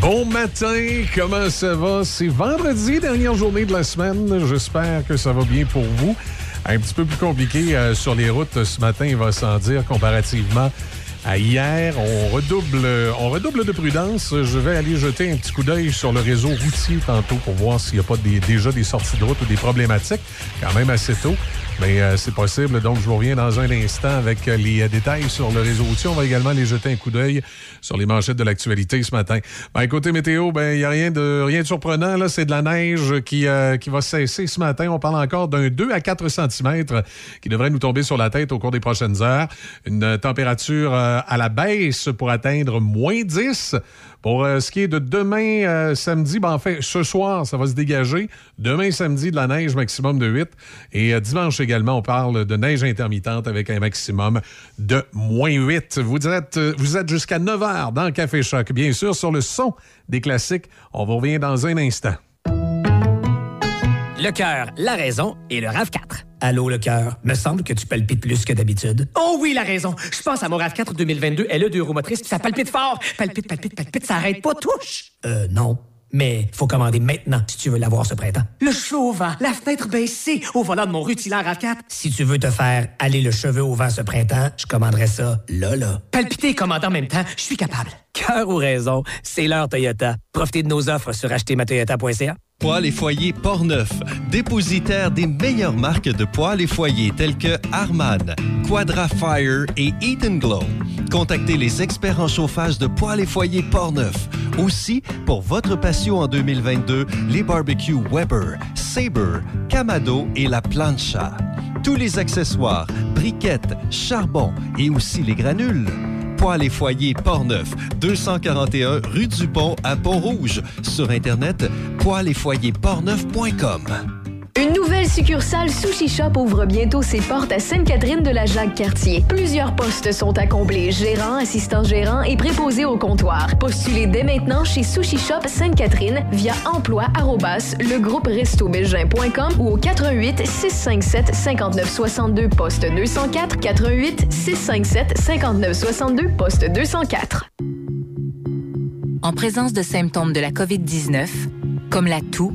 Bon matin, comment ça va? C'est vendredi, dernière journée de la semaine. J'espère que ça va bien pour vous. Un petit peu plus compliqué euh, sur les routes ce matin, il va sans dire, comparativement à hier. On redouble, on redouble de prudence. Je vais aller jeter un petit coup d'œil sur le réseau routier tantôt pour voir s'il n'y a pas déjà des sorties de route ou des problématiques, quand même assez tôt. Mais euh, c'est possible. Donc, je vous reviens dans un instant avec euh, les euh, détails sur le réseau routier. On va également aller jeter un coup d'œil sur les manchettes de l'actualité ce matin. Ben, côté météo, ben, il n'y a rien de, rien de surprenant. Là, c'est de la neige qui, qui va cesser ce matin. On parle encore d'un 2 à 4 cm qui devrait nous tomber sur la tête au cours des prochaines heures. Une température à la baisse pour atteindre moins 10. Pour euh, ce qui est de demain euh, samedi, ben, en fait, ce soir, ça va se dégager. Demain samedi, de la neige maximum de 8. Et euh, dimanche également, on parle de neige intermittente avec un maximum de moins 8. Vous êtes, vous êtes jusqu'à 9 heures dans le Café Choc. Bien sûr, sur le son des classiques. On vous revient dans un instant. Le cœur, la raison et le RAV4. Allô, le cœur. Me semble que tu palpites plus que d'habitude. Oh oui, la raison. Je pense à mon RAV4 2022 LE deux roues motrices, puis ça palpite fort. Palpite, palpite, palpite, ça arrête pas, touche. Euh, non. Mais faut commander maintenant si tu veux l'avoir ce printemps. Le chaud au vent, la fenêtre baissée, au volant de mon rutilant RAV4. Si tu veux te faire aller le cheveu au vent ce printemps, je commanderais ça là, là. Palpiter et commander en même temps, je suis capable. Cœur ou raison, c'est l'heure Toyota. Profitez de nos offres sur achetermatoyota.ca. Poêles et foyers Portneuf, dépositaire des meilleures marques de poêles et foyers tels que Harman, Quadra Fire et Eat Glow. Contactez les experts en chauffage de poêles et foyers Portneuf. Aussi, pour votre passion en 2022, les barbecues Weber, Sabre, Camado et la Plancha. Tous les accessoires, briquettes, charbon et aussi les granules. Poêles et foyers Portneuf, 241 rue du Pont à Pont-Rouge. Sur Internet, poêles et foyers portneuf.com. Une nouvelle succursale Sushi Shop ouvre bientôt ses portes à Sainte-Catherine de la Jacques-Cartier. Plusieurs postes sont à combler, gérant, assistant gérant et préposé au comptoir. Postulez dès maintenant chez Sushi Shop Sainte-Catherine via emploi ou au 88 657 59 62 poste 204 88 657 59 62 poste 204. En présence de symptômes de la COVID-19, comme la toux,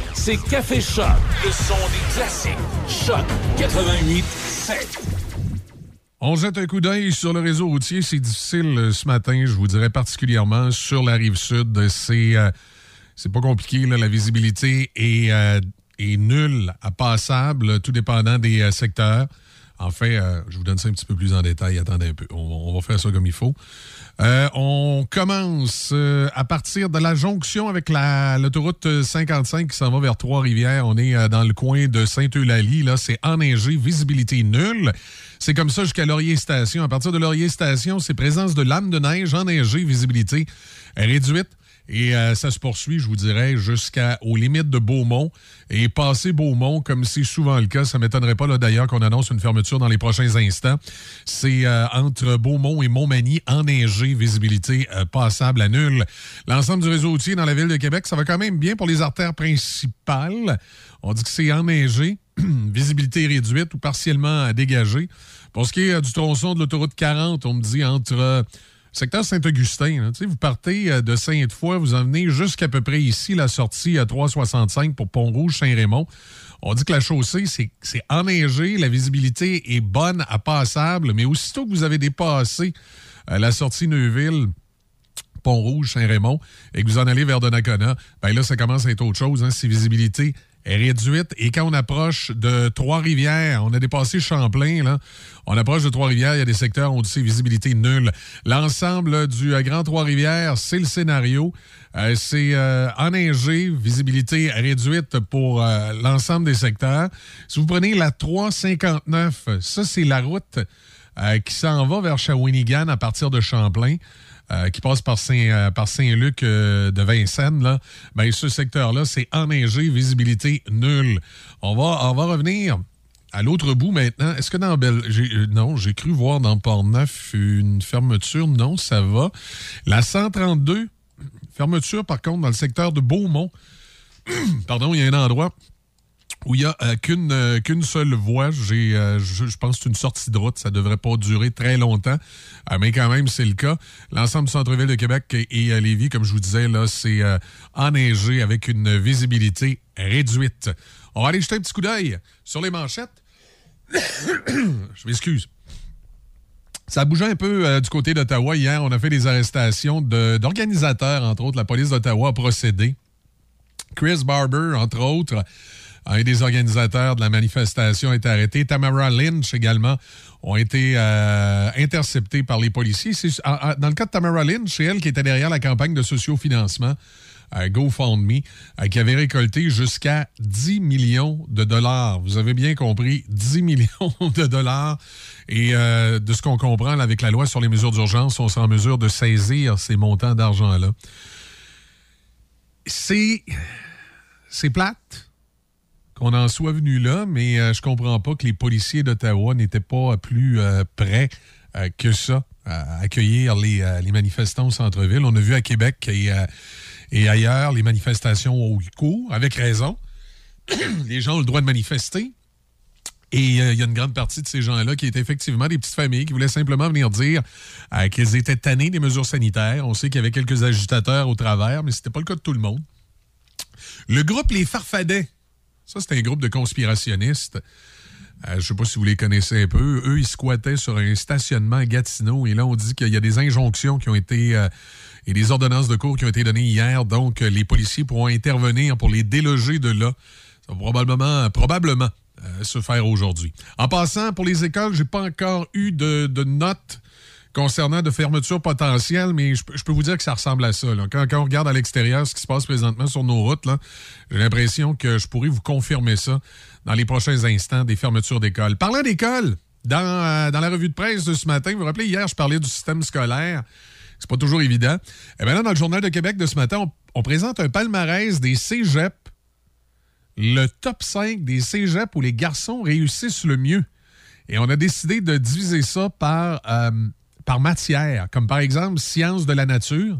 C'est Café Choc. Le son des classiques. Choc 88 7. On jette un coup d'œil sur le réseau routier. C'est difficile euh, ce matin, je vous dirais particulièrement sur la rive sud. C'est euh, c'est pas compliqué. là. La visibilité est, euh, est nulle à passable, tout dépendant des euh, secteurs. En fait, euh, je vous donne ça un petit peu plus en détail. Attendez un peu. On, on va faire ça comme il faut. Euh, on commence euh, à partir de la jonction avec la- l'autoroute 55 qui s'en va vers Trois-Rivières. On est euh, dans le coin de Saint-Eulalie. Là, c'est enneigé, visibilité nulle. C'est comme ça jusqu'à Laurier Station. À partir de Laurier Station, c'est présence de lames de neige, enneigée, visibilité réduite. Et euh, ça se poursuit, je vous dirais, jusqu'aux limites de Beaumont. Et passer Beaumont, comme c'est souvent le cas, ça ne m'étonnerait pas d'ailleurs qu'on annonce une fermeture dans les prochains instants. C'est euh, entre Beaumont et Montmagny, enneigé, visibilité euh, passable à nulle. L'ensemble du réseau routier dans la ville de Québec, ça va quand même bien pour les artères principales. On dit que c'est enneigé, visibilité réduite ou partiellement dégagée. Pour ce qui est du tronçon de l'autoroute 40, on me dit entre... Secteur Saint-Augustin, vous partez euh, de Sainte-Foy, vous en venez jusqu'à peu près ici, la sortie à 365 pour Pont-Rouge, Saint-Raymond. On dit que la chaussée, c'est c'est enneigé, la visibilité est bonne à passable, mais aussitôt que vous avez dépassé euh, la sortie Neuville, Pont-Rouge, Saint-Raymond, et que vous en allez vers Donnacona, ben là, ça commence à être autre chose. Hein, c'est visibilité réduite. Et quand on approche de Trois-Rivières, on a dépassé Champlain, là, on approche de Trois-Rivières, il y a des secteurs où on dit visibilité nulle. L'ensemble du euh, Grand Trois-Rivières, c'est le scénario. Euh, c'est euh, enneigé, visibilité réduite pour l'ensemble des secteurs. Si vous prenez la 359, ça, c'est la route qui s'en va vers Shawinigan à partir de Champlain. Qui passe par Saint, par Saint-Luc de Vincennes, là, ben, ce secteur-là, c'est enneigé, visibilité nulle. On va, on va revenir à l'autre bout maintenant, est-ce que dans Belle... Euh, non, j'ai cru voir dans Port-Neuf une fermeture. Non, ça va. La 132, fermeture par contre dans le secteur de Beaumont. Pardon, il y a un endroit où il n'y a euh, euh, qu'une seule voie. J'ai, je, pense que c'est une sortie de route. Ça ne devrait pas durer très longtemps. mais quand même, c'est le cas. L'ensemble du centre-ville de Québec et, et Lévis, comme je vous disais, là, c'est enneigé avec une visibilité réduite. On va aller jeter un petit coup d'œil sur les manchettes. je m'excuse. Ça bougé un peu euh, du côté d'Ottawa. Hier, on a fait des arrestations d'organisateurs, entre autres. La police d'Ottawa a procédé. Chris Barber, entre autres, un des organisateurs de la manifestation, été arrêté. Tamara Lynch également ont été euh, interceptés par les policiers. Dans le cas de Tamara Lynch, c'est elle qui était derrière la campagne de sociofinancement GoFundMe, euh, qui avait récolté jusqu'à 10 millions de dollars. Vous avez bien compris, 10 millions de dollars. Et euh, de ce qu'on comprend avec la loi sur les mesures d'urgence, on sera en mesure de saisir ces montants d'argent-là. C'est. C'est plate qu'on en soit venu là, mais je euh, je comprends pas que les policiers d'Ottawa n'étaient pas plus prêts que ça à accueillir les, les manifestants au centre-ville. On a vu à Québec et ailleurs, les manifestations eu cours, avec raison. les gens ont le droit de manifester. Et euh, il y a une grande partie de ces gens-là qui étaient effectivement des petites familles qui voulaient simplement venir dire euh, qu'ils étaient tannés des mesures sanitaires. On sait qu'il y avait quelques agitateurs au travers, mais ce n'était pas le cas de tout le monde. Le groupe Les Farfadets, ça, c'est un groupe de conspirationnistes. Euh, je ne sais pas si vous les connaissez un peu. Eux, ils squattaient sur un stationnement à Gatineau. Et là, on dit qu'il y a des injonctions qui ont été et des ordonnances de cours qui ont été données hier. Donc, euh, les policiers pourront intervenir pour les déloger de là. Ça va probablement, probablement euh, se faire aujourd'hui. En passant, pour les écoles, j'ai pas encore eu de, notes concernant de fermeture potentielle, mais je, peux vous dire que ça ressemble à ça. Quand, on regarde à l'extérieur ce qui se passe présentement sur nos routes, j'ai l'impression que je pourrais vous confirmer ça dans les prochains instants des fermetures d'écoles. Parlant d'école, dans, euh, dans la revue de presse de ce matin, vous vous rappelez, hier, je parlais du système scolaire. C'est pas toujours évident. Et eh bien là, dans le Journal de Québec de ce matin, on, présente un palmarès des cégeps. Le top 5 des cégeps où les garçons réussissent le mieux. Et on a décidé de diviser ça par, euh, par matière, comme par exemple sciences de la nature.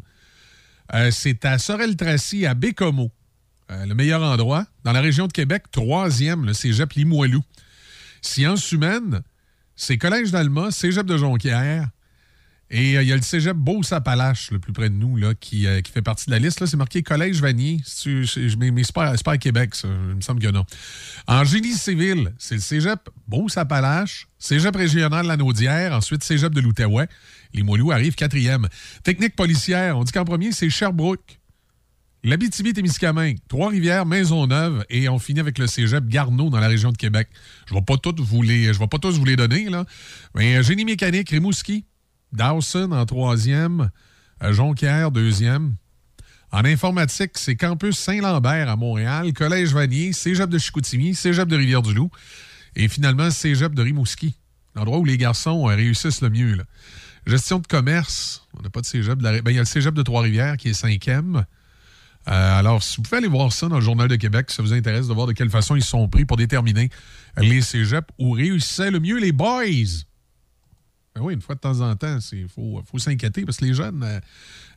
Euh, c'est à Sorel-Tracy, à Bécomo, euh, le meilleur endroit. Dans la région de Québec, troisième, le cégep Limoilou. Sciences humaines, c'est Collège d'Alma, cégep de Jonquière, et euh, il y a le cégep Beauce-Appalaches, le plus près de nous, là, qui, euh, fait partie de la liste. C'est marqué Collège Vanier. Mais c'est pas, à Québec, ça. Il me semble que non. En génie civil, c'est le cégep Beauce-Appalaches, cégep régional de la Naudière, ensuite cégep de l'Outaouais. Les Moilous arrivent quatrième. Technique policière, on dit qu'en premier, c'est Sherbrooke. L'Abitibi-Témiscamingue, Trois-Rivières, Maisonneuve, et on finit avec le cégep Garneau dans la région de Québec. Je ne vais pas tous vous les, je vais pas tous vous les donner, là. Mais euh, génie mécanique, Rimouski, Dawson en troisième, euh, Jonquière deuxième. En informatique, c'est Campus Saint-Lambert à Montréal, Collège Vanier, Cégep de Chicoutimi, Cégep de Rivière-du-Loup et finalement Cégep de Rimouski, l'endroit où les garçons euh, réussissent le mieux. Gestion de commerce, on n'a pas de Cégep de. Ben, il y a le Cégep de Trois-Rivières qui est cinquième. Euh, alors, si vous pouvez aller voir ça dans le Journal de Québec, ça vous intéresse de voir de quelle façon ils sont pris pour déterminer les cégeps où réussissaient le mieux les boys. Ben oui, une fois de temps en temps, il faut, s'inquiéter parce que les jeunes, euh,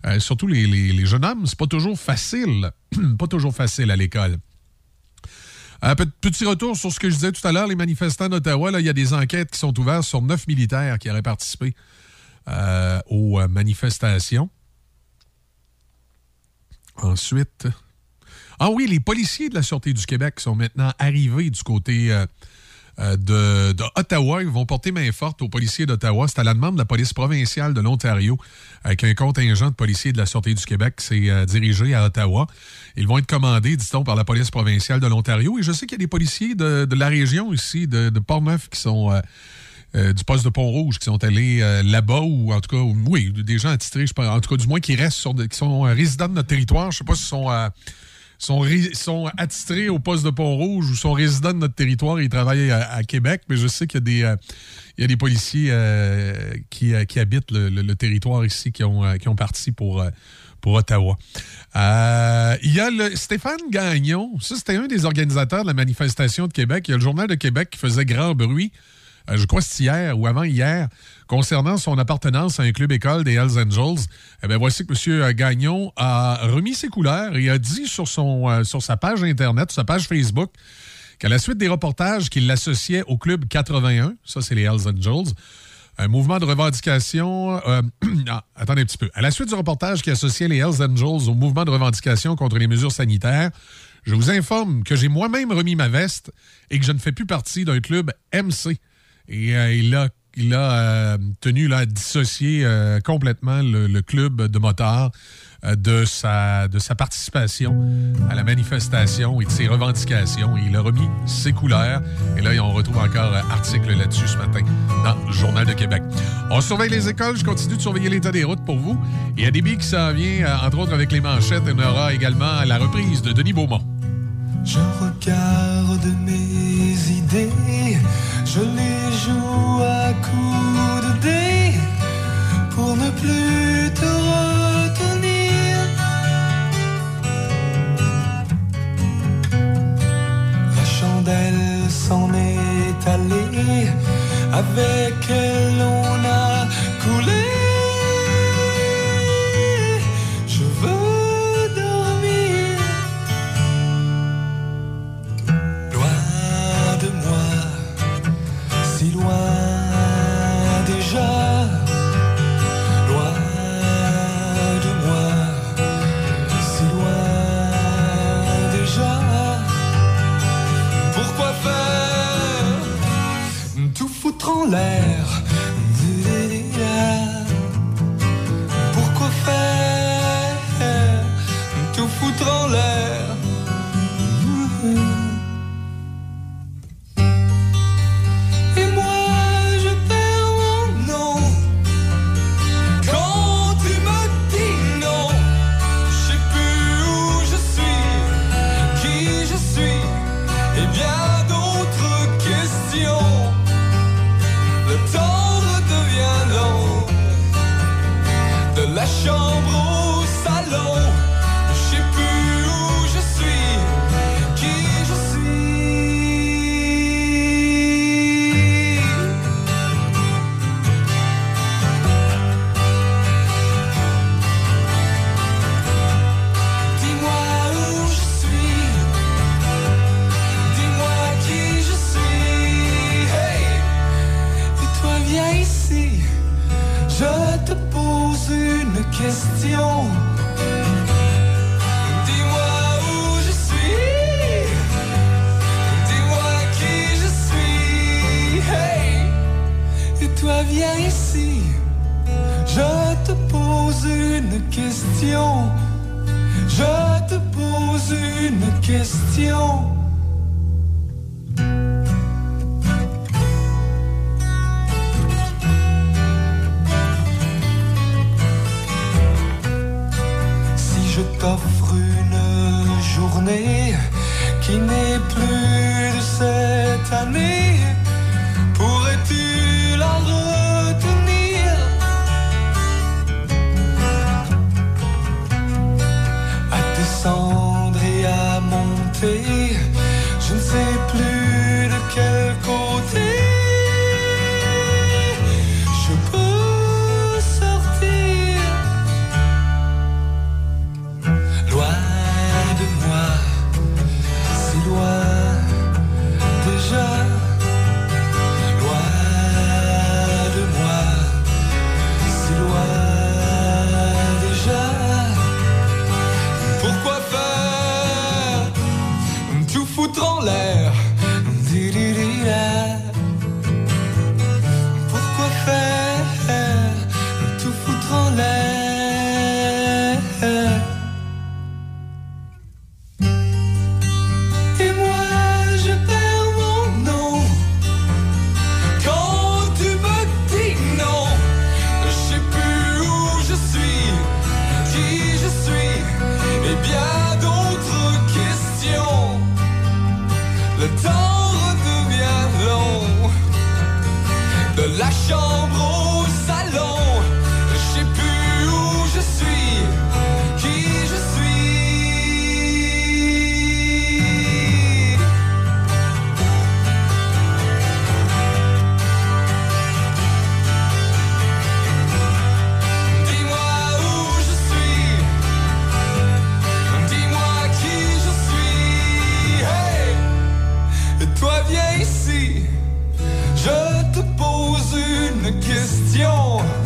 euh, surtout les, jeunes hommes, c'est pas toujours facile. pas toujours facile à l'école. Petit retour sur ce que je disais tout à l'heure, les manifestants d'Ottawa, il y a des enquêtes qui sont ouvertes sur neuf militaires qui auraient participé euh, aux manifestations. Ensuite. Ah oui, les policiers de la Sûreté du Québec sont maintenant arrivés du côté euh, de, Ottawa. Ils vont porter main forte aux policiers d'Ottawa. C'est à la demande de la police provinciale de l'Ontario avec un contingent de policiers de la Sûreté du Québec qui s'est euh, dirigé à Ottawa. Ils vont être commandés, dit-on, par la police provinciale de l'Ontario. Et je sais qu'il y a des policiers de, la région ici, de, de Portneuf, qui sont... Euh, du poste de Pont-Rouge qui sont allés là-bas, ou en tout cas, oui, des gens attitrés, je pense, en tout cas, du moins qui restent sur qui sont résidents de notre territoire. Je ne sais pas s'ils sont sont, sont attitrés au poste de Pont-Rouge ou sont résidents de notre territoire et ils travaillent à, Québec, mais je sais qu'il y a des, euh, policiers euh, qui, qui, habitent le, territoire ici qui ont, parti pour, Ottawa. il y a le Stéphane Gagnon, ça c'était un des organisateurs de la manifestation de Québec. Il y a le Journal de Québec qui faisait grand bruit euh, je crois c'est hier ou avant-hier, concernant son appartenance à un club école des Hells Angels. Eh bien, voici que M. Gagnon a remis ses couleurs et a dit sur, son, euh, sur sa page Internet, sa page Facebook, qu'à la suite des reportages qu'il l'associait au club 81, ça c'est les Hells Angels, un mouvement de revendication. Euh, ah, attendez un petit peu. À la suite du reportage qui associait les Hells Angels au mouvement de revendication contre les mesures sanitaires, je vous informe que j'ai moi-même remis ma veste et que je ne fais plus partie d'un club MC. Et euh, il a, il a euh, tenu à dissocier euh, complètement le, club de motards de, sa, de sa participation à la manifestation et de ses revendications. il a remis ses couleurs. Et là, on retrouve encore un article là-dessus ce matin dans le Journal de Québec. On surveille les écoles. Je continue de surveiller l'état des routes pour vous. Il y a des billes qui s'en vient, entre autres avec les manchettes. on aura également la reprise de Denis Beaumont. Je regarde mes idées je les joue à coups de dés pour ne plus te retenir. La chandelle s'en est allée, avec elle on a en Je te pose une question. Si je t'offre une journée qui n'est plus de cette année, question.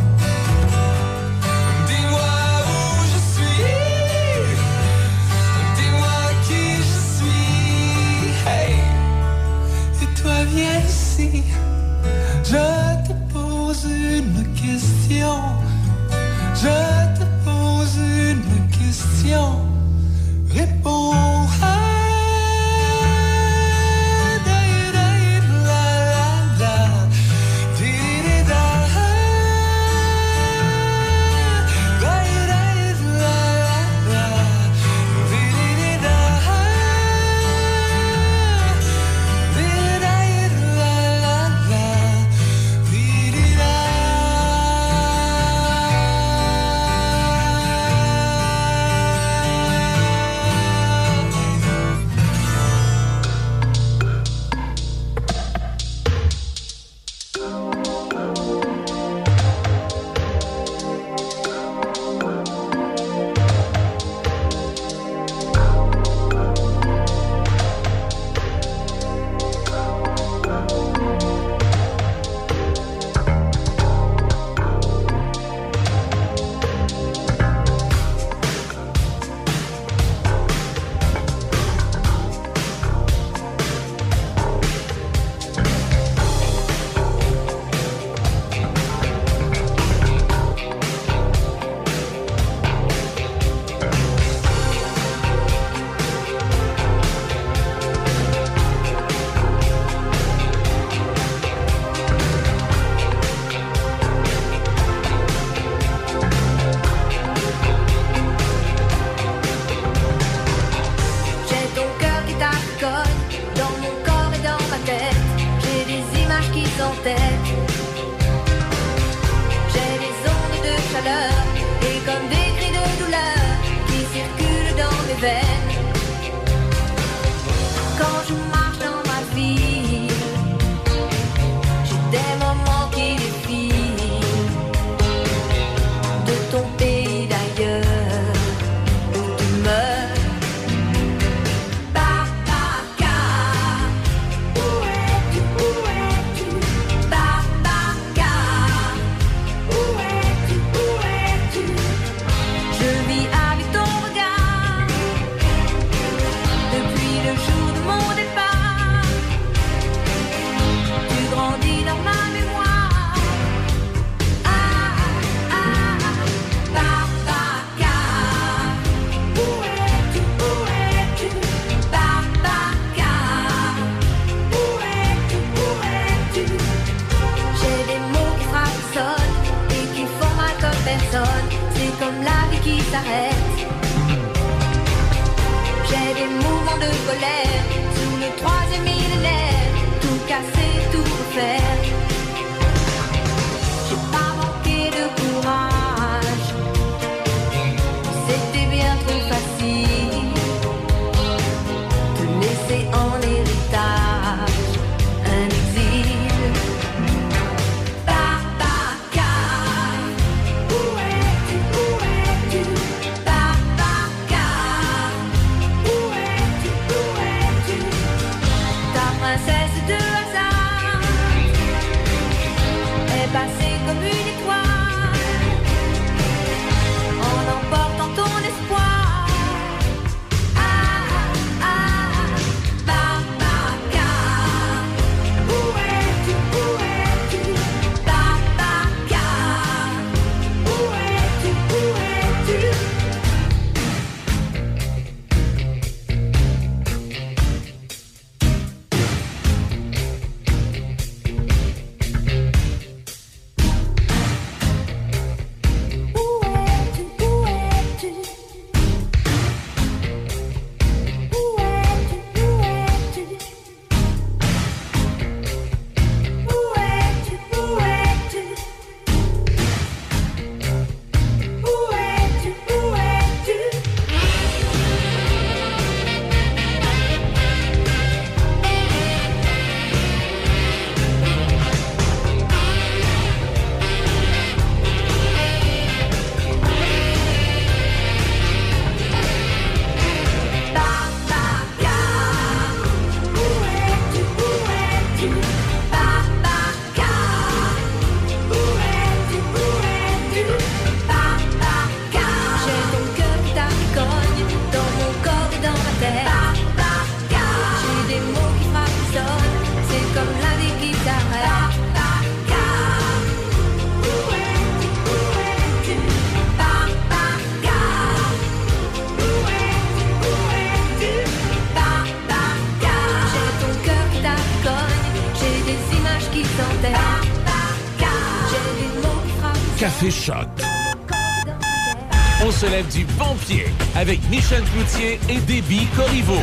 Michel Cloutier et Déby Corriveau.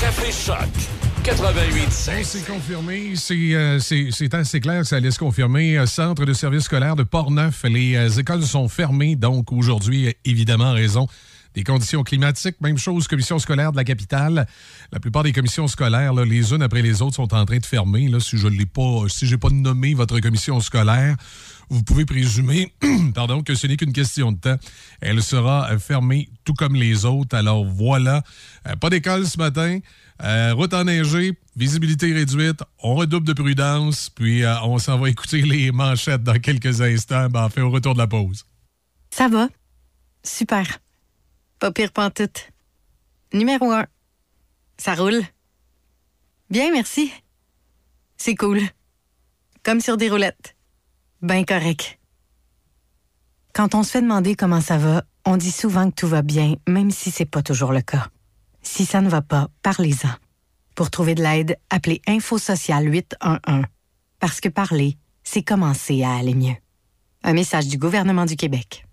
Café Choc. 88 Ben, c'est confirmé. C'est euh, c'est- assez clair que ça allait se confirmer. Euh, Centre de services scolaires de Portneuf. Les euh, écoles sont fermées, donc aujourd'hui, évidemment, en raison des conditions climatiques. Même chose, commission scolaire de la capitale. La plupart des commissions scolaires, les unes après les autres, sont en train de fermer. Si je l'ai pas, si pas nommé votre commission scolaire, vous pouvez présumer, pardon, que ce n'est qu'une question de temps. Elle sera euh, fermée tout comme les autres. Alors voilà, Euh, pas d'école ce matin. Euh, route enneigée, visibilité réduite, on redouble de prudence, puis euh, on s'en va écouter les manchettes dans quelques instants, ben, enfin au retour de la pause. Ça va? Super. Pas pire pantoute. Numéro un. Ça roule. Bien, merci. C'est cool. Comme sur des roulettes. Ben correct. Quand on se fait demander comment ça va, on dit souvent que tout va bien, même si c'est pas toujours le cas. Si ça ne va pas, parlez-en. Pour trouver de l'aide, appelez Info Social 811. Parce que parler, c'est commencer à aller mieux. Un message du gouvernement du Québec.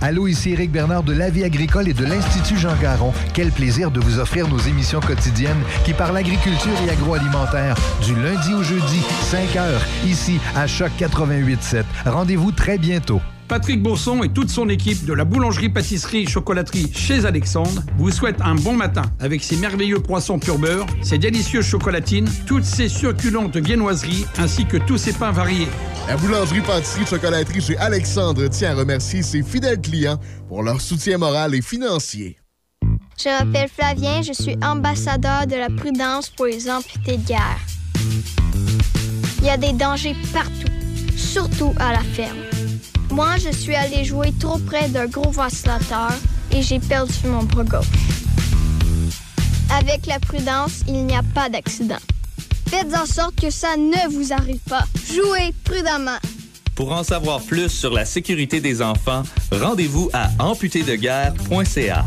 Allô, ici Éric Bernard de La Vie agricole et de l'Institut Jean Garon. Quel plaisir de vous offrir nos émissions quotidiennes qui parlent agriculture et agroalimentaire du lundi au jeudi, 5 heures, ici à Choc 88.7. Rendez-vous très bientôt. Patrick Bourson et toute son équipe de la boulangerie-pâtisserie-chocolaterie chez Alexandre vous souhaitent un bon matin avec ses merveilleux poissons pur beurre, ses délicieuses chocolatines, toutes ses succulentes viennoiseries ainsi que tous ses pains variés. La boulangerie-pâtisserie-chocolaterie chez Alexandre tient à remercier ses fidèles clients pour leur soutien moral et financier. Je m'appelle Flavien, je suis ambassadeur de la prudence pour les amputés de guerre. Il y a des dangers partout, surtout à la ferme. Moi, je suis allé jouer trop près d'un gros vacillateur et j'ai perdu mon bras gauche. Avec la prudence, il n'y a pas d'accident. Faites en sorte que ça ne vous arrive pas. Jouez prudemment. Pour en savoir plus sur la sécurité des enfants, rendez-vous à amputédeguerre.ca.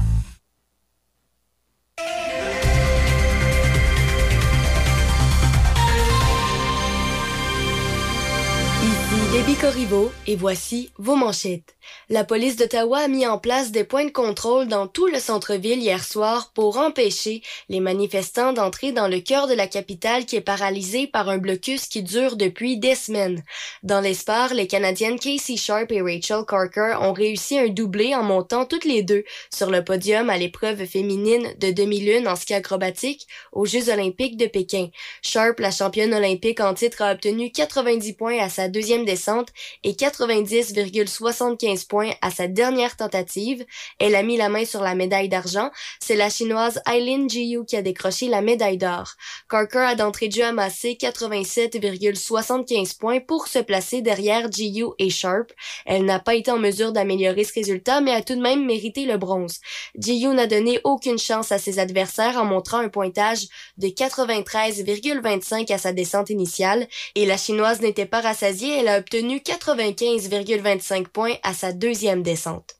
Déby Corriveau et voici vos manchettes. La police d'Ottawa a mis en place des points de contrôle dans tout le centre-ville hier soir pour empêcher les manifestants d'entrer dans le cœur de la capitale qui est paralysée par un blocus qui dure depuis des semaines. Dans l'espoir, les Canadiennes Casey Sharp et Rachel Corker ont réussi un doublé en montant toutes les deux sur le podium à l'épreuve féminine de demi-lune en ski acrobatique aux Jeux olympiques de Pékin. Sharp, la championne olympique en titre, a obtenu 90 points à sa deuxième descente et 90,75 points à sa dernière tentative. Elle a mis la main sur la médaille d'argent. C'est la chinoise Eileen Jiu qui a décroché la médaille d'or. Carker a d'entrée de jeu amassé 87,75 points pour se placer derrière Jiu et Sharp. Elle n'a pas été en mesure d'améliorer ce résultat, mais a tout de même mérité le bronze. Jiu n'a donné aucune chance à ses adversaires en montrant un pointage de 93,25 à sa descente initiale et la chinoise n'était pas rassasiée, elle a obtenu 95,25 points à deuxième descente.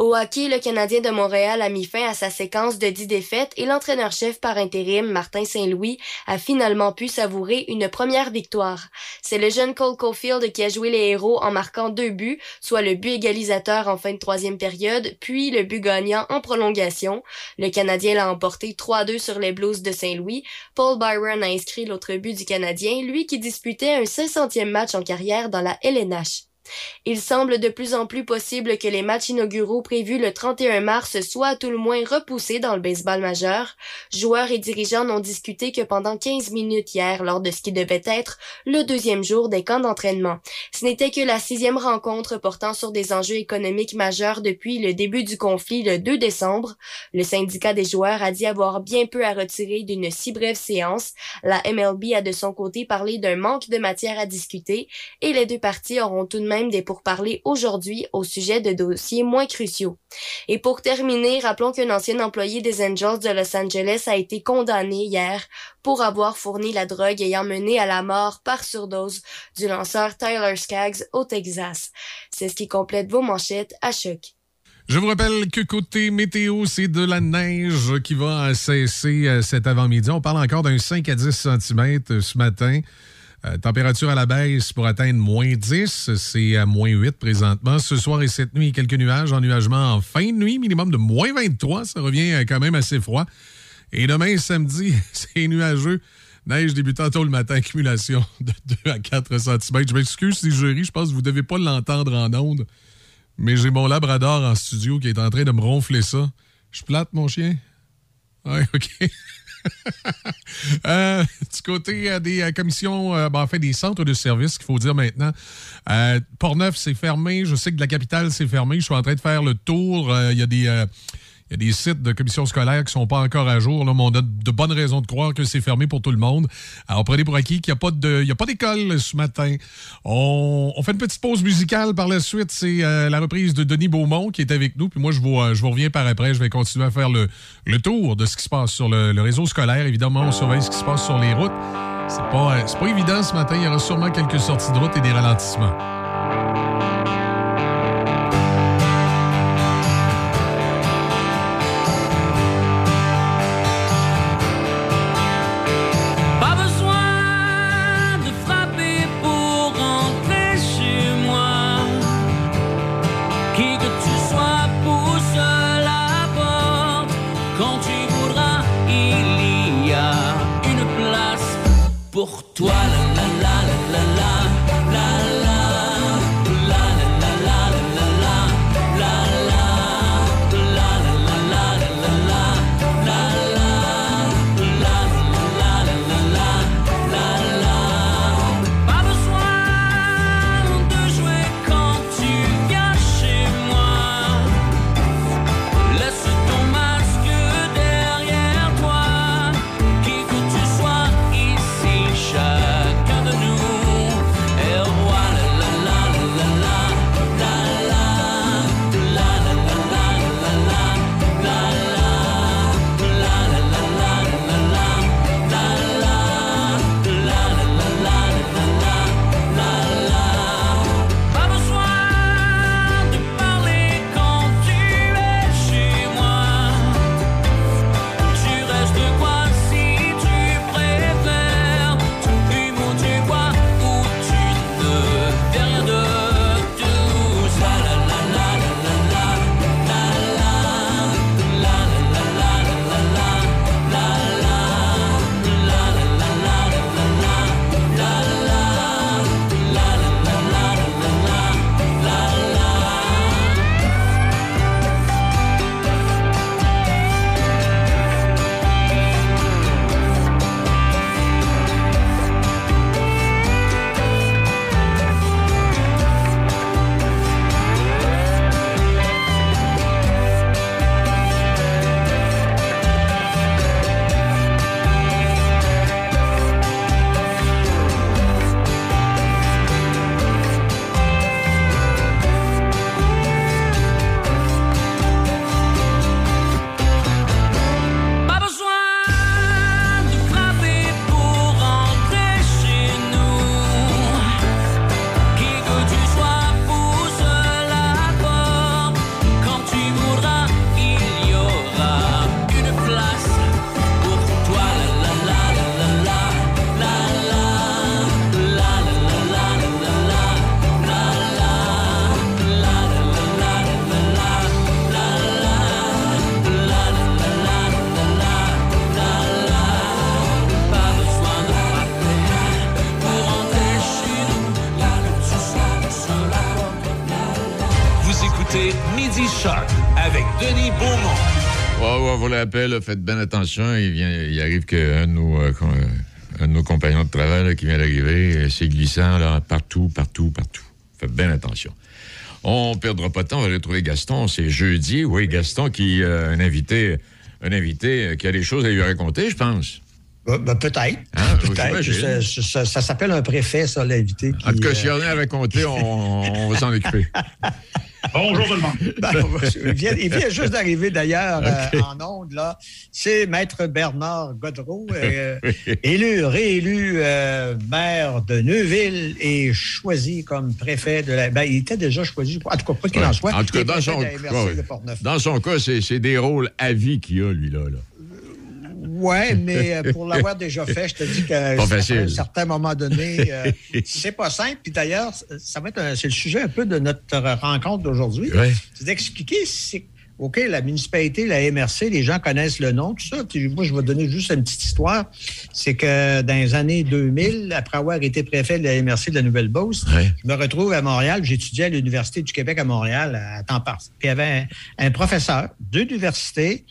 Au hockey, le Canadien de Montréal a mis fin à sa séquence de 10 défaites et l'entraîneur-chef par intérim, Martin Saint-Louis, a finalement pu savourer une première victoire. C'est le jeune Cole Caulfield qui a joué les héros en marquant deux buts, soit le but égalisateur en fin de troisième période, puis le but gagnant en prolongation. Le Canadien l'a emporté 3-2 sur les Blues de Saint-Louis. Paul Byron a inscrit l'autre but du Canadien, lui qui disputait un 500e match en carrière dans la LNH. Il semble de plus en plus possible que les matchs inauguraux prévus le 31 mars soient à tout le moins repoussés dans le baseball majeur. Joueurs et dirigeants n'ont discuté que pendant 15 minutes hier lors de ce qui devait être le deuxième jour des camps d'entraînement. Ce n'était que la sixième rencontre portant sur des enjeux économiques majeurs depuis le début du conflit le 2 décembre. Le syndicat des joueurs a dit avoir bien peu à retirer d'une si brève séance. La MLB a de son côté parlé d'un manque de matière à discuter et les deux parties auront tout de même des pourparlers aujourd'hui au sujet de dossiers moins cruciaux. Et pour terminer, rappelons qu'un ancien employé des Angels de Los Angeles a été condamné hier pour avoir fourni la drogue ayant mené à la mort par surdose du lanceur Tyler Skaggs au Texas. C'est ce qui complète vos manchettes à choc. Je vous rappelle que côté météo, c'est de la neige qui va cesser euh, cet avant-midi. On parle encore d'un 5 à 10 cm ce matin. Euh, température à la baisse pour atteindre moins 10, c'est à moins 8 présentement. Ce soir et cette nuit, quelques nuages, ennuagement en fin de nuit, minimum de moins 23, ça revient euh, quand même assez froid. Et demain, samedi, c'est nuageux. Neige débutant tôt le matin, accumulation de 2 à 4 cm. Je m'excuse si je ris, je pense que vous ne devez pas l'entendre en ondes. Mais j'ai mon labrador en studio qui est en train de me ronfler ça. Je plate, mon chien? Oui, OK. Euh, du côté euh, des euh, commissions, euh, ben, en fait, des centres de services, qu'il faut dire maintenant, Port-Neuf, c'est fermé. Je sais que de la capitale, c'est fermé. Je suis en train de faire le tour. Il y a des. Il y a des sites de commissions scolaires qui sont pas encore à jour, là, mais on a de bonnes raisons de croire que c'est fermé pour tout le monde. Alors, prenez pour acquis qu'il n'y a pas d'école ce matin. On, fait une petite pause musicale par la suite. C'est euh, la reprise de Denis Beaumont qui est avec nous. Puis moi, je vous, euh, reviens par après. Je vais continuer à faire le, tour de ce qui se passe sur le, réseau scolaire. Évidemment, on surveille ce qui se passe sur les routes. C'est pas, euh, pas évident ce matin. Il y aura sûrement quelques sorties de route et des ralentissements. Là, faites bien attention. Il, vient, il arrive qu'un de nos, euh, euh, un de nos compagnons de travail là, qui vient d'arriver, euh, c'est glissant là, partout, partout, partout. Faites bien attention. On perdra pas de temps, on va retrouver Gaston. C'est jeudi, oui, Gaston qui euh, un invité, un invité qui a des choses à lui raconter, je pense. Ben, ben, peut-être. Hein, peut-être. Ça, ça- ça s'appelle un préfet, ça, l'invité. En tout cas, s'il y en a à raconter, on, on va s'en occuper. Bonjour tout le monde. il, vient, il vient juste d'arriver d'ailleurs euh, en onde, là. C'est Maître Bernard Godreau, euh, élu, réélu euh, maire de Neuville et choisi comme préfet de la. Ben, il était déjà choisi, en tout cas, quoi qu'il en soit. En tout cas, dans son, ouais, dans son cas, c'est c'est des rôles à vie qu'il a, lui, là. là. Ouais, mais euh, pour l'avoir déjà fait, je te dis que Pas à facile. un certain moment donné, euh, c'est pas simple. Puis d'ailleurs, ça va être un- c'est le sujet un peu de notre rencontre d'aujourd'hui. Ouais. C'est d'expliquer c'est OK, la municipalité, la MRC, les gens connaissent le nom, tout ça. Puis moi, je vais donner juste une petite histoire. C'est que dans les années 2000, après avoir été préfet de la MRC de la Nouvelle-Beauce, je me retrouve à Montréal. J'étudiais à l'Université du Québec à Montréal à temps partiel. Puis il y avait un, un professeur d'université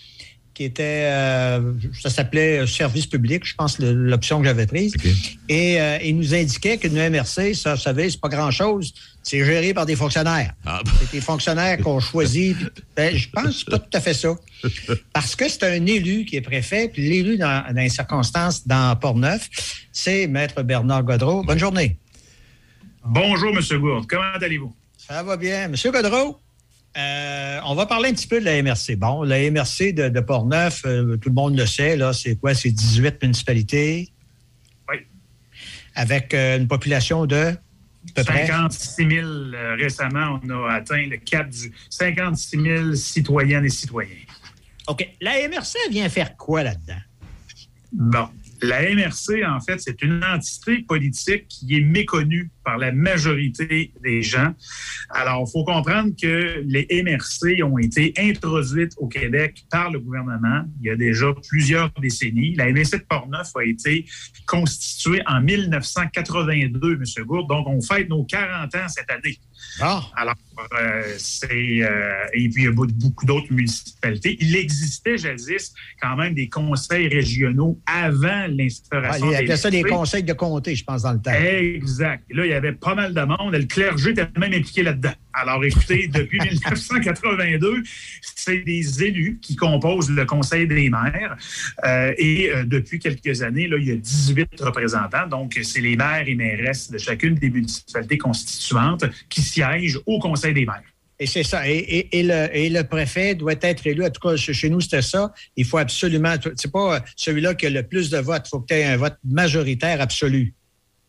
qui était, euh, ça s'appelait service public, je pense, l'option que j'avais prise. Et euh, il nous indiquait qu'une MRC, ça, vous savez, c'est pas grand-chose. C'est géré par des fonctionnaires. C'est des fonctionnaires qu'on choisit. Ben, je pense que c'est pas tout à fait ça. Parce que c'est un élu qui est préfet, puis l'élu dans, dans les circonstances dans Port-Neuf, c'est Maître Bernard Godreau. Bonne journée. Bonjour, M. Gourde. Comment allez-vous? Ça va bien. Monsieur Godreau, euh, on va parler un petit peu de la MRC. Bon, la MRC de, de Port-Neuf, euh, tout le monde le sait, là, c'est quoi? C'est 18 municipalités? Oui. Avec euh, une population de peu près? 56 000 euh, récemment, on a atteint le cap du 56 000 citoyennes et citoyens. OK. La MRC vient faire quoi là-dedans? Bon. La MRC, en fait, c'est une entité politique qui est méconnue par la majorité des gens. Alors, il faut comprendre que les MRC ont été introduites au Québec par le gouvernement il y a déjà plusieurs décennies. La MRC de Portneuf a été constituée en 1982, M. Gourde. Donc, on fête nos 40 ans cette année. Alors, euh, c'est. euh, et puis, il y a beaucoup- d'autres municipalités. Il existait jadis quand même des conseils régionaux avant Ah, l'instauration il appelait ça des conseils de comté, je pense, dans le temps. Exact. Là, il y avait pas mal de monde. Le clergé était même impliqué là-dedans. Alors, écoutez, depuis 1982, c'est des élus qui composent le Conseil des maires. Euh, et euh, depuis quelques années, là, il y a 18 représentants. Donc, c'est les maires et mairesses de chacune des municipalités constituantes qui siègent au Conseil Et c'est ça. Et, et- le, et le préfet doit être élu. En tout cas, chez chez nous, c'était ça. Il faut absolument. C'est pas euh, celui-là qui a le plus de votes. Il faut que tu aies un vote majoritaire absolu.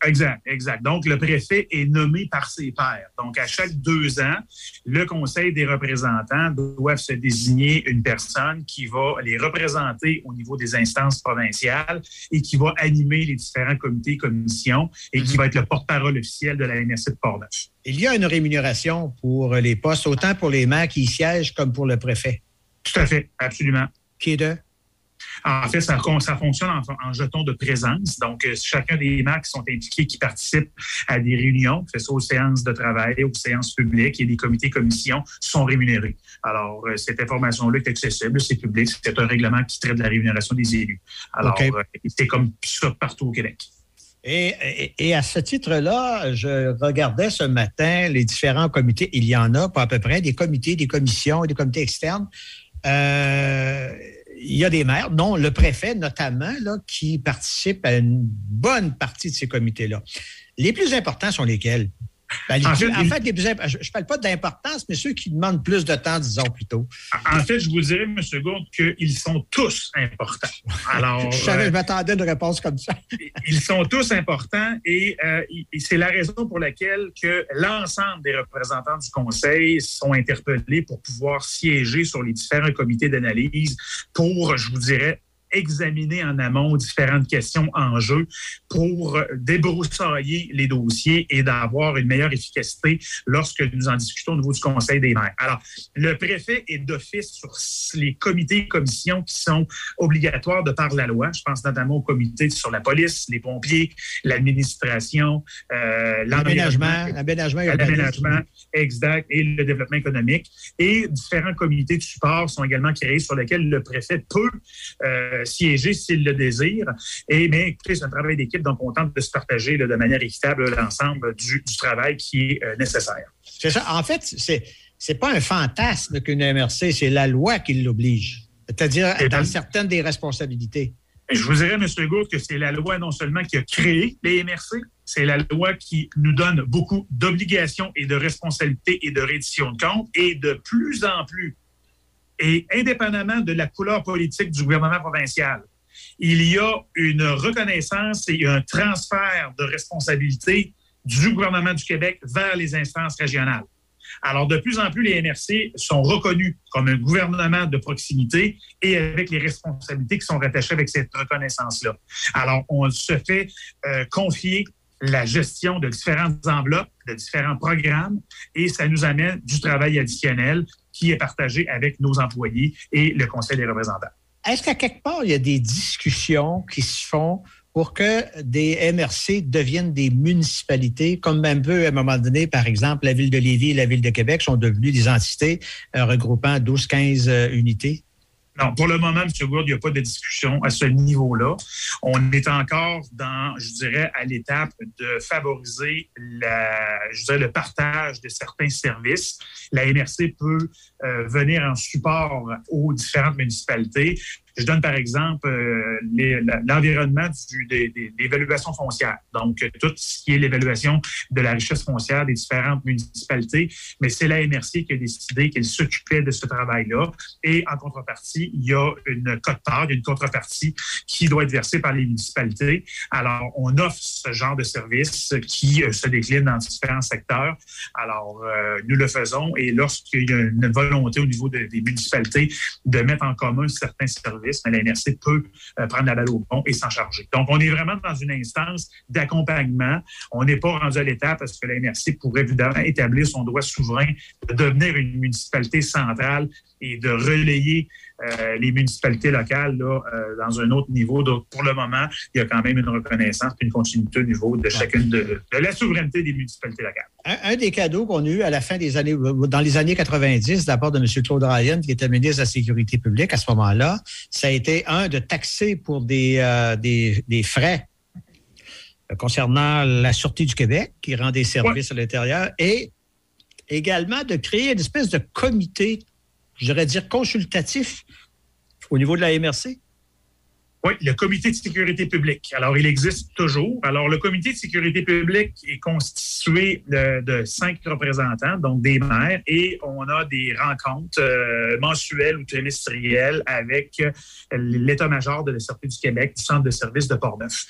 Exact, exact. Donc, le préfet est nommé par ses pairs. Donc, à chaque deux ans, le Conseil des représentants doivent se désigner une personne qui va les représenter au niveau des instances provinciales et qui va animer les différents comités, commissions et qui va être le porte-parole officiel de la MRC de Portneuf. Il y a une rémunération pour les postes, autant pour les maires qui y siègent comme pour le préfet? Tout à fait, absolument. Qui est de? En fait, ça, ça fonctionne en, en jetons de présence. Donc, euh, chacun des qui sont impliqués, qui participent à des réunions, que ce soit aux séances de travail, aux séances publiques et des comités commissions, sont rémunérés. Alors, euh, cette information-là est accessible, c'est public, c'est un règlement qui traite de la rémunération des élus. Alors, euh, c'est comme ça partout au Québec. Et, et- et à ce titre-là, je regardais ce matin les différents comités. Il y en a, pas à peu près, des comités, des commissions et des comités externes. Euh, il y a des maires, dont le préfet notamment, là, qui participent à une bonne partie de ces comités-là. Les plus importants sont lesquels? Ben, En fait, les plus imp- je ne parle pas d'importance, mais ceux qui demandent plus de temps, disons plutôt. En fait, je vous dirais, M. Gourde, qu'ils sont tous importants. Alors, je savais, euh, je m'attendais à une réponse comme ça. ils sont tous importants et, euh, et c'est la raison pour laquelle que l'ensemble des représentants du Conseil sont interpellés pour pouvoir siéger sur les différents comités d'analyse pour, je vous dirais, examiner en amont différentes questions en jeu pour débroussailler les dossiers et d'avoir une meilleure efficacité lorsque nous en discutons au niveau du Conseil des maires. Alors, le préfet est d'office sur les comités et commissions qui sont obligatoires de par la loi. Je pense notamment au comité sur la police, les pompiers, l'administration, euh, L'aménagement, l'aménagement, exact, et le développement économique. Et différents comités de support sont également créés sur lesquels le préfet peut euh, siéger s'il le désire. Et mais écoutez, c'est un travail d'équipe, donc on tente de se partager là, de manière équitable l'ensemble du, du travail qui est euh, nécessaire. C'est ça. En fait, c'est c'est pas un fantasme qu'une MRC, c'est la loi qui l'oblige. C'est-à-dire Et dans certaines des responsabilités. Je vous dirais, M. Gourde, que c'est la loi non seulement qui a créé les MRC, c'est la loi qui nous donne beaucoup d'obligations et de responsabilités et de reddition de comptes. Et de plus en plus, et indépendamment de la couleur politique du gouvernement provincial, il y a une reconnaissance et un transfert de responsabilités du gouvernement du Québec vers les instances régionales. Alors, de plus en plus, les MRC sont reconnus comme un gouvernement de proximité et avec les responsabilités qui sont rattachées avec cette reconnaissance-là. Alors, on se fait euh, confier la gestion de différentes enveloppes, de différents programmes, et ça nous amène du travail additionnel qui est partagé avec nos employés et le Conseil des représentants. Est-ce qu'à quelque part, il y a des discussions qui se font pour que des MRC deviennent des municipalités, comme un peu à un moment donné, par exemple, la ville de Lévis et la ville de Québec sont devenues des entités euh, regroupant 12-15 euh, unités? Non, pour le moment, M. Gourde, il n'y a pas de discussion à ce niveau-là. On est encore dans, je dirais, à l'étape de favoriser la, je dirais, le partage de certains services. La MRC peut euh, venir en support aux différentes municipalités. Je donne par exemple euh, l'environnement des- l'évaluation foncière. Donc, tout ce qui est l'évaluation de la richesse foncière des différentes municipalités. Mais c'est la MRC qui a décidé qu'elle s'occupait de ce travail-là. Et en contrepartie, il y a une cote-part, une contrepartie qui doit être versée par les municipalités. Alors, on offre ce genre de service qui euh, se décline dans différents secteurs. Alors, euh, nous le faisons et lorsqu'il y a une volonté au niveau de- des municipalités de mettre en commun certains services, mais la peut euh, prendre la balle au pont et s'en charger. Donc, on est vraiment dans une instance d'accompagnement. On n'est pas rendu à l'étape parce que la MRC pourrait évidemment établir son droit souverain de devenir une municipalité centrale et de relayer euh, les municipalités locales là, euh, dans un autre niveau. Donc, pour le moment, il y a quand même une reconnaissance et une continuité au niveau de chacune de, de la souveraineté des municipalités locales. Un, un des cadeaux qu'on a eu à la fin des années, dans les années 90, de la part de M. Claude Ryan, qui était ministre de la Sécurité publique à ce moment-là, ça a été un de taxer pour des, euh, des, des frais euh, concernant la Sûreté du Québec, qui rend des services à l'intérieur, et également de créer une espèce de comité, je dirais dire consultatif au niveau de la MRC. Oui, le comité de sécurité publique. Alors, il existe toujours. Alors, le comité de sécurité publique est constitué de, cinq représentants, donc des maires, et on a des rencontres euh, mensuelles ou trimestrielles avec euh, l'état-major de la Sûreté du Québec, du Centre de services de Portneuf.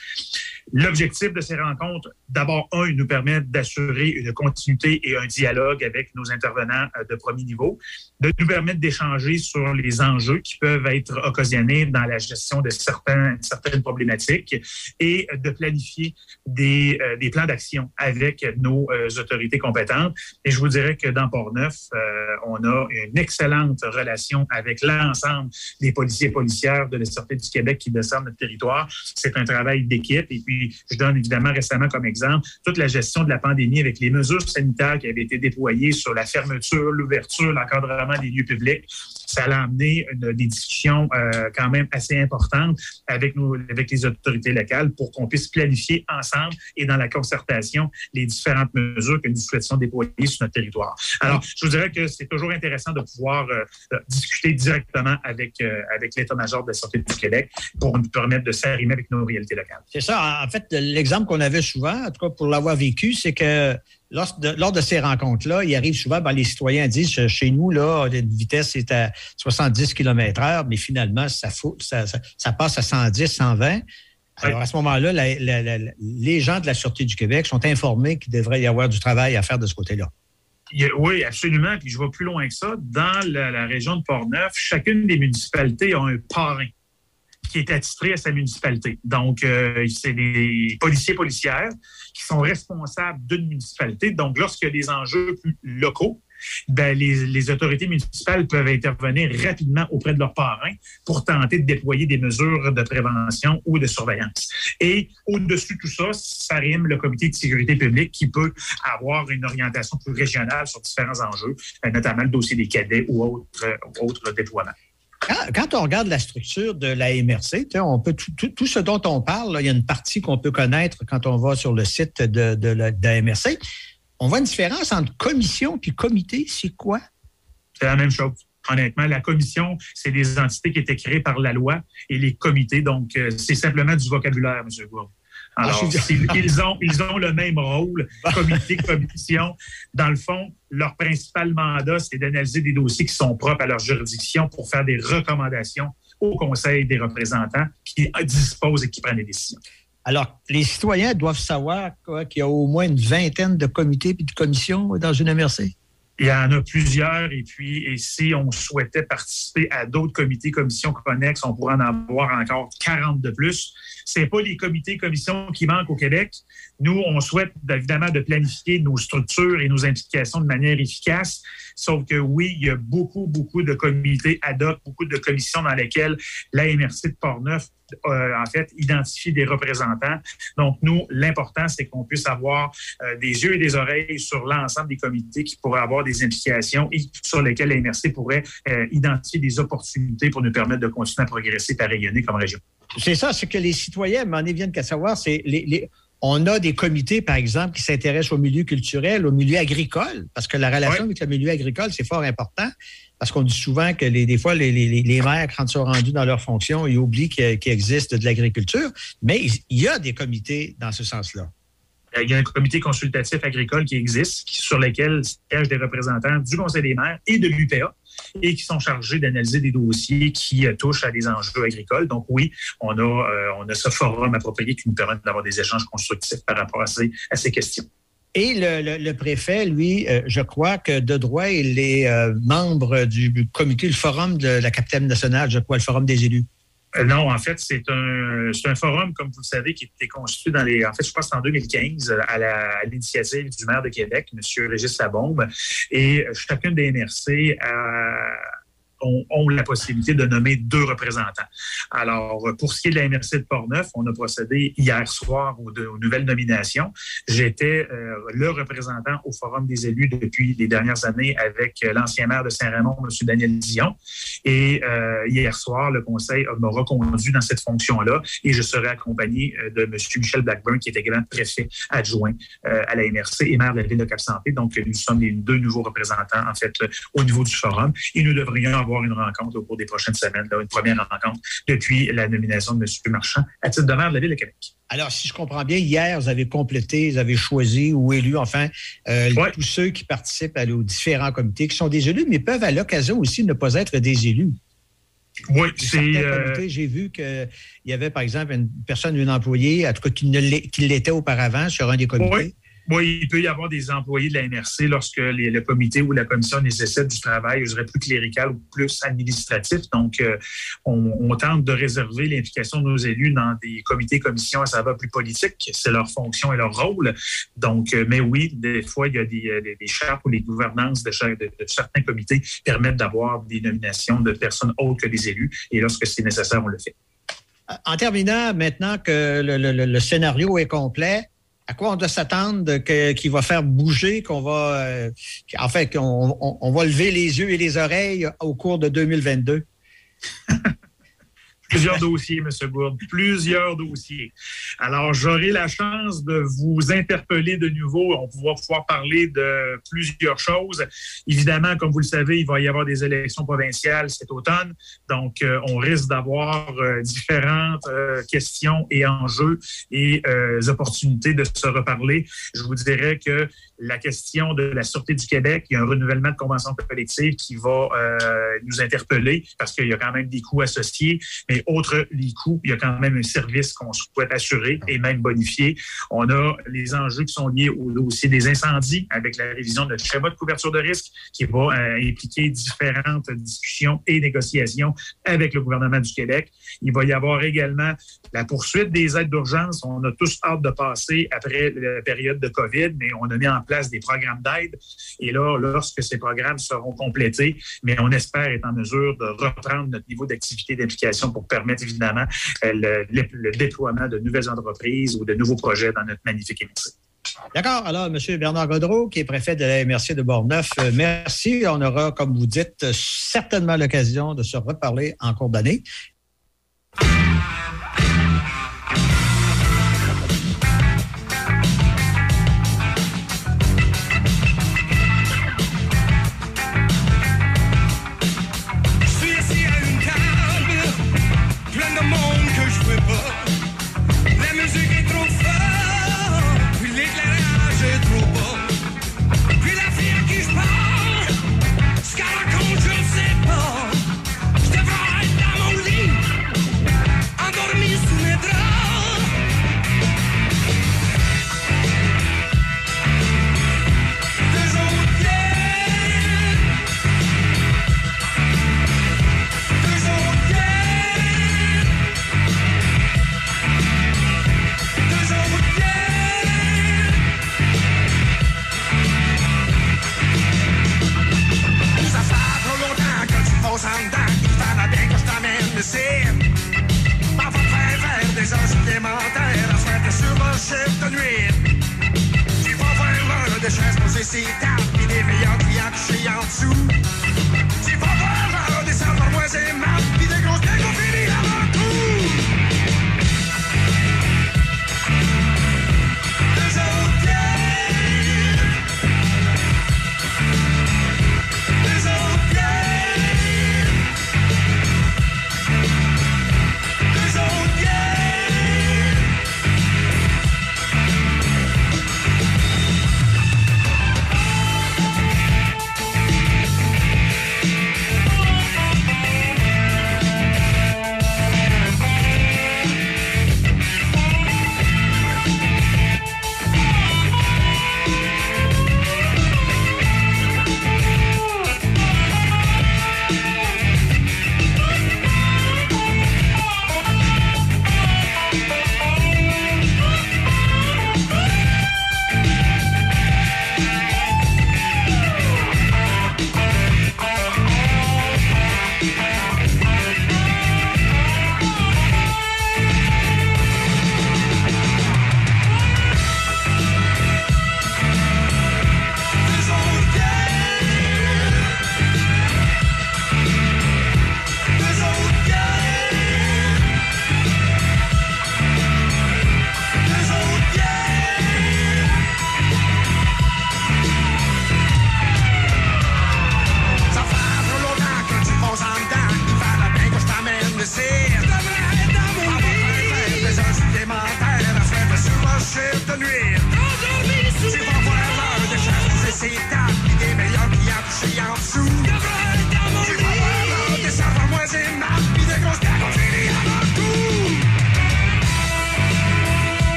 L'objectif de ces rencontres, d'abord, un, il nous permet d'assurer une continuité et un dialogue avec nos intervenants euh, de premier niveau, de nous permettre d'échanger sur les enjeux qui peuvent être occasionnés dans la gestion de certains, certaines problématiques et de planifier des, euh, des plans d'action avec nos euh, autorités compétentes. Et je vous dirais que dans Port-Neuf, euh, on a une excellente relation avec l'ensemble des policiers et policières de la Sûreté du Québec qui descendent notre territoire. C'est un travail d'équipe. Et puis, je donne évidemment récemment comme exemple toute la gestion de la pandémie avec les mesures sanitaires qui avaient été déployées sur la fermeture, l'ouverture, l'encadrement des lieux publics. Ça a amené une- des discussions euh, quand même assez importantes avec, nous, avec les autorités locales pour qu'on puisse planifier ensemble et dans la concertation les différentes mesures que nous souhaitions déployer sur notre territoire. Alors, je vous dirais que c'est toujours intéressant de pouvoir euh, discuter directement avec, euh, avec l'état-major de la Sûreté du Québec pour nous permettre de s'arrimer avec nos réalités locales. C'est ça. En fait, l'exemple qu'on avait souvent, en tout cas pour l'avoir vécu, c'est que lors de, lors de ces rencontres-là, il arrive souvent, ben, les citoyens disent, chez nous, là, la vitesse est à 70 km heure, mais finalement, ça, faut- ça, ça- ça passe à 110, 120. Alors, à ce moment-là, les gens de la Sûreté du Québec sont informés qu'il devrait y avoir du travail à faire de ce côté-là. Oui, absolument. Puis je vais plus loin que ça. Dans la, la région de Portneuf, chacune des municipalités a un parrain qui est attitré à sa municipalité. Donc, euh, c'est des policiers policières qui sont responsables d'une municipalité. Donc, lorsqu'il y a des enjeux plus locaux, ben, les, autorités municipales peuvent intervenir rapidement auprès de leurs parrains pour tenter de déployer des mesures de prévention ou de surveillance. Et au-dessus de tout ça, ça rime le comité de sécurité publique qui peut avoir une orientation plus régionale sur différents enjeux, euh, notamment le dossier des cadets ou autres, autres déploiements. Quand, on regarde la structure de la MRC, on peut tout, ce dont on parle, il y a une partie qu'on peut connaître quand on va sur le site de, de la, MRC. On voit une différence entre commission puis comité. C'est quoi? C'est la même chose. Honnêtement, la commission, c'est des entités qui étaient créées par la loi et les comités, donc euh, c'est simplement du vocabulaire, M. Gourde. Alors, ils, ont, ils ont le même rôle, comité, commission. Dans le fond, leur principal mandat, c'est d'analyser des dossiers qui sont propres à leur juridiction pour faire des recommandations au Conseil des représentants qui disposent et qui prennent des décisions. Alors, les citoyens doivent savoir qu'il y a au moins une vingtaine de comités et de commissions dans une MRC? Il y en a plusieurs. Et puis, si on souhaitait participer à d'autres comités, commissions connexes, on pourrait en avoir encore 40 de plus. C'est pas les comités, commissions qui manquent au Québec. Nous, on souhaite évidemment de planifier nos structures et nos implications de manière efficace. Sauf que oui, il y a beaucoup, beaucoup de comités ad hoc, beaucoup de commissions dans lesquelles la MRC de Portneuf euh, en fait, identifier des représentants. Donc, nous, l'important, c'est qu'on puisse avoir euh, des yeux et des oreilles sur l'ensemble des comités qui pourraient avoir des implications et sur lesquels la MRC pourrait euh, identifier des opportunités pour nous permettre de continuer à progresser et à rayonner comme région. C'est ça, ce que les citoyens m'en viennent qu'à savoir, c'est les- on a des comités, par exemple, qui s'intéressent au milieu culturel, au milieu agricole, parce que la relation avec le milieu agricole, c'est fort important, parce qu'on dit souvent que les, des fois, les, les, les maires, quand ils sont rendus dans leurs fonctions, ils oublient qu'il existe de l'agriculture, mais il y a des comités dans ce sens-là. Il y a un comité consultatif agricole qui existe, qui- sur lequel siègent des représentants du Conseil des maires et de l'UPA et qui sont chargés d'analyser des dossiers qui euh, touchent à des enjeux agricoles. Donc oui, on a, euh, on a ce forum approprié qui nous permet d'avoir des échanges constructifs par rapport à ces, à ces questions. Et le, préfet, lui, euh, je crois que de droit, il est membre du comité, le forum de la capitaine nationale, je crois, le forum des élus. Euh, Non, en fait, c'est un, un forum, comme vous le savez, qui été constitué dans les. En fait, je pense en 2015, à l'initiative du maire de Québec, M. Régis Labombe. Et chacune des MRC a- ont, ont la possibilité de nommer deux représentants. Alors, pour ce qui est de la MRC de Portneuf, on a procédé hier soir aux, nouvelles nominations. J'étais euh, le représentant au Forum des élus depuis les dernières années avec euh, l'ancien maire de Saint-Raymond, M. Daniel Dion. Et euh, hier soir, le conseil m'a reconduit dans cette fonction-là et je serai accompagné euh, de M. Michel Blackburn, qui est également préfet adjoint euh, à la MRC et maire de la ville de Cap-Santé. Donc, nous sommes les deux nouveaux représentants, en fait, euh, au niveau du forum. Et nous devrions avoir une rencontre au cours des prochaines semaines, là, une première rencontre depuis la nomination de M. Marchand à titre de maire de la ville de Québec. Alors, si je comprends bien, hier, vous avez complété, vous avez choisi ou élu, enfin, euh, tous ceux qui participent à- aux différents comités, qui sont des élus, mais peuvent à l'occasion aussi ne pas être des élus. Oui, c'est. euh, J'ai vu qu'il y avait, par exemple, une personne, une employée, en tout cas, qui ne l'est- qui l'était auparavant sur un des comités. Oui. Oui, il peut y avoir des employés de la MRC lorsque les- le comité ou la commission nécessite du travail, je dirais, plus clérical ou plus administratif. Donc, euh, on, tente de réserver l'implication de nos élus dans des comités, commissions, ça va plus politique. C'est leur fonction et leur rôle. Donc, euh, mais oui, des fois, il y a des, euh, des- chartes ou les gouvernances de, certains comités permettent d'avoir des nominations de personnes autres que des élus. Et lorsque c'est nécessaire, on le fait. En terminant, maintenant que le scénario est complet, à quoi on doit s'attendre qu'il va faire bouger, qu'on va, euh, en fait, qu'on on- on va lever les yeux et les oreilles au cours de 2022? Plusieurs dossiers, M. Gourde, plusieurs dossiers. Alors, j'aurai la chance de vous interpeller de nouveau. On va pouvoir parler de plusieurs choses. Évidemment, comme vous le savez, il va y avoir des élections provinciales cet automne. Donc, euh, on risque d'avoir euh, différentes euh, questions et enjeux et opportunités de se reparler. Je vous dirais que la question de la Sûreté du Québec, il y a un renouvellement de convention collective qui va euh, nous interpeller parce qu'il y a quand même des coûts associés. Mais outre les coûts, il y a quand même un service qu'on souhaite assurer et même bonifier. On a les enjeux qui sont liés au dossier des incendies avec la révision de notre schéma de couverture de risque qui va euh, impliquer différentes discussions et négociations avec le gouvernement du Québec. Il va y avoir également la poursuite des aides d'urgence. On a tous hâte de passer après la période de COVID, mais on a mis en place des programmes d'aide. Et là, lorsque ces programmes seront complétés, mais on espère être en mesure de reprendre notre niveau d'activité d'implication pour permettre évidemment euh, le, déploiement de nouvelles entreprises ou de nouveaux projets dans notre magnifique MRC. D'accord. Alors, M. Bernard Godreau, qui est préfet de la MRC de Borneuf, euh, merci. On aura, comme vous dites, certainement l'occasion de se reparler en cours d'année.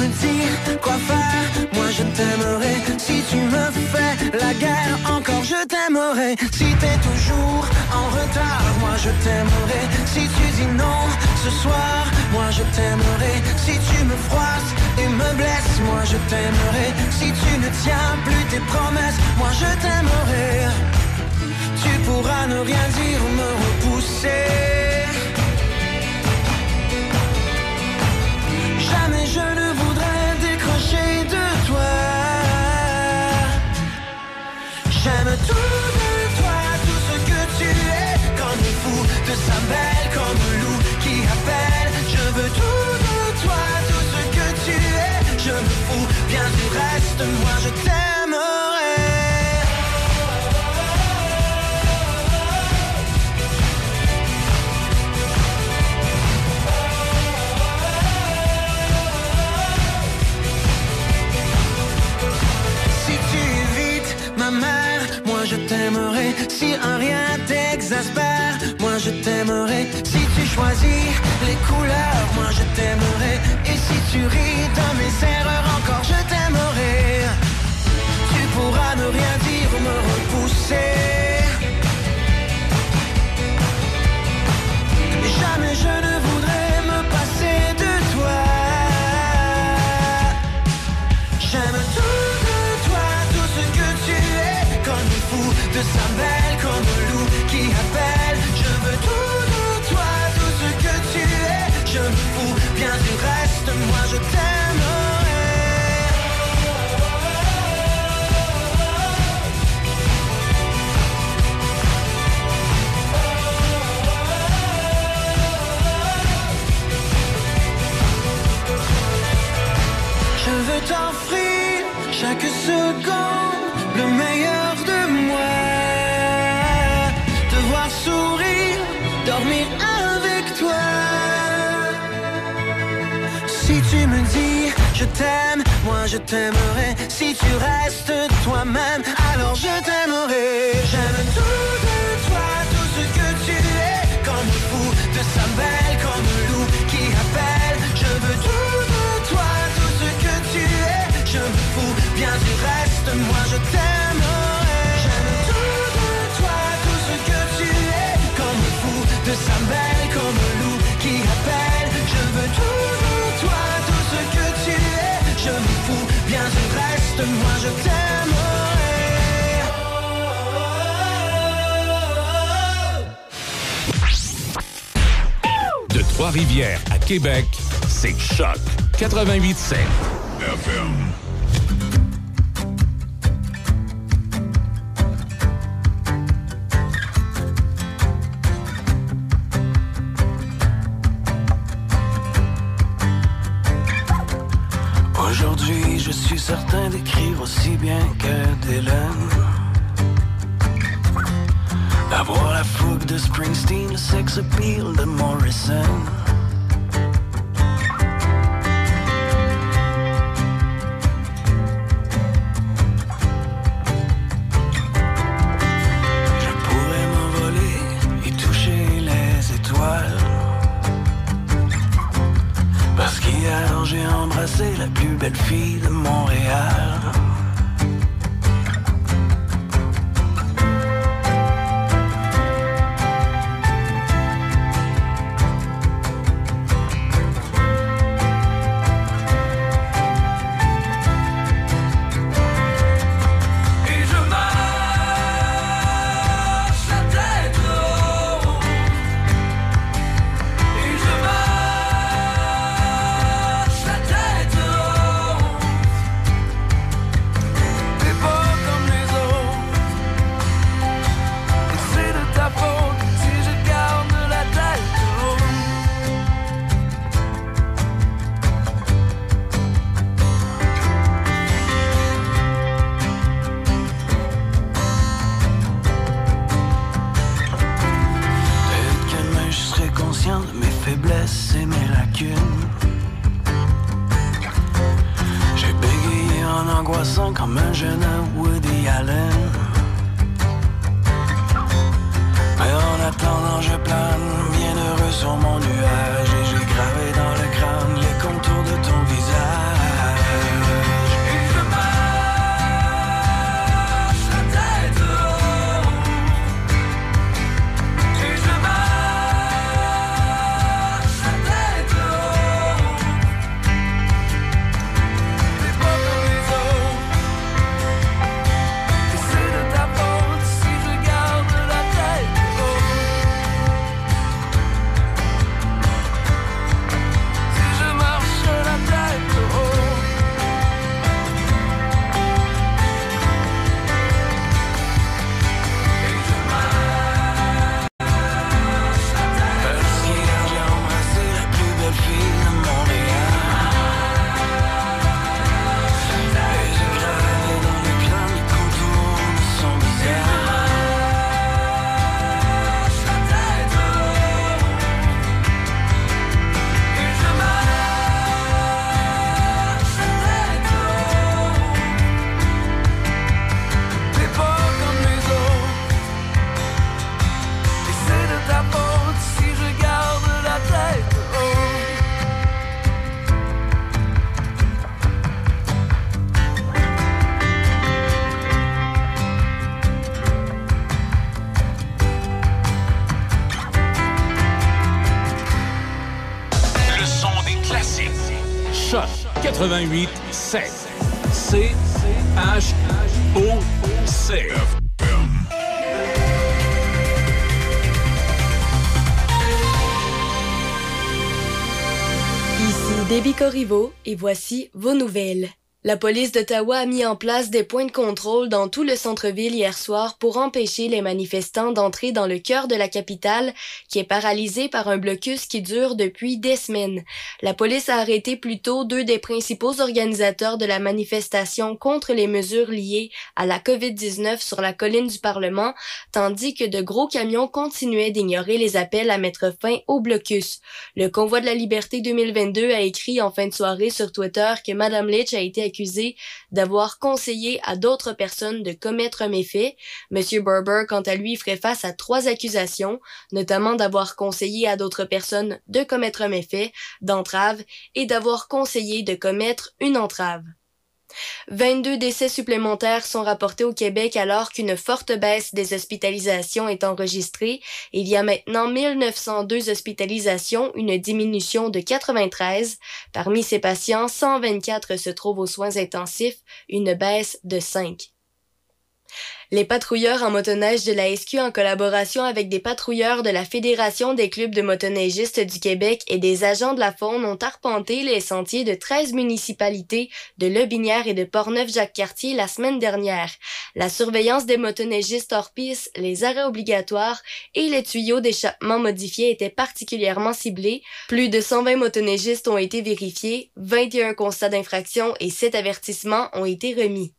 Me dis quoi faire, moi je t'aimerai. Si tu me fais la guerre, encore je t'aimerai. Si t'es toujours en retard, moi je t'aimerai. Si tu dis non ce soir, moi je t'aimerai. Si tu me froisses et me blesses, moi je t'aimerai. Si tu ne tiens plus tes promesses, moi je t'aimerai. Tu pourras ne rien dire ou me repousser. Sa belle, comme un loup qui appelle. Je veux tout de toi, tout ce que tu es. Je me fous bien du reste, moi je t'aimerai. Si tu évites ma mère, moi je t'aimerai. Si un rien t'exaspère, je t'aimerai. Si tu choisis les couleurs, moi je t'aimerai. Et si tu ris de mes erreurs, encore je t'aimerai. Tu pourras ne rien dire ou me repousser. Jamais je ne voudrais me passer de toi. J'aime tout de toi, tout ce que tu es. Comme fou de sa belle, comme un loup qui appelle. Bien du reste, moi je t'aimerai. Je veux t'offrir chaque seconde le meilleur je t'aimerai. Si tu restes toi-même, alors je t'aimerai. J'aime tout je t'aimerai. De Trois-Rivières à Québec, c'est Choc 88.7. Aujourd'hui, je suis certain d'écrire aussi bien que Dylan. D'avoir la fougue de Springsteen, le sex appeal de Morrison. 88 7. C H O C. Ici Déby Corriveau et voici vos nouvelles. La police d'Ottawa a mis en place des points de contrôle dans tout le centre-ville hier soir pour empêcher les manifestants d'entrer dans le cœur de la capitale qui est paralysée par un blocus qui dure depuis des semaines. La police a arrêté plus tôt deux des principaux organisateurs de la manifestation contre les mesures liées à la COVID-19 sur la colline du Parlement, tandis que de gros camions continuaient d'ignorer les appels à mettre fin au blocus. Le Convoi de la Liberté 2022 a écrit en fin de soirée sur Twitter que Madame Litch a été accusé d'avoir conseillé à d'autres personnes de commettre un méfait. Monsieur Berber, quant à lui, ferait face à trois accusations, notamment d'avoir conseillé à d'autres personnes de commettre un méfait, et d'avoir conseillé de commettre une entrave. 22 décès supplémentaires sont rapportés au Québec alors qu'une forte baisse des hospitalisations est enregistrée. Il y a maintenant 1902 hospitalisations, une diminution de 93. Parmi ces patients, 124 se trouvent aux soins intensifs, une baisse de 5. Les patrouilleurs en motoneige de la SQ en collaboration avec des patrouilleurs de la Fédération des clubs de motoneigistes du Québec et des agents de la faune ont arpenté les sentiers de 13 municipalités de Lobinière et de Portneuf-Jacques-Cartier la semaine dernière. La surveillance des motoneigistes hors piste, les arrêts obligatoires et les tuyaux d'échappement modifiés étaient particulièrement ciblés. Plus de 120 motoneigistes ont été vérifiés, 21 constats d'infraction et 7 avertissements ont été remis.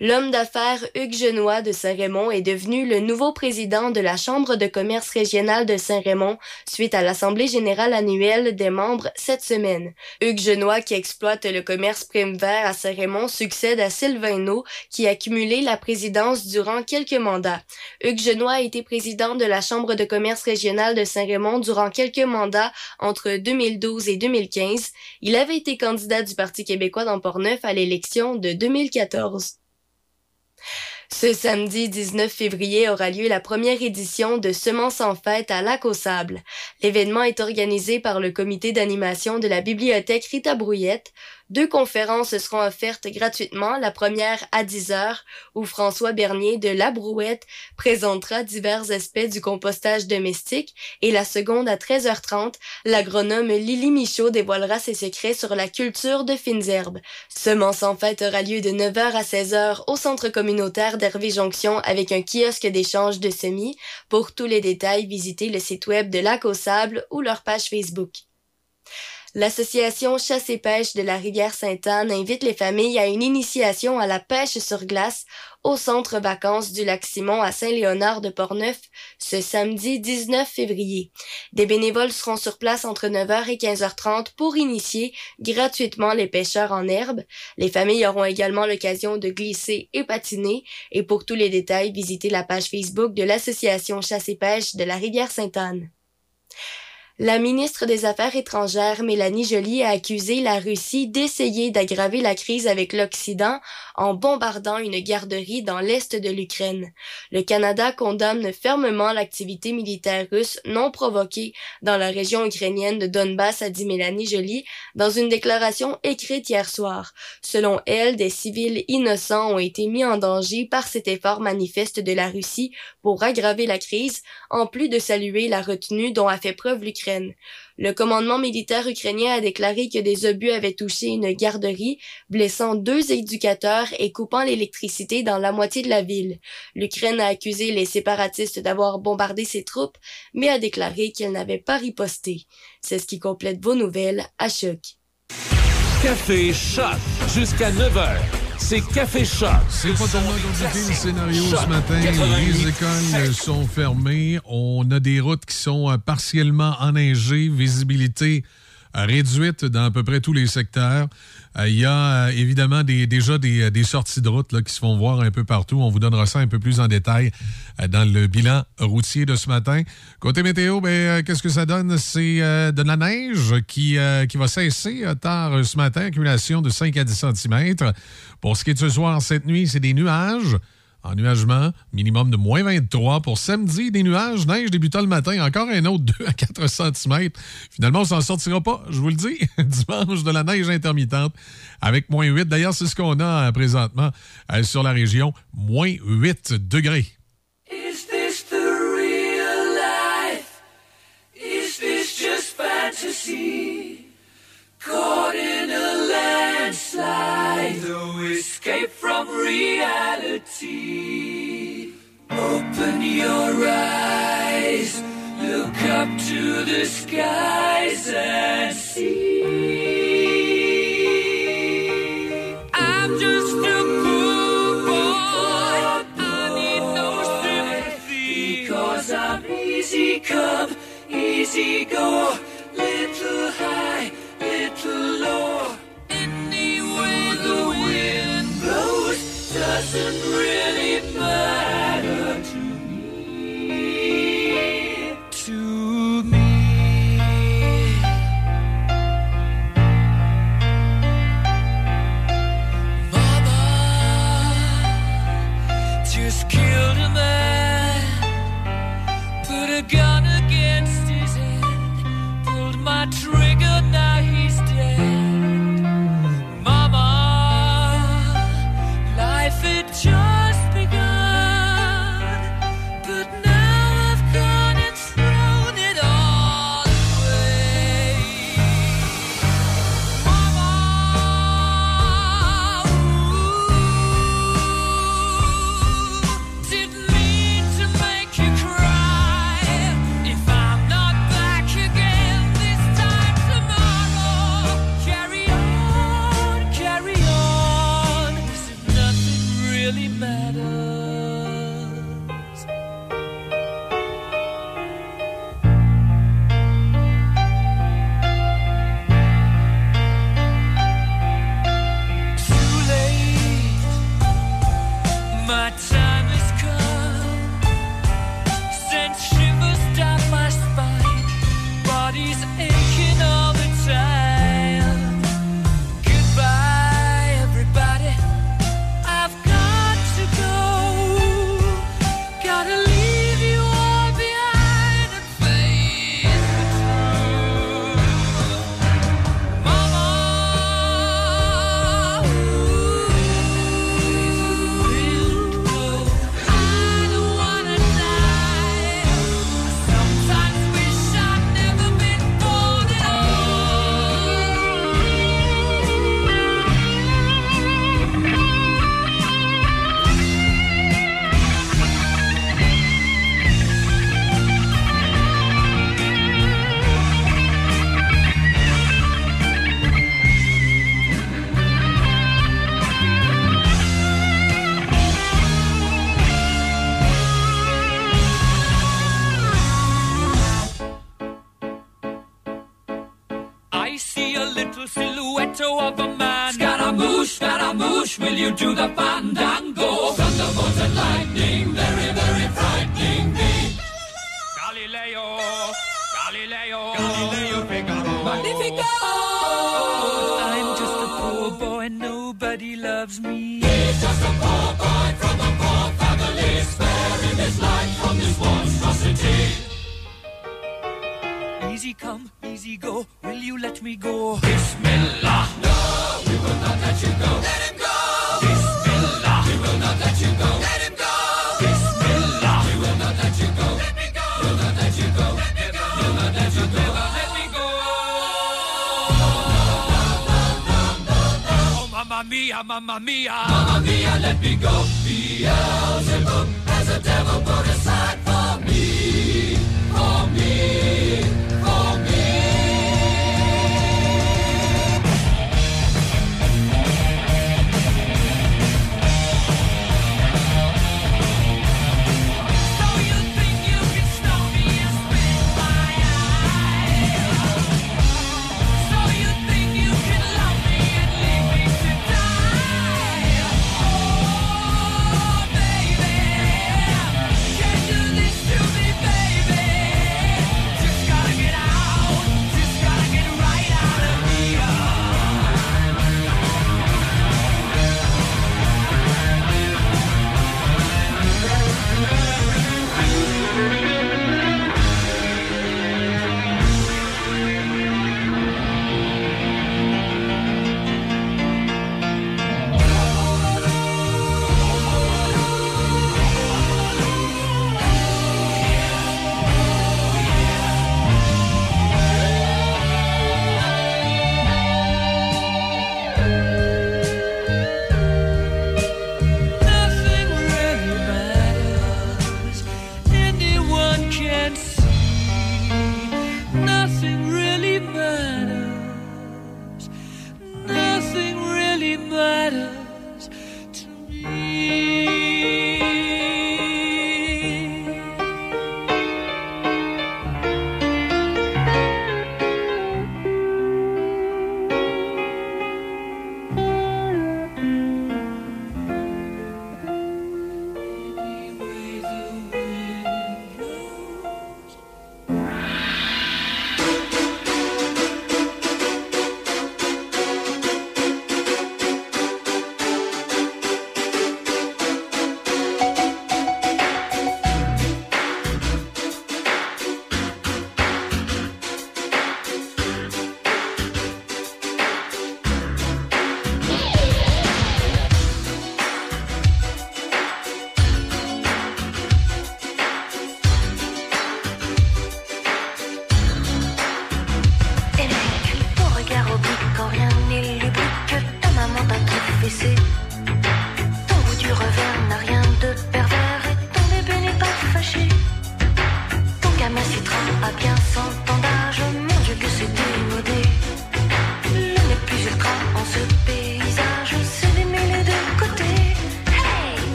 L'homme d'affaires Hugues Genois de Saint-Raymond est devenu le nouveau président de la Chambre de commerce régionale de Saint-Raymond suite à l'Assemblée générale annuelle des membres cette semaine. Hugues Genois, qui exploite le commerce prime vert à Saint-Raymond, succède à Sylvain No, qui a cumulé la présidence durant quelques mandats. Hugues Genois a été président de la Chambre de commerce régionale de Saint-Raymond durant quelques mandats entre 2012 et 2015. Il avait été candidat du Parti québécois dans Portneuf à l'élection de 2014. Ce samedi 19 février aura lieu la première édition de Semences en fête à Lac aux Sables. L'événement est organisé par le comité d'animation de la bibliothèque Rita Brouillette. Deux conférences seront offertes gratuitement, la première à 10 heures, où François Bernier de La Brouette présentera divers aspects du compostage domestique, et la seconde à 13h30, l'agronome Lily Michaud dévoilera ses secrets sur la culture de fines herbes. Semence en fête aura lieu de 9h à 16h au centre communautaire d'Hervé Jonction avec un kiosque d'échange de semis. Pour tous les détails, visitez le site web de Lac au Sable ou leur page Facebook. L'association Chasse et pêche de la rivière Sainte-Anne invite les familles à une initiation à la pêche sur glace au centre vacances du lac Simon à Saint-Léonard de Portneuf ce samedi 19 février. Des bénévoles seront sur place entre 9h et 15h30 pour initier gratuitement les pêcheurs en herbe. Les familles auront également l'occasion de glisser et patiner et pour tous les détails, visitez la page Facebook de l'association Chasse et pêche de la rivière Sainte-Anne. La ministre des Affaires étrangères, Mélanie Joly, a accusé la Russie d'essayer d'aggraver la crise avec l'Occident en bombardant une garderie dans l'est de l'Ukraine. Le Canada condamne fermement l'activité militaire russe non provoquée dans la région ukrainienne de Donbass, a dit Mélanie Joly dans une déclaration écrite hier soir. Selon elle, des civils innocents ont été mis en danger par cet effort manifeste de la Russie pour aggraver la crise, en plus de saluer la retenue dont a fait preuve l'Ukraine. Le commandement militaire ukrainien a déclaré que des obus avaient touché une garderie, blessant deux éducateurs et coupant l'électricité dans la moitié de la ville. L'Ukraine a accusé les séparatistes d'avoir bombardé ses troupes, mais a déclaré qu'elle n'avait pas riposté. C'est ce qui complète vos nouvelles à choc. Café Choc jusqu'à 9h. C'est Café Choc. C'est pas tellement compliqué le scénario ce matin. Les écoles sont fermées. On a des routes qui sont euh, partiellement enneigées, visibilité réduite dans à peu près tous les secteurs. Euh, Il y a euh, évidemment déjà des, sorties de route qui se font voir un peu partout. On vous donnera ça un peu plus en détail euh, dans le bilan routier de ce matin. Côté météo, ben, euh, qu'est-ce que ça donne? C'est euh, de la neige qui, euh, qui va cesser euh, tard euh, ce matin, accumulation de 5 à 10 cm. Pour ce qui est de ce soir, cette nuit, c'est des nuages. Ennuagement, minimum de moins 23. Pour samedi, des nuages, neige débutant le matin, encore un autre 2 à 4 cm. Finalement, on s'en sortira pas, je vous le dis. Dimanche, de la neige intermittente avec moins 8. D'ailleurs, c'est ce qu'on a euh, présentement euh, sur la région, moins 8 degrés. Is this the real life? Is this just fantasy? Landslide, no escape from reality. Open your eyes, look up to the skies and see. I'm just a poor boy. I need no sympathy. Because I'm easy come, easy go. Little high,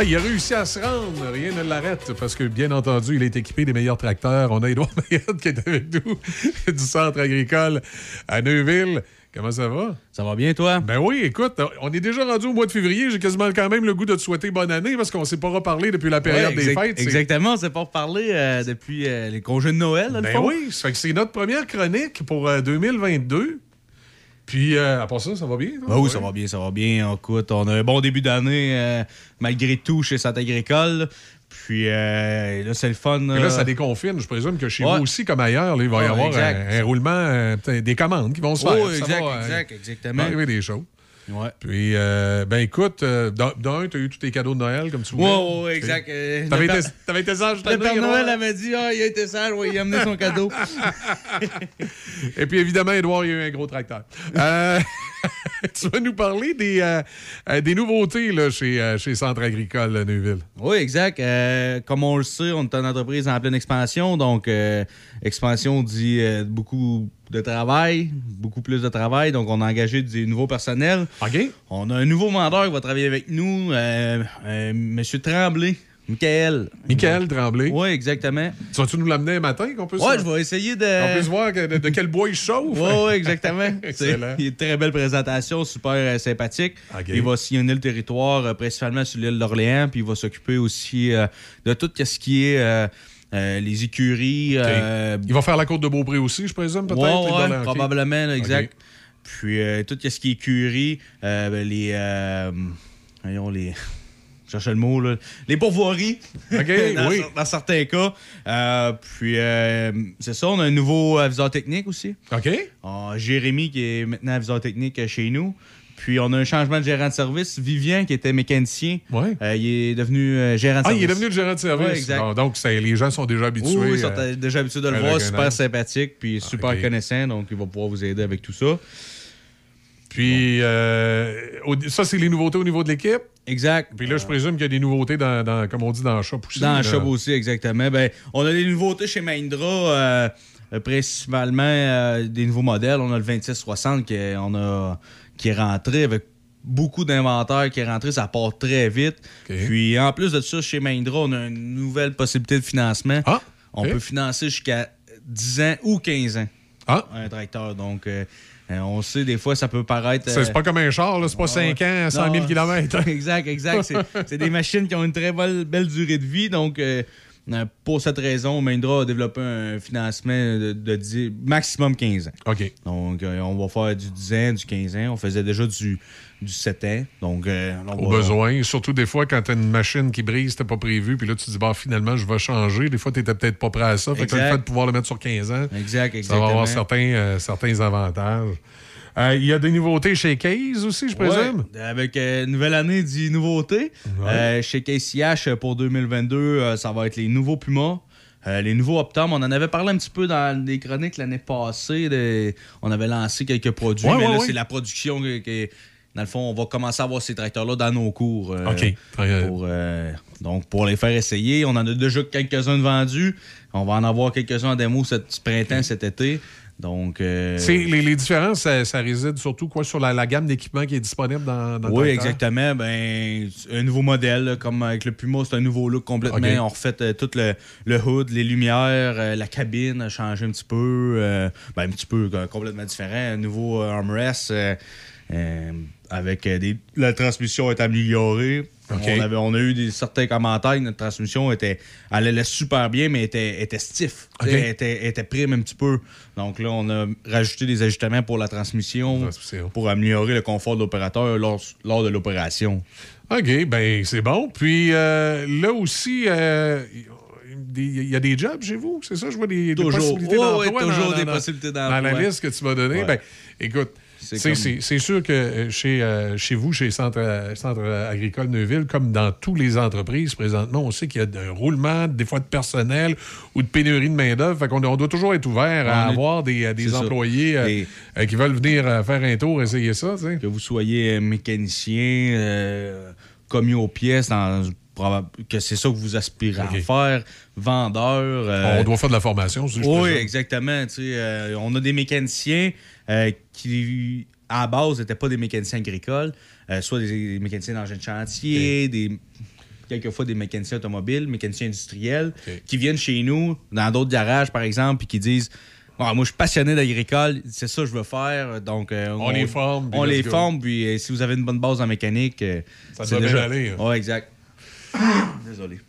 Ah, il a réussi à se rendre. Rien ne l'arrête parce que, bien entendu, il est équipé des meilleurs tracteurs. On a Édouard Mayette qui est avec nous du centre agricole à Neuville. Comment ça va? Ça va bien, toi? Ben oui, écoute, on est déjà rendu au mois de février. J'ai quasiment quand même le goût de te souhaiter bonne année parce qu'on s'est pas reparlé depuis la période Ouais, des fêtes. Exactement, on s'est pas reparlé euh, depuis euh, les congés de Noël, Ben fond. oui, ça fait que c'est notre première chronique pour euh, 2022. Puis, euh, à part ça, ça va bien? Ben oui, ça va bien, ça va bien. Écoute, on a un bon début d'année, euh, malgré tout, chez Centre Agricole. Puis euh, là, c'est le fun. Et là, euh, ça déconfine. Je présume que chez Ouais. vous aussi, comme ailleurs, là, il va y Ouais, avoir un, un roulement, euh, des commandes qui vont se Oh, faire. Ça exact, va, euh, exact, exactement. Il va arriver des choses. Ouais. Puis, euh, ben écoute, euh, d'un, tu as eu tous tes cadeaux de Noël, comme tu voulais. Ouais, ouais, ouais, exact. Euh, T'avais été, t'avais été sage, Le Père Noël avait dit Ah, il a été sage, ouais, il a amené son cadeau. Et puis, évidemment, Edouard, il a eu un gros tracteur. Euh, tu vas nous parler des, euh, euh, des nouveautés là, chez, euh, chez Centre Agricole Neuville. Oui, exact. Euh, comme on le sait, on est une entreprise en pleine expansion. Donc, euh, expansion dit beaucoup de travail, beaucoup plus de travail. Donc, on a engagé des nouveaux personnels. OK. On a un nouveau vendeur qui va travailler avec nous, Monsieur Tremblay. Michael. Michael Tremblay. Oui, exactement. Tu vas-tu nous l'amener un matin qu'on peut se- je vais essayer de. On peut se voir de, de quel bois il chauffe. Oui, ouais, exactement. Excellent. il y a une très belle présentation, super euh, sympathique. Il va sillonner le territoire, euh, principalement sur l'île d'Orléans, puis il va s'occuper aussi euh, de tout ce qui est euh, les écuries. euh, Il va faire la côte de Beaupré aussi, je présume, peut-être? Ouais, ouais, probablement, là, exact. Puis euh, tout ce qui est écurie, ben, les. euh, voyons, les. Je cherchais le mot, là. Les pourvoiries. OK, dans, oui. dans certains cas. Euh, puis, euh, c'est ça, on a un nouveau aviseur technique aussi. OK. Ah, Jérémy, qui est maintenant aviseur technique chez nous. Puis, on a un changement de gérant de service. Vivien, qui était mécanicien, euh, il est devenu euh, gérant de Ah, service. il est devenu le gérant de service. Ouais, exact. Bon, donc, les gens sont déjà habitués. Oui, ils sont euh, déjà habitués de le voir, super sympathique, puis super ok. connaissant, donc il va pouvoir vous aider avec tout ça. Puis, euh, ça, c'est les nouveautés au niveau de l'équipe? Exact. Puis là, je présume qu'il y a des nouveautés, dans, dans- comme on dit, dans le shop aussi. Dans shop aussi, exactement. Ben, on a des nouveautés chez Mahindra, euh, euh, principalement euh, des nouveaux modèles. On a le 2660 qui est, on a, qui est rentré avec beaucoup d'inventaire qui est rentré, ça part très vite. Puis en plus de ça, chez Mahindra, on a une nouvelle possibilité de financement. Ah, On peut financer jusqu'à 10 ans ou 15 ans Ah. un tracteur. Donc, euh, on sait, des fois, ça peut paraître. C'est pas comme un char, c'est pas 5 ans à 100 000 non, km. exact, exact. C'est- des machines qui ont une très belle, belle durée de vie. Donc, euh, euh, pour cette raison, Mahindra a développé un financement de, de 10 maximum 15 ans. OK. Donc, euh, on va faire du 10 ans, du 15 ans. On faisait déjà du, du 7 ans. Donc, euh, on Au va- besoin. Surtout des fois, quand t'as une machine qui brise, t'as pas prévu, puis là, tu te dis, bah, finalement, je vais changer. Des fois, t'étais peut-être pas prêt à ça. Fait que Exact. le fait de pouvoir le mettre sur 15 ans, Exact, ça va avoir certains, euh, certains avantages. Euh, Il y a des nouveautés chez Case aussi, je présume? Ouais, avec euh, nouvelle année dit nouveauté. Euh, chez KCH, pour 2022, euh, ça va être les nouveaux Pumas. les nouveaux Optum, on en avait parlé un petit peu dans les chroniques l'année passée. on avait lancé quelques produits, Ouais, mais ouais, là, ouais. c'est la production que, que- dans le fond, on va commencer à avoir ces tracteurs-là dans nos cours. euh, OK. Pour, euh, donc, pour les faire essayer, on en a déjà quelques-uns de vendus. On va en avoir quelques-uns en démo cet printemps, cet été. Donc, euh, Les, les différences, ça, ça réside surtout quoi, sur la, la gamme d'équipements qui est disponible dans, dans Oui, exactement. Ben, un nouveau modèle, là, comme avec le Puma, c'est un nouveau look complètement. On refait euh, tout le, le hood, les lumières, euh, la cabine a changé un petit peu. euh, ben, un petit peu, euh, complètement différent. Un nouveau euh, armrest euh, avec euh, des. La transmission est améliorée. On, avait, on a eu des, certains commentaires notre transmission était. Elle allait super bien, mais était, était stiff. Elle était, était prime un petit peu. Donc là, on a rajouté des ajustements pour la transmission pour améliorer le confort de l'opérateur lors, lors de l'opération. OK, ben c'est bon. Puis euh, là aussi, euh, il y a des jobs chez vous, c'est ça? Je vois des, possibilités d'emploi toujours dans- des possibilités Dans la liste que tu m'as donnée. Ouais. Ben, écoute, C'est comme- sûr que euh, chez, euh, chez vous, chez Centre, euh, Centre agricole Neuville, comme dans toutes les entreprises présentement, on sait qu'il y a un roulement, des fois de personnel ou de pénurie de main-d'œuvre. Fait qu'on on doit toujours être ouvert à est- avoir des, employés euh, Et- qui veulent venir faire un tour, essayer ça. Que vous soyez mécanicien, euh, commis aux pièces, dans- que c'est ça que vous aspirez à faire, vendeur. euh, On doit faire de la formation je Oui, exactement. euh, on a des mécaniciens euh, qui, à la base, n'étaient pas des mécaniciens agricoles, euh, soit des, des mécaniciens d'engins de chantier, des quelquefois des mécaniciens automobiles, mécaniciens industriels, qui viennent chez nous, dans d'autres garages, par exemple, puis qui disent Ah, Moi, je suis passionné d'agricole, c'est ça que je veux faire. Donc, euh, On les forme, On les go. forme, puis euh, si vous avez une bonne base en mécanique, euh, Ça doit bien aller, hein. Oui, exact. Désolé.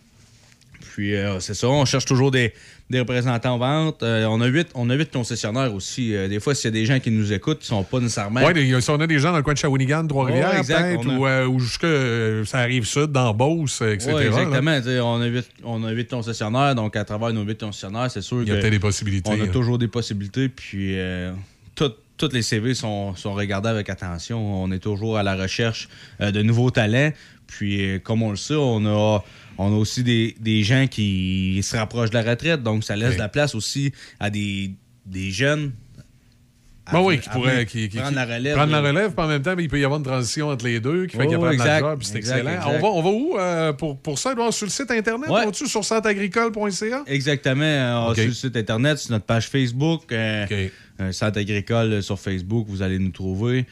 Puis c'est ça, on cherche toujours des, des représentants en vente. Euh, on, a huit, on a huit concessionnaires aussi. Euh, des fois, s'il y a des gens qui nous écoutent qui sont pas nécessairement. Oui, si on a des gens dans le coin de Shawinigan, Trois-Rivières, Ouais, peut-être, a- ou, euh, ou jusque euh, ça arrive sud, dans Beauce, etc. Ouais, exactement. On a, huit, on a huit concessionnaires, donc à travers nos huit concessionnaires, c'est sûr Il y a que des possibilités, On a hein. toujours des possibilités, puis tout- toutes les CV sont, sont regardés avec attention. On est toujours à la recherche euh, de nouveaux talents. Puis, euh, comme on le sait, on a, on a aussi des, des gens qui se rapprochent de la retraite, donc ça laisse Oui. la place aussi à des, des jeunes. à- Ben oui, qui à pourrait venir qui, qui- prendre la relève. prendre la relève, puis en même temps, ben, il peut y avoir une transition entre les deux qui fait Ouais, qu'il y a de job, puis c'est excellent. exact. On va, on va où euh, pour, pour ça, Edouard? Sur le site Internet? Ouais. On tu sur centreagricole.ca? Exactement. euh, OK. Sur le site Internet, sur notre page Facebook, euh, Centre agricole sur Facebook, vous allez nous trouver.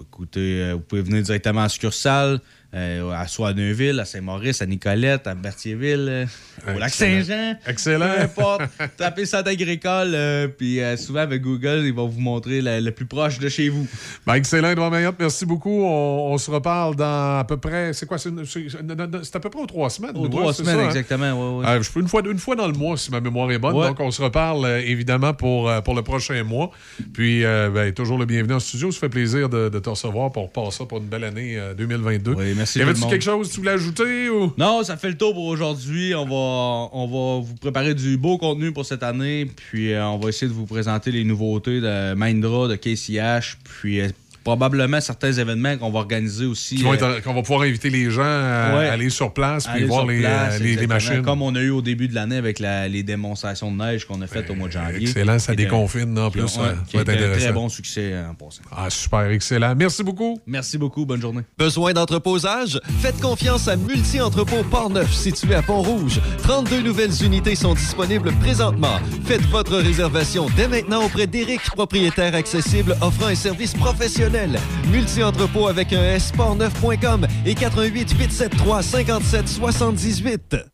Écoutez, vous pouvez venir directement en succursale, euh, à soit à Saint-Maurice, à Nicolette, à Berthierville, euh, au lac Excellent. Saint-Jean. Excellent. Peu importe. Tapez Centre agricole, euh, puis euh, souvent avec Google, il va vous montrer le plus proche de chez vous. Ben, excellent, Edouard Mayotte, merci beaucoup. On, on se reparle dans à peu près. C'est quoi? C'est à peu près aux trois semaines. Aux trois semaines, ça, hein? exactement. ouais, ouais. Euh, je peux une fois, une fois dans le mois, si ma mémoire est bonne. Ouais. Donc, on se reparle évidemment pour, pour le prochain mois. Puis, ben, toujours le bienvenu en studio. Ça fait plaisir de, de te recevoir pour passer pour une belle année euh, 2022. Oui, merci Y avait-tu quelque chose que tu voulais ajouter? Ou... Non, ça fait le tour pour aujourd'hui. On va, on va vous préparer du beau contenu pour cette année. Puis euh, on va essayer de vous présenter les nouveautés de Mindra, de KCH. Puis euh, probablement certains événements qu'on va organiser aussi. Euh, qu'on va pouvoir inviter les gens à Ouais. aller sur place puis aller voir sur les, place, euh, les- les, machines. Comme on a eu au début de l'année avec la- les démonstrations de neige qu'on a faites au mois de janvier. excellent, ça déconfine, en plus, ça ouais, va qui a être été un très bon succès euh, en passant. Ah, super, excellent. Merci beaucoup. Merci beaucoup. Bonne journée. Besoin d'entreposage? Faites confiance à Multi-Entrepôt Port-Neuf, situé à Pont-Rouge. 32 nouvelles unités sont disponibles présentement. Faites votre réservation dès maintenant auprès d'Éric, propriétaire accessible offrant un service professionnel Multi-entrepôt avec un S, sportneuf.com et 88 873 57 78.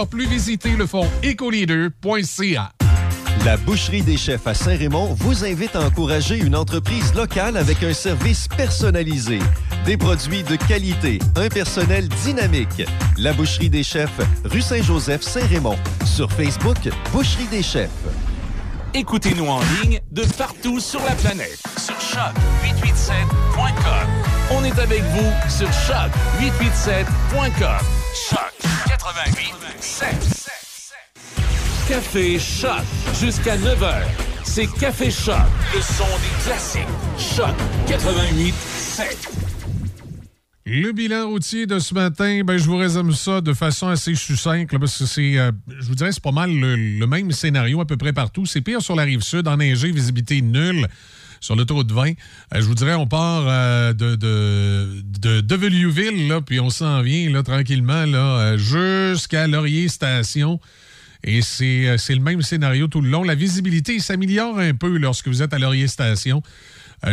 plus, visitez le fonds ecoleader.ca. La Boucherie des Chefs à Saint-Raymond vous invite à encourager une entreprise locale avec un service personnalisé. Des produits de qualité, un personnel dynamique. La Boucherie des Chefs, rue Saint-Joseph, Saint-Raymond. Sur Facebook, Boucherie des Chefs. Écoutez-nous en ligne de partout sur la planète sur choc887.com. On est avec vous sur choc887.com. Choc 88.7. Café Choc jusqu'à 9h. C'est Café Choc, le son des classiques. Choc 88.7. Le bilan routier de ce matin, ben, je vous résume ça de façon assez succincte, là, parce que c'est, euh, je vous dirais, c'est pas mal le, le même scénario à peu près partout. C'est pire sur la rive sud, enneigé, visibilité nulle. Sur l'autoroute 20, Euh, je vous dirais, on part euh, de, de, puis on s'en vient tranquillement euh, jusqu'à Laurier Station. Et c'est le même scénario tout le long. La visibilité s'améliore un peu lorsque vous êtes à Laurier Station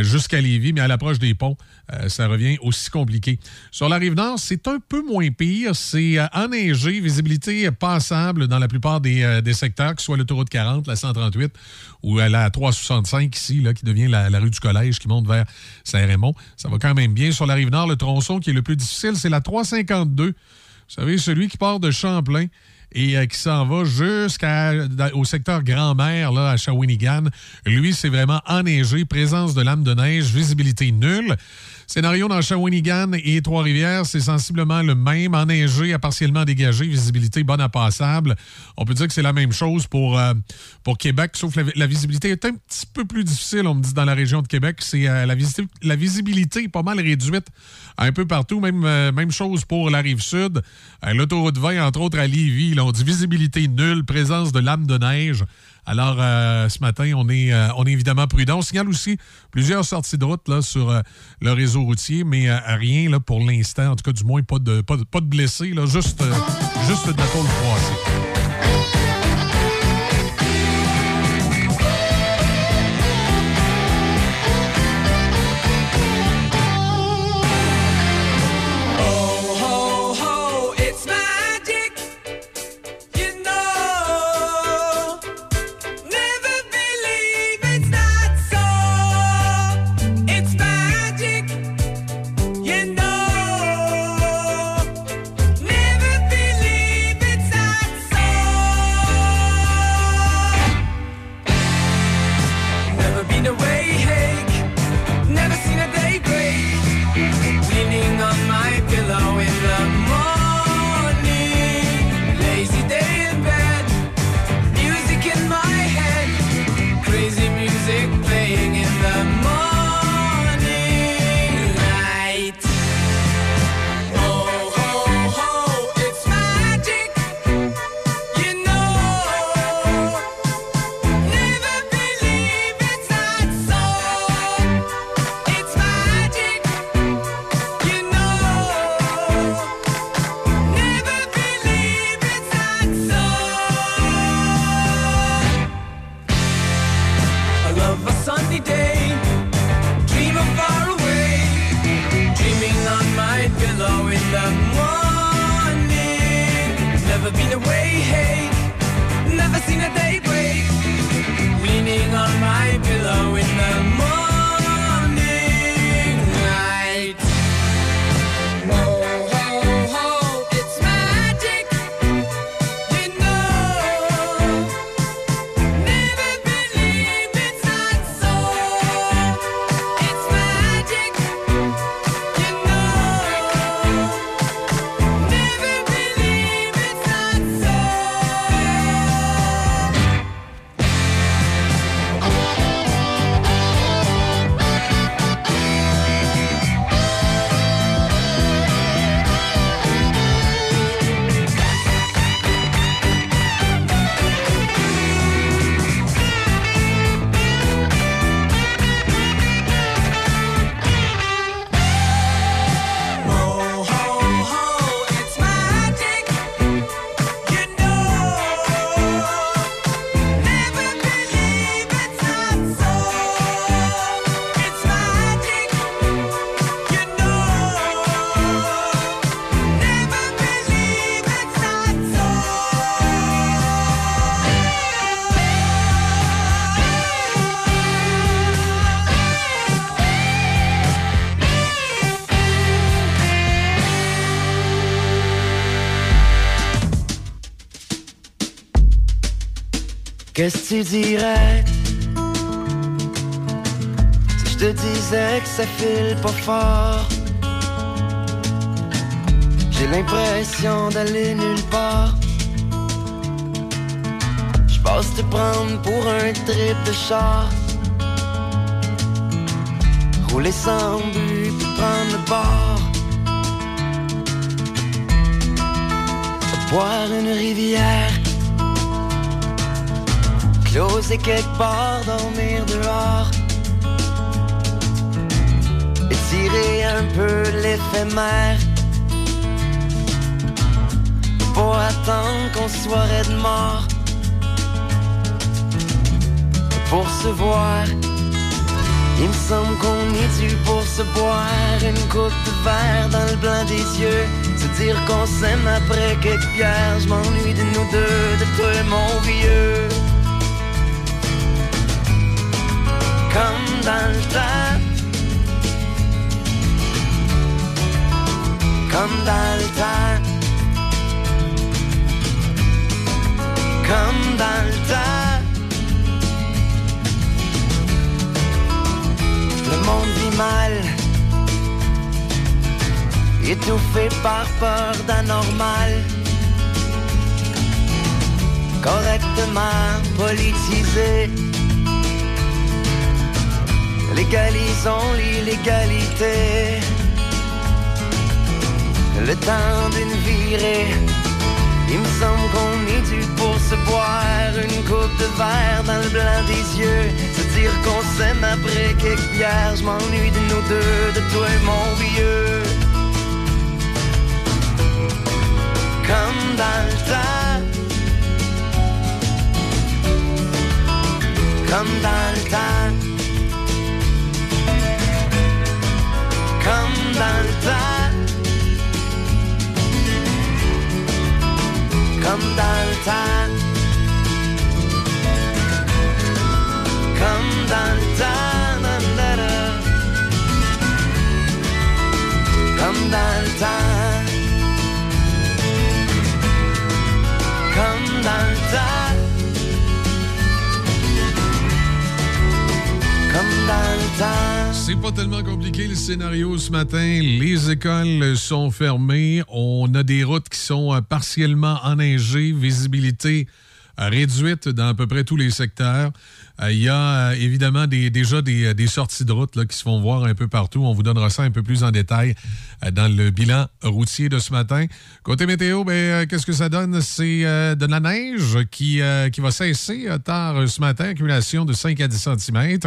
jusqu'à Lévis, mais à l'approche des ponts, euh, ça revient aussi compliqué. Sur la rive nord, c'est un peu moins pire. C'est euh, enneigé, visibilité passable dans la plupart des, euh, secteurs, que ce soit l'autoroute 40, la 138 ou euh, la 365 ici, là, qui devient la, la rue du Collège, qui monte vers Saint-Raymond. Ça va quand même bien. Sur la rive nord, le tronçon qui est le plus difficile, c'est la 352. Vous savez, celui qui part de Champlain et euh, qui s'en va jusqu'au secteur Grand-Mère, là, à Shawinigan. Lui, c'est vraiment enneigé, présence de lames de neige, visibilité nulle. Scénario dans Shawinigan et Trois-Rivières, c'est sensiblement le même, enneigé à partiellement dégagé, visibilité bonne à passable. On peut dire que c'est la même chose pour, euh, Québec, sauf la, la visibilité est un petit peu plus difficile, on me dit, dans la région de Québec. C'est euh, la, visi- la visibilité est pas mal réduite un peu partout. Même, euh, chose pour la rive sud. L'autoroute 20, entre autres à Lévis, là, on dit visibilité nulle, présence de lames de neige. Alors, euh, ce matin, on est, euh, on est évidemment prudent. On signale aussi plusieurs sorties de route là, sur euh, le réseau routier, mais rien là, pour l'instant. En tout cas, du moins, pas de, pas de, blessés, juste, juste de la tôle froissée. Qu'est-ce que tu dirais si je te disais que ça file pas fort? J'ai l'impression d'aller nulle part. Je passe te prendre pour un trip de char. Rouler sans but puis prendre le bord. Boire une rivière. Closer quelque part, dormir dehors. Étirer un peu l'éphémère. Pour attendre qu'on soit de mort. Pour se voir. Il me semble qu'on est dû pour se boire une coupe de verre dans le blanc des yeux. Se dire qu'on s'aime après quelques bières. Je m'ennuie de nous deux, de toi mon vieux. Dans le temps. Comme dans le temps. Comme dans le temps. Le monde vit mal, étouffé par peur d'anormal. Correctement politisé, légalisons l'illégalité. Le temps d'une virée, il me semble qu'on est dû pour se boire une coupe de verre dans le blanc des yeux. Se dire qu'on s'aime après quelques bières. Je m'ennuie de nous deux, de toi et mon vieux. Comme dans le temps. Comme dans le temps. Comme dans le temps. Comme dans le temps. Comme dans le temps. na, na, na. Comme C'est pas tellement compliqué le scénario ce matin. Les écoles sont fermées. On a des routes qui sont euh, partiellement enneigées, visibilité réduite dans à peu près tous les secteurs. Euh, Il y a euh, évidemment déjà des, des sorties de route qui se font voir un peu partout. On vous donnera ça un peu plus en détail euh, dans le bilan routier de ce matin. Côté météo, ben, euh, qu'est-ce que ça donne? C'est euh, de la neige qui, euh, qui va cesser euh, tard euh, ce matin, accumulation de 5 à 10 cm.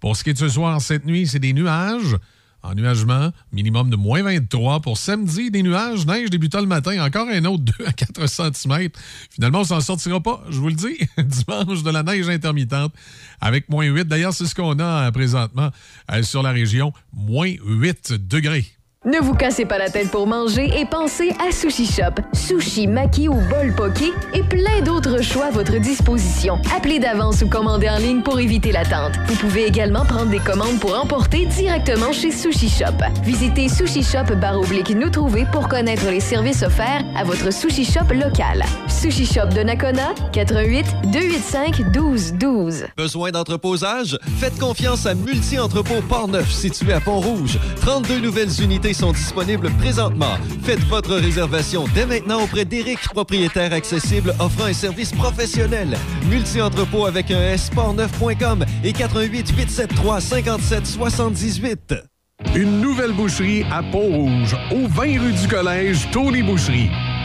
Pour ce qui est de ce soir, cette nuit, c'est des nuages. Ennuagement, minimum de moins 23. Pour samedi, des nuages, neige débutant le matin, encore un autre 2 à 4 cm. Finalement, on s'en sortira pas, je vous le dis. Dimanche, de la neige intermittente avec moins 8. D'ailleurs, c'est ce qu'on a euh, présentement euh, sur la région, moins 8 degrés. Ne vous cassez pas la tête pour manger et pensez à Sushi Shop. Sushi, maki ou bol poké et plein d'autres choix à votre disposition. Appelez d'avance ou commandez en ligne pour éviter l'attente. Vous pouvez également prendre des commandes pour emporter directement chez Sushi Shop. Visitez Sushi Shop barre oblique nous trouver pour connaître les services offerts à votre Sushi Shop local. Sushi Shop de Nakona, 88 285 1212. Besoin d'entreposage? Faites confiance à Multi-Entrepôt Port-Neuf, situé à Pont-Rouge. 32 nouvelles unités sont disponibles présentement. Faites votre réservation dès maintenant auprès d'Éric, propriétaire accessible offrant un service professionnel. Multi-Entrepôt avec un S, portneuf.com et 88 873 57 78. Une nouvelle boucherie à Pont-Rouge, au 20 rue du Collège, Tony Boucherie.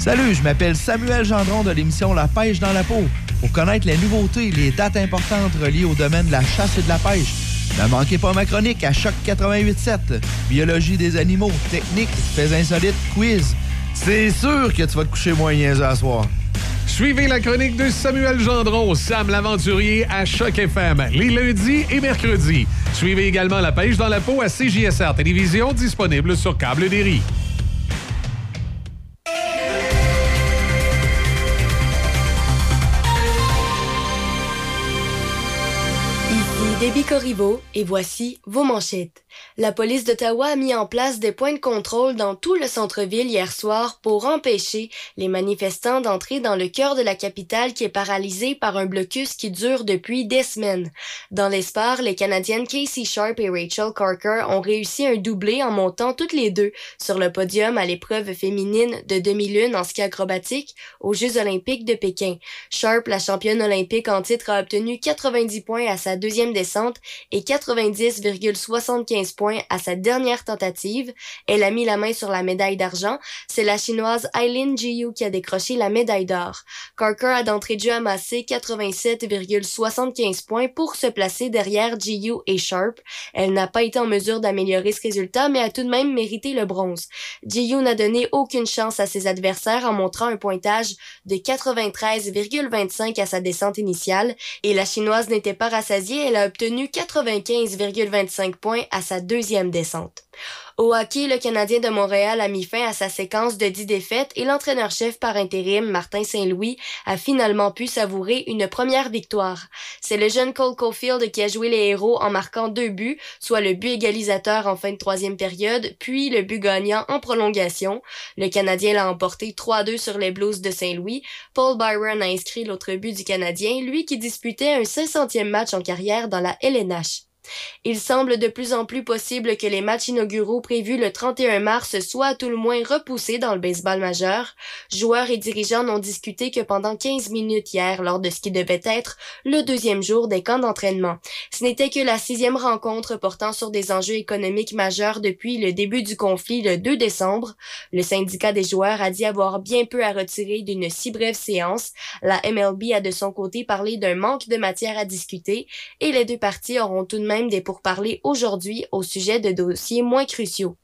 Salut, je m'appelle Samuel Gendron de l'émission La pêche dans la peau. Pour connaître les nouveautés les dates importantes reliées au domaine de la chasse et de la pêche, ne manquez pas ma chronique à Choc 88.7. Biologie des animaux, techniques, faits insolites, quiz. C'est sûr que tu vas te coucher niaiseux à soir. Suivez la chronique de Samuel Gendron, Sam l'aventurier à Choc FM, les lundis et mercredis. Suivez également la pêche dans la peau à CJSR Télévision, disponible sur Câble des. Déby Corriveau et voici vos manchettes. La police d'Ottawa a mis en place des points de contrôle dans tout le centre-ville hier soir pour empêcher les manifestants d'entrer dans le cœur de la capitale qui est paralysée par un blocus qui dure depuis des semaines. Dans l'espoir, les Canadiennes Casey Sharp et Rachel Corker ont réussi un doublé en montant toutes les deux sur le podium à l'épreuve féminine de demi-lune en ski acrobatique aux Jeux olympiques de Pékin. Sharp, la championne olympique en titre, a obtenu 90 points à sa deuxième et 90,75 points à sa dernière tentative. Elle a mis la main sur la médaille d'argent. C'est la chinoise Eileen Jiu qui a décroché la médaille d'or. Carker a d'entrée de jeu amassé 87,75 points pour se placer derrière Jiu et Sharp. Elle n'a pas été en mesure d'améliorer ce résultat, mais a tout de même mérité le bronze. Jiu n'a donné aucune chance à ses adversaires en montrant un pointage de 93,25 à sa descente initiale et la chinoise n'était pas rassasiée, 95,25 points à sa deuxième descente. Au hockey, le Canadien de Montréal a mis fin à sa séquence de 10 défaites et l'entraîneur-chef par intérim, Martin Saint-Louis, a finalement pu savourer une première victoire. C'est le jeune Cole Caulfield qui a joué les héros en marquant deux buts, soit le but égalisateur en fin de troisième période, puis le but gagnant en prolongation. Le Canadien l'a emporté 3-2 sur les Blues de Saint-Louis. Paul Byron a inscrit l'autre but du Canadien, lui qui disputait un 500e match en carrière dans la LNH. Il semble de plus en plus possible que les matchs inauguraux prévus le 31 mars soient à tout le moins repoussés dans le baseball majeur. Joueurs et dirigeants n'ont discuté que pendant 15 minutes hier lors de ce qui devait être le deuxième jour des camps d'entraînement. Ce n'était que la sixième rencontre portant sur des enjeux économiques majeurs depuis le début du conflit le 2 décembre. Le syndicat des joueurs a dit avoir bien peu à retirer d'une si brève séance. La MLB a de son côté parlé d'un manque de matière à discuter et les deux parties auront tout de même des pourparlers aujourd'hui au sujet de dossiers moins cruciaux.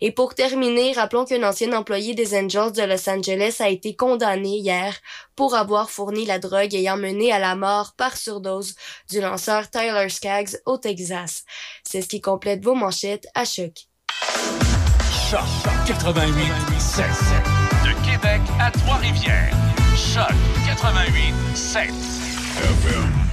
Et pour terminer, rappelons qu'un ancien employé des Angels de Los Angeles a été condamné hier pour avoir fourni la drogue ayant mené à la mort par surdose du lanceur Tyler Skaggs au Texas. C'est ce qui complète vos manchettes à choc. Choc 88 7. De Québec à Trois-Rivières. Choc 88 7.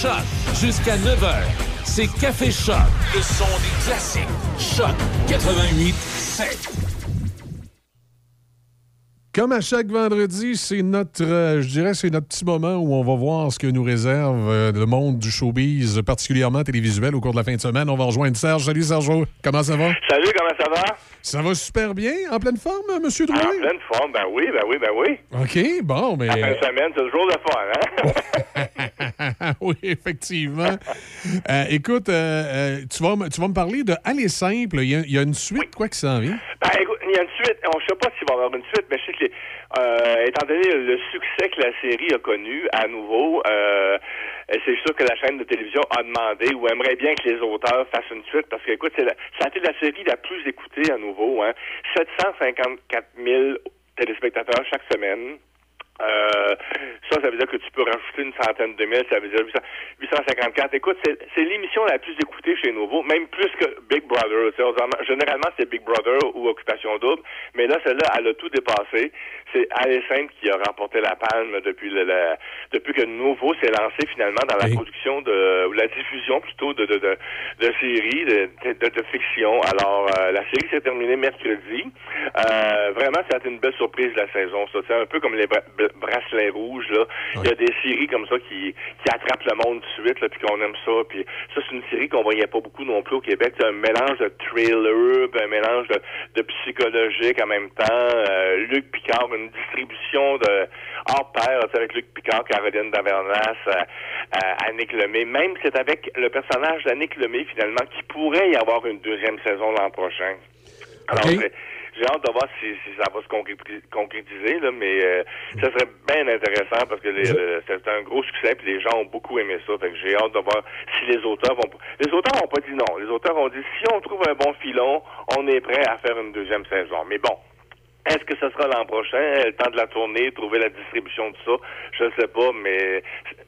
Choc. Jusqu'à 9h. C'est Café Choc. Le son des classiques. Choc 88 7. Comme à chaque vendredi, c'est notre, euh, je dirais, c'est notre petit moment où on va voir ce que nous réserve euh, le monde du showbiz, particulièrement télévisuel, au cours de la fin de semaine. On va rejoindre Serge. Salut Sergio, comment ça va? Salut, comment ça va? Ça va super bien, en pleine forme, euh, Monsieur Drouin? En pleine forme, ben oui, ben oui, ben oui. OK, bon, mais... La fin de semaine, c'est toujours le fun, hein? oui, effectivement. Euh, écoute, euh, euh, tu, vas, me- tu vas me parler de Aller Simple. Il y a, une suite, quoi, qui s'en vient? Ben, écoute, il y a une suite. On ne sait pas s'il va y avoir une suite, mais je sais que, étant donné le succès que la série a connu à nouveau, c'est sûr que la chaîne de télévision a demandé ou aimerait bien que les auteurs fassent une suite parce que, écoute, la- ça a été la série la plus écoutée à nouveau. Hein. 754 000 téléspectateurs chaque semaine. Euh, ça, ça veut dire que tu peux rajouter une centaine de mille, ça veut dire 800 854. Écoute, c'est l'émission la plus écoutée chez Nouveau, même plus que Big Brother. Généralement, c'est Big Brother ou Occupation Double, mais là, celle-là, elle a tout dépassé. C'est Simple qui a remporté la palme depuis le, la- depuis que Nouveau s'est lancé finalement dans la production de, ou la diffusion plutôt de, de, de, de séries, de, de, de fiction. Alors, euh, la série s'est terminée mercredi. Euh, vraiment, ça a été une belle surprise de la saison. Ça, c'est un peu comme les bra- bra- bracelets rouges. Là. Il y a des séries comme ça qui, qui attrapent le monde tout de suite, là, puis qu'on aime ça. Puis ça, c'est une série qu'on voyait pas beaucoup non plus au Québec. C'est un mélange de thriller, un mélange de, de psychologique en même temps. Euh, Luc Picard, une distribution de hors pair avec Luc Picard, Caroline Davernas, euh, euh, Annick Lemay. Même c'est avec le personnage d'Annick Lemay, finalement, qui pourrait y avoir une deuxième saison l'an prochain. Alors, j'ai- hâte de voir si, si ça va se concréti- concrétiser, là, mais euh, ça serait bien intéressant parce que c'est un gros succès puis les gens ont beaucoup aimé ça. Fait que j'ai hâte de voir si les auteurs vont. Les auteurs n'ont pas dit non. Les auteurs ont dit si on trouve un bon filon, on est prêt à faire une deuxième saison. Mais bon. Est-ce que ce sera l'an prochain, le temps de la tournée, trouver la distribution de ça? Je ne sais pas, mais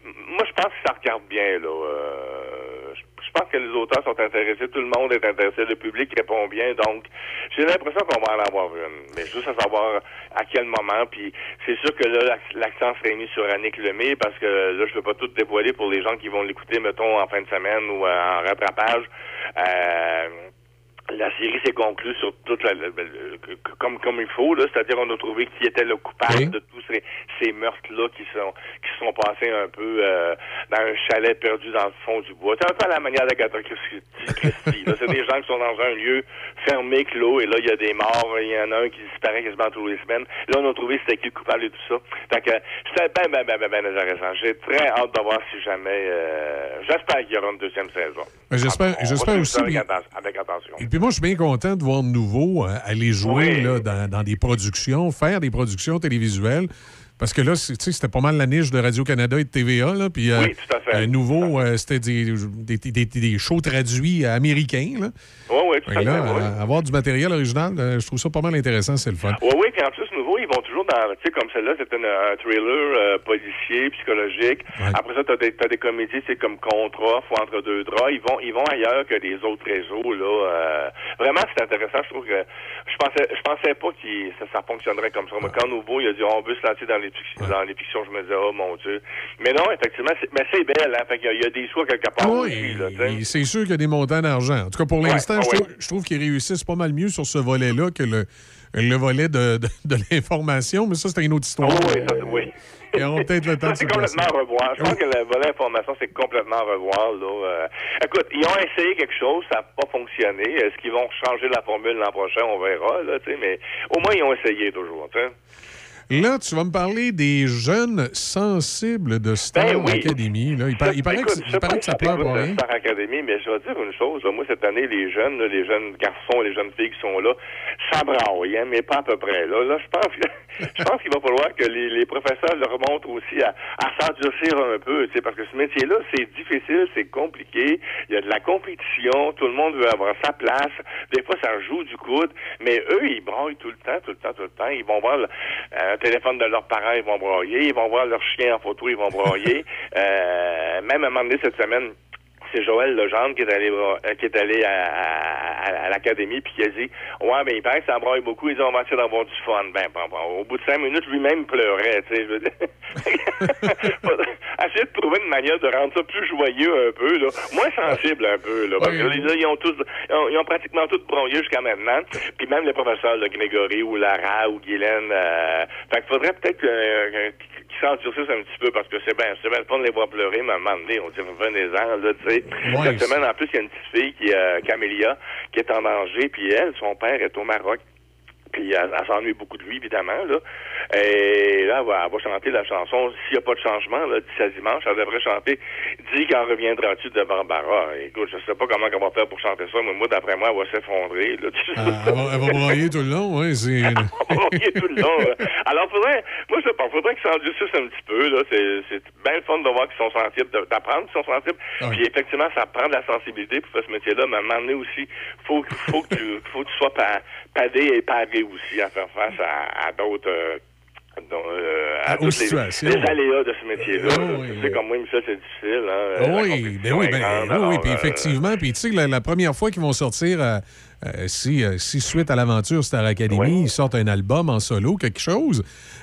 moi je pense que ça regarde bien là. Euh, je pense que les auteurs sont intéressés, tout le monde est intéressé, le public répond bien, donc j'ai l'impression qu'on va en avoir une. Mais juste à savoir à quel moment, puis c'est sûr que là, l'ac- l'accent serait mis sur Annick Lemay, parce que là, je peux pas tout dévoiler pour les gens qui vont l'écouter, mettons, en fin de semaine ou euh, en rattrapage. Euh, la série s'est conclue sur toute la, la- comme comme il faut là, c'est-à-dire on a trouvé qui était le coupable de tous ces, ces meurtres là qui sont qui sont passés un peu euh, dans un chalet perdu dans le fond du bois. C'est un peu à la manière d'Agatha Christie. Là. C'est des gens qui sont dans un lieu fermé, clos, et là il y a des morts, il y en a un qui disparaît quasiment tous les semaines. Là on a trouvé c'était qui le coupable et tout ça. Fait que c'était ben ben ben ben, ben intéressant. J'ai très hâte de voir si jamais. euh, J'espère qu'il y aura une deuxième saison. Ben, j'espère- j'espère aussi, Avec, mais- attention. Et puis moi, je suis bien content de voir de nouveau euh, aller jouer là, dans, dans des productions, faire des productions télévisuelles. Parce que là, c'était pas mal la niche de Radio-Canada et de TVA. Là, puis, euh, Oui, tout à fait. euh, nouveau, euh, c'était des, des, des- des shows traduits américains. Là. Oui, oui, tout à fait. là, euh, avoir du matériel original, je trouve ça pas mal intéressant, c'est le fun. Oui, oui, puis en plus, nouveau, ils vont toujours dans, tu sais, comme celle-là, c'est un, thriller euh, policier, psychologique. Après ça, t'as des, t'as des comédies, c'est comme Contrat, ou Entre deux draps. Ils vont, ils vont ailleurs que les autres réseaux, là. Euh, vraiment, c'est intéressant. Je trouve que, je pensais, je pensais pas que ça, ça fonctionnerait comme ça. Moi, quand nouveau, il a dit, on veut se lancer dans les, fic- dans les fictions, je me disais, oh mon Dieu. Mais non, effectivement, c'est, mais c'est belle, hein. Fait qu'il y a, il y a des choix quelque part Oui, c'est sûr qu'il y a des montants d'argent. En tout cas, pour Ouais, l'instant, je, ouais. trouve, je trouve qu'ils réussissent pas mal mieux sur ce volet-là que le, le volet de, de, de l'information, mais ça, c'est une autre histoire. Oui, ça, oui. Ils auront peut-être le temps de c'est complètement à revoir. Je pense que le volet information, c'est complètement à revoir. Là. Euh, écoute, ils ont essayé quelque chose, ça n'a pas fonctionné. Est-ce qu'ils vont changer la formule l'an prochain? On verra, là, tu sais, mais au moins, ils ont essayé toujours. Là, tu vas me parler des jeunes sensibles de Star Ben oui. Academy. Là. Il, par- il paraît, Écoute, que, il paraît que ça pleure pour rien. Star Academy, mais je vais dire une chose. là. Moi, cette année, les jeunes, les jeunes garçons, les jeunes filles qui sont là, ça braille, hein, mais pas à peu près. Là, là je pense que je pense qu'il va falloir que les, les professeurs leur montrent aussi à, à s'endurcir un peu, tu sais, parce que ce métier-là, c'est difficile, c'est compliqué. Il y a de la compétition, tout le monde veut avoir sa place. Des fois, ça joue du coude, mais eux, ils braillent tout le temps, tout le temps, tout le temps. Ils vont voir le euh, téléphone de leurs parents, ils vont broyer. Ils vont voir leur chien en photo, ils vont broyer. Euh, même à un moment donné cette semaine, c'est Joël Legendre qui est allé euh, qui est allé à, à- à- à l'académie, puis il a dit, ouais, ben, il paraît que ça embrouille beaucoup, ils ont essayer d'avoir du fun. Ben, bon, bon, au bout de cinq minutes, lui-même pleurait, tu sais, je veux dire. Essayer de trouver une manière de rendre ça plus joyeux un peu, là, moins sensible un peu, là, parce que là, ils ont tous, ils ont, ils ont pratiquement tous bronillé jusqu'à maintenant, puis même les professeurs, là, Grégory ou Lara ou Guylaine, euh, fait qu'il faudrait peut-être qu'ils s'endurcissent un petit peu, parce que c'est bien, c'est bien le fun de les voir pleurer, mais à un moment donné, on dit, venez-en, là, tu sais. Cette semaine, en plus, il y a une petite fille qui, euh, Camélia, qui est en danger, puis elle, son père est au Maroc. Puis elle, elle s'ennuie beaucoup de lui, évidemment. Là. Et là, elle va, elle va chanter la chanson S'il n'y a pas de changement, là, d'ici à dimanche, elle devrait chanter Dis quand reviendras-tu de Barbara. Écoute, je sais pas comment elle va faire pour chanter ça, mais moi, d'après moi, elle va s'effondrer. Là, tu. Ah, elle, va, elle va broyer tout le long, oui. C'est... broyer tout le long. là. Alors, faudrait, moi, je sais pas, faudrait qu'ils s'endurcissent un petit peu, là. C'est, c'est bien le fun de voir qu'ils sont sensibles, d'apprendre qu'ils sont sensibles. Puis, effectivement, ça prend de la sensibilité pour faire ce métier-là, mais à un moment donné aussi, faut, faut que tu, faut que tu sois pa- padé et paré aussi à faire face à, à d'autres, euh, euh, à Aux toutes les, les aléas de ce métier-là. Ah là. oui, tu sais, comme moi, Michel, c'est difficile, hein. La oui, ben oui, est ben, grande, oui, oui, alors, puis euh, effectivement, puis tu sais, la, la première fois qu'ils vont sortir, euh, euh, si, euh, si suite à l'aventure Star Academy, ils sortent un album en solo, quelque chose,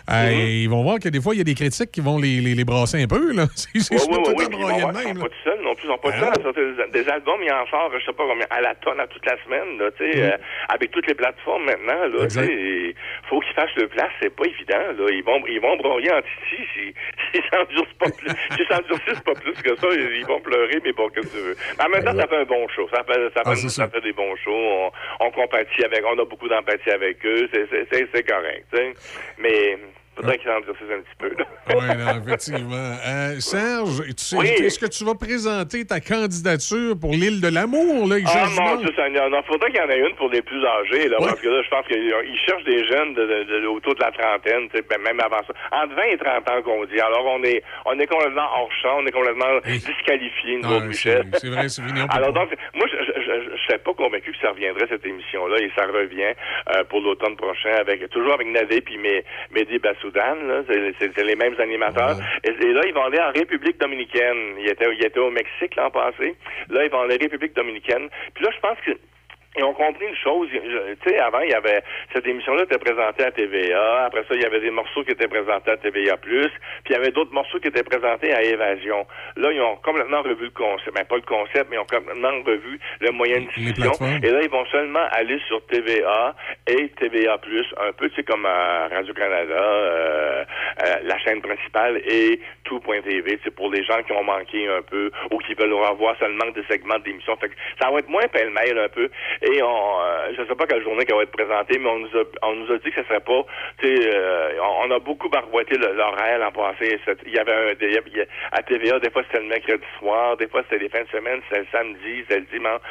euh, Mm-hmm. ils vont voir que des fois, il y a des critiques qui vont les, les, les brasser un peu, là. C'est Oui, de même, pas tout non plus. Ils sont pas Ah tout seuls non. à sortir des, des albums. Il en sort, je sais pas combien, à la tonne, à toute la semaine, là, Mm. euh, avec toutes les plateformes maintenant, là, et Faut qu'ils fassent le place, c'est pas évident, là. Ils vont, ils vont broyer en titi si, s'ils s'endurcissent pas plus, s'endurcissent pas plus que ça, ils, ils vont pleurer, mais bon, que tu veux. Mais en même temps, ça fait un bon show. Ça fait, ça Ah, fait, ça fait des bons shows. On, on compatit avec, on a beaucoup d'empathie avec eux. C'est, correct, tu sais. Mais, faudrait qu'ils s'endurcissent un petit peu. Oui, non, effectivement. Euh, Serge, tu sais, Oui. est-ce que tu vas présenter ta candidature pour l'île de l'amour, là, Ah mon Dieu Seigneur, non, faudrait qu'il y en ait une pour les plus âgés, là, Ouais. parce que là, je pense qu'ils cherchent des jeunes de, de- de- autour de la trentaine, tu sais, ben, même avant ça. Entre 20 et 30 ans qu'on dit. Alors, on est, on est complètement hors champ, on est complètement disqualifiés, nous autres, Michel. c'est vrai, c'est fini. on peut Alors donc, moi, je je- je- je serais pas convaincu que ça reviendrait, cette émission-là, et ça revient euh, pour l'automne prochain, avec toujours avec Nadé puis Mehdi Bassoudan, là, c'est- les mêmes animateurs. Et, et là, ils vont aller en République dominicaine. Ils étaient, ils étaient au Mexique l'an passé. Là, ils vont aller en République dominicaine. Puis là, je pense que ils ont compris une chose. Tu sais, avant, il y avait cette émission-là était présentée à TVA. Après ça, il y avait des morceaux qui étaient présentés à TVA+. Puis il y avait d'autres morceaux qui étaient présentés à Évasion. Là, ils ont complètement revu le concept. Ben, pas le concept, mais ils ont complètement revu le moyen de diffusion. Et là, ils vont seulement aller sur TVA et TVA+, un peu, tu sais, comme à Radio-Canada, euh, euh, la chaîne principale et tout.tv. C'est pour les gens qui ont manqué un peu ou qui veulent revoir seulement des segments que ça va être moins pêle-mêle un peu. Et on, euh, je sais pas quelle journée qu'elle va être présentée, mais on nous a, on nous a dit que ce serait pas, tu sais, euh, on, a beaucoup le- l'horaire l'an passé. Il y avait un, il y a- à TVA, des fois c'était le mercredi soir, des fois c'était les fins de semaine, c'était le samedi, c'était le dimanche.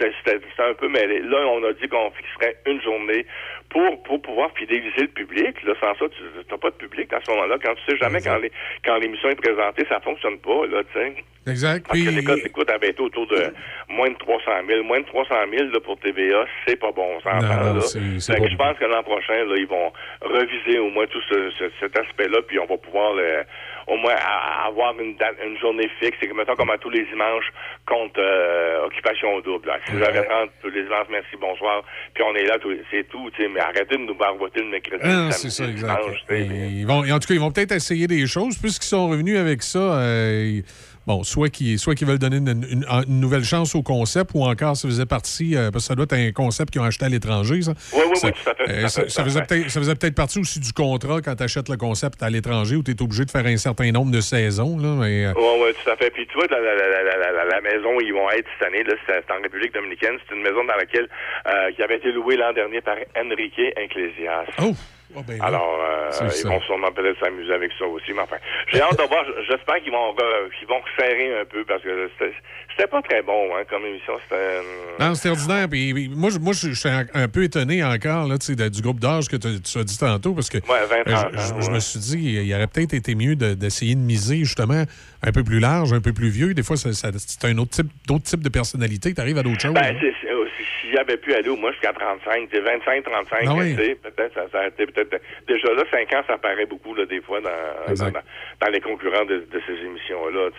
C'était un peu mêlé. Là, on a dit qu'on fixerait une journée pour, pour pouvoir fidéliser le public. Là, sans ça, tu n'as pas de public à ce moment-là. Quand tu sais jamais quand les- quand l'émission est présentée, ça fonctionne pas, là, tu sais. Exact. Parce que Puis- les codes d'écoute avaient été autour de moins de 300 000. Moins de 300 000 là, pour TVA, c'est pas bon, on s'entend, là. c'est- c'est que je pense que l'an prochain, là, ils vont reviser au moins tout ce- ce- cet aspect-là, puis on va pouvoir le- au moins a- avoir une, date, une journée fixe. C'est que, mettons, comme à tous les dimanches, contre euh, Occupation Double. là. Si vous avez 30 tous les dimanches, merci, bonsoir, puis on est là, c'est tout, tu sais, mais arrêtez de nous barboter le mercredi, Ah, c'est ça, exact. dimanche. Ils vont, et en tout cas, ils vont peut-être essayer des choses, puisqu'ils sont revenus avec ça. euh, ils- bon, soit qu'ils soit qu'ils veulent donner une, une- une nouvelle chance au concept, ou encore ça faisait partie, euh, parce que ça doit être un concept qu'ils ont acheté à l'étranger, ça. Oui, oui, ça, oui, tout à fait, euh, ça, tout ça à faisait peut-être partie aussi du contrat quand tu achètes le concept à l'étranger, où tu es obligé de faire un certain nombre de saisons. Là, mais, euh, Oui, oui, tout à fait. Puis tu vois, la, la, maison où ils vont être cette année, c'est en République dominicaine. C'est une maison dans laquelle euh, qui avait été louée l'an dernier par Enrique Ecclesias. Oh! Oh, ben Alors, euh, ils vont sûrement peut-être s'amuser avec ça aussi. Mais enfin, j'ai hâte de voir. J'espère qu'ils vont, qu'ils vont resserrer un peu parce que c'était c'était pas très bon hein, comme émission. C'était. euh, Non, c'est ordinaire. Puis, moi, je, moi, je suis un, peu étonné encore là, du groupe d'âge que tu as dit tantôt, parce que Ouais, 20, 30 je, je- ans, je me suis dit, il aurait peut-être été mieux de- d'essayer de, miser justement un peu plus large, un peu plus vieux. Des fois, c'est un autre type, d'autres types de personnalité. Tu arrives à d'autres choses. Ben, hein. Aussi, s'il avait pu aller au moins jusqu'à 35, c'est 25, 35, Ah oui. tu sais, peut-être, ça, ça peut-être, déjà là, 5 ans, ça paraît beaucoup, là, des fois, dans, dans, dans les concurrents de, de ces émissions-là,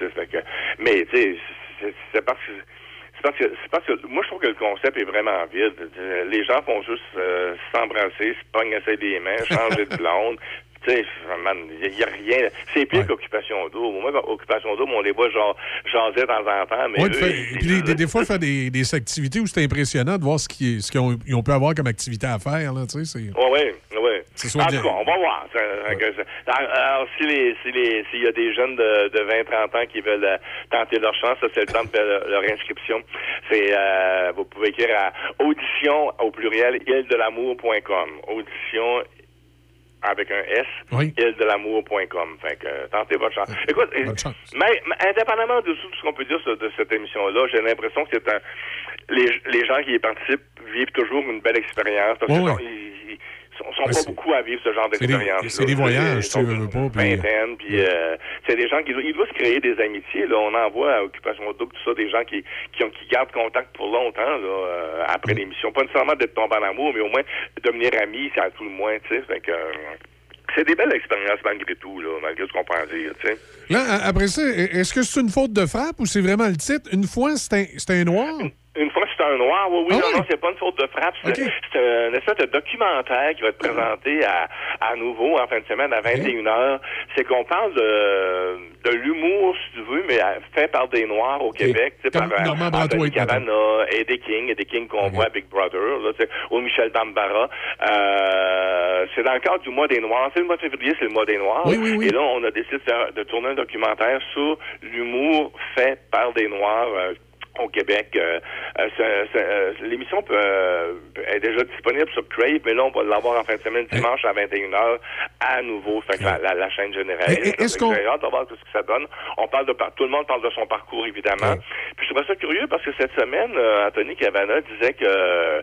mais, tu sais, c'est, parce que, c'est parce que c'est parce que moi je trouve que le concept est vraiment vide. Les gens font juste euh, s'embrasser, se pogner des mains, changer de blonde. Tu sais, man, il y, a rien. C'est pire qu'occupation double. Moi, occupation double, on les voit genre jaser de temps en temps, mais Ouais, eux, ils- puis des, des- des fois, faire des, des activités où c'est impressionnant de voir ce qu'ils ce qu'ils ont- ils ont pu avoir comme activité à faire. Là, tu sais, c'est- Oui, oui, soit En tout cas, on va voir. Alors, alors, si les, si les, s'il y a des jeunes de, de 20-30 ans qui veulent euh, tenter leur chance, ça, c'est le temps de faire leur, leur inscription. C'est, euh, vous pouvez écrire à audition au pluriel île-de-l'amour.com. Audition avec un S, Oui. île-de-l'amour.com. Fait que, euh, tentez votre chance. Écoute, euh, mais, mais indépendamment de tout ce qu'on peut dire sur- de cette émission-là, j'ai l'impression que c'est un, les, les gens qui y participent vivent toujours une belle expérience parce ils, ils sont, sont Ouais, pas c'est- beaucoup à vivre ce genre d'expérience. c'est des voyages, tu sais, pas, puis- Vingtaine, puis euh, c'est des gens qui ils doivent se créer des amitiés. Là, on en voit à Occupation Double, tout ça, des gens qui qui, ont, qui gardent contact pour longtemps là, euh, après l'émission. Pas nécessairement d'être tombé en amour, mais au moins de devenir amis, c'est à tout le moins, tu sais. Fait que euh, c'est des belles expériences malgré tout, là, malgré ce qu'on peut en dire, tu sais. Là, après ça, est-ce que c'est une faute de frappe ou c'est vraiment le titre? Une fois, c'est un, noir? Une fois, c'est un noir. Oui, oui, Ah non, non, c'est pas une faute de frappe. C'est c'est un espèce de documentaire qui va être présenté à, à nouveau en fin de semaine à 21h. C'est qu'on parle de, de l'humour, si tu veux, mais euh, fait par des Noirs au Québec. tu sais, Comme par euh, Normand Anthony Brathwaite, Cavana, Eddie King, Eddie King qu'on voit à Big Brother, là, Michel Dambara. Euh, c'est dans le cadre du mois des Noirs. C'est le mois de février, c'est le mois des Noirs. Oui, oui, oui. Et là, on a décidé de, de tourner un documentaire sur l'humour fait par des Noirs. euh, au Québec. Euh, euh, euh, L'émission peut, euh, est déjà disponible sur Crave, mais là, on va l'avoir en fin de semaine, dimanche à 21h, à nouveau, fait que la, la- la chaîne générale. Et- et- est-ce qu'on- J'ai hâte de voir tout ce que ça donne. On parle de par- tout le monde parle de son parcours, évidemment. Puis je trouvais ça curieux parce que cette semaine, euh, Anthony Cavana disait que euh,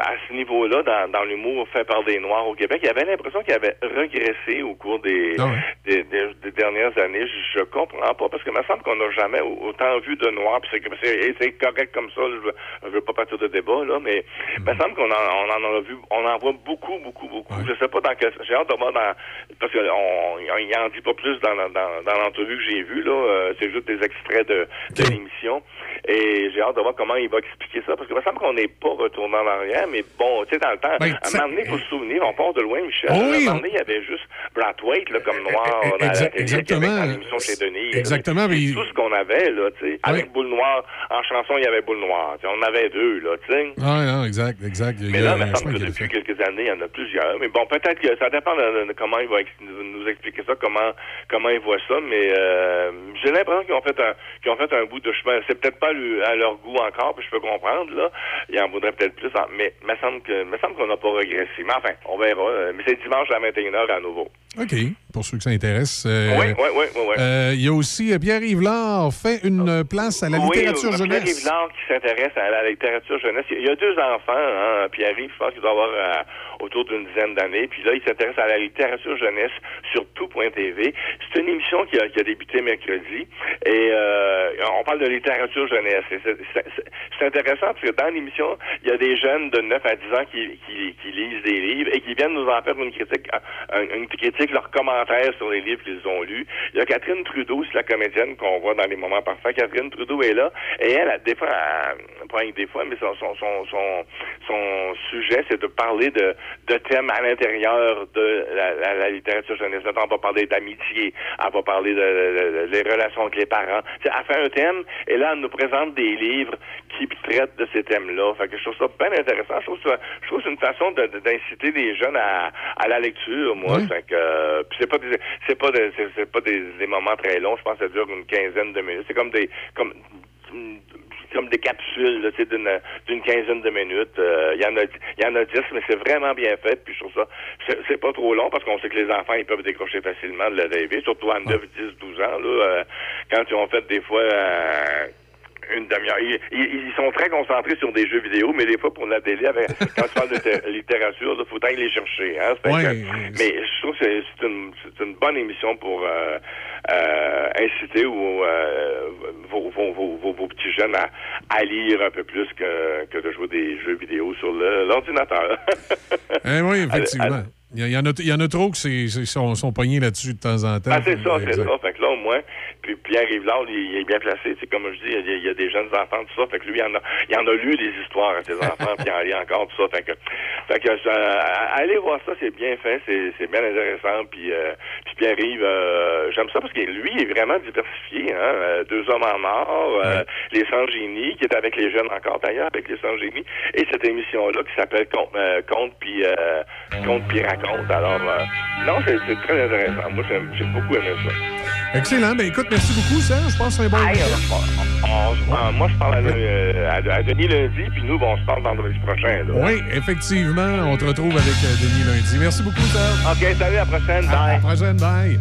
à ce niveau-là, dans, dans l'humour fait par des Noirs au Québec, il avait l'impression qu'il avait régressé au cours des, Ah des, des- des dernières années. Je, je comprends pas parce que il me semble qu'on n'a jamais au- autant vu de Noirs. Puis c'est, correct comme ça. Je veux, je veux pas partir de débat là, mais il me semble qu'on en, on en a vu, on en voit beaucoup, beaucoup, beaucoup. Je sais pas dans quel. J'ai hâte de voir dans parce qu'on il en dit pas plus dans, dans, dans, l'entrevue que j'ai vue là. Euh, c'est juste des extraits de, de l'émission. Et j'ai hâte de voir comment il va expliquer ça. Parce que il me semble qu'on n'est pas retourné en arrière, mais bon, tu sais, dans le temps, Ben, à un moment donné, faut se souvenir, on part de loin, Michel. Oh à un oui, moment on- donné, il y avait juste Brathwaite, là, comme noir, Eh, dans la exact- exactement. Québec, dans l'émission chez Denis. là. Exactement, C'est mais- tout ce qu'on avait, là, tu sais. Avec Boule Noire, en chanson, il y avait Boule Noire. Tu sais, on en avait deux, là, tu sais. Ah, non, exact, exact. Il Mais là, il me semble que depuis quelques années, il y en a plusieurs. Mais bon, peut-être que ça dépend de, de comment il va ex- nous expliquer ça, comment comment il voit ça. Mais euh, j'ai l'impression qu'ils ont fait un qu'ils ont fait un bout de chemin. C'est peut-être pas le- à leur goût encore, puis je peux comprendre là. Il en voudrait peut-être plus. Mais me semble que me semble qu'on n'a pas régressé. Mais enfin, on verra. Euh, Mais c'est dimanche à 21h à nouveau. OK, pour ceux que ça intéresse. euh, Oui, oui, oui, oui, oui. euh, Il y a aussi euh, Pierre-Yves Lard fait une place à la littérature oui, jeunesse. Pierre-Yves Lard qui s'intéresse à la littérature jeunesse. Il y a deux enfants, hein, Pierre-Yves, je pense qu'il doit avoir euh, autour d'une dizaine d'années. Puis là, il s'intéresse à la littérature jeunesse sur tout.tv. C'est une émission qui a, qui a débuté mercredi. Et on parle de littérature jeunesse. C'est- intéressant parce que dans l'émission, il y a des jeunes de 9 à 10 ans qui, qui, qui lisent des livres et qui viennent nous en faire une critique, un- une critique, leurs commentaires sur les livres qu'ils ont lus. Il y a Catherine Trudeau, c'est la comédienne qu'on voit dans les moments parfaits. Catherine Trudeau est là et elle, elle, des fois, elle- pas que des fois, mais son, son, son, son, son sujet, c'est de parler de, de thèmes à l'intérieur de la, la, la littérature jeunesse. On va parler d'amitié, elle va parler de, de- de- des relations avec les parents. Sais, elle fait un thème et là, elle nous présente des livres qui traitent de ces thèmes-là. Fait que je trouve ça bien intéressant. Je trouve ça, je trouve c'est une façon d'inciter les jeunes à, à la lecture, moi. Fait que, euh, puis c'est pas des, c'est pas des, c'est, pas des, moments très longs. Je pense que ça dure une quinzaine de minutes. C'est comme des, comme, comme des capsules d'une d'une quinzaine de minutes. Euh, Il y en a y en a dix, mais c'est vraiment bien fait. Puis je ça c'est- pas trop long parce qu'on sait que les enfants ils peuvent décrocher facilement de la TV, surtout à 9, 10, 12 ans. Là, euh, quand ils ont fait des fois euh, une demi-heure. Ils, sont très concentrés sur des jeux vidéo, mais des fois pour la télé, avec, quand tu parles de té- littérature, il faut aller les chercher. Hein? Fait Ouais. que- mais je trouve que c'est- une, c'est une bonne émission pour euh, euh, inciter ou, euh, vos, vos, vos, vos- vos petits jeunes à, à lire un peu plus que, que de jouer des jeux vidéo sur l'ordinateur. Eh oui, effectivement. Il y, a- il y en a, il y en a trop qui sont, sont pognés là-dessus de temps en temps. Ah, c'est ça, c'est ça. Fait que là, au moins, Puis Pierre Rivard, il, il est bien placé. C'est comme je dis, il y, a, il y a des jeunes enfants, tout ça. Fait que lui, il en a, il en a lu des histoires à ses enfants, puis il en lit encore, tout ça. Fait que, fait que euh, allez voir ça, c'est bien fait, c'est, c'est bien intéressant. Puis, euh, puis Pierre Rive, euh, j'aime ça parce que lui, il est vraiment diversifié. Hein? Euh, Deux hommes en mort, euh, les sans génie, qui est avec les jeunes encore d'ailleurs, avec les sans génie, et cette émission-là qui s'appelle Conte, euh, Conte puis euh, Conte puis raconte. Alors, euh, non, c'est, c'est très intéressant. Moi, j'aime- j'ai beaucoup aimé ça. Excellent. Ben écoute, merci beaucoup, Serge. Je pense que c'est un bon Aïe, week-end. on- on- on- moi, je parle à, euh, à- à Denis lundi, puis nous, bon, on se parle vendredi prochain. Là. Oui, effectivement. On te retrouve avec euh, Denis lundi. Merci beaucoup, Serge. OK, salut, à la prochaine. À la Bye. prochaine. Bye.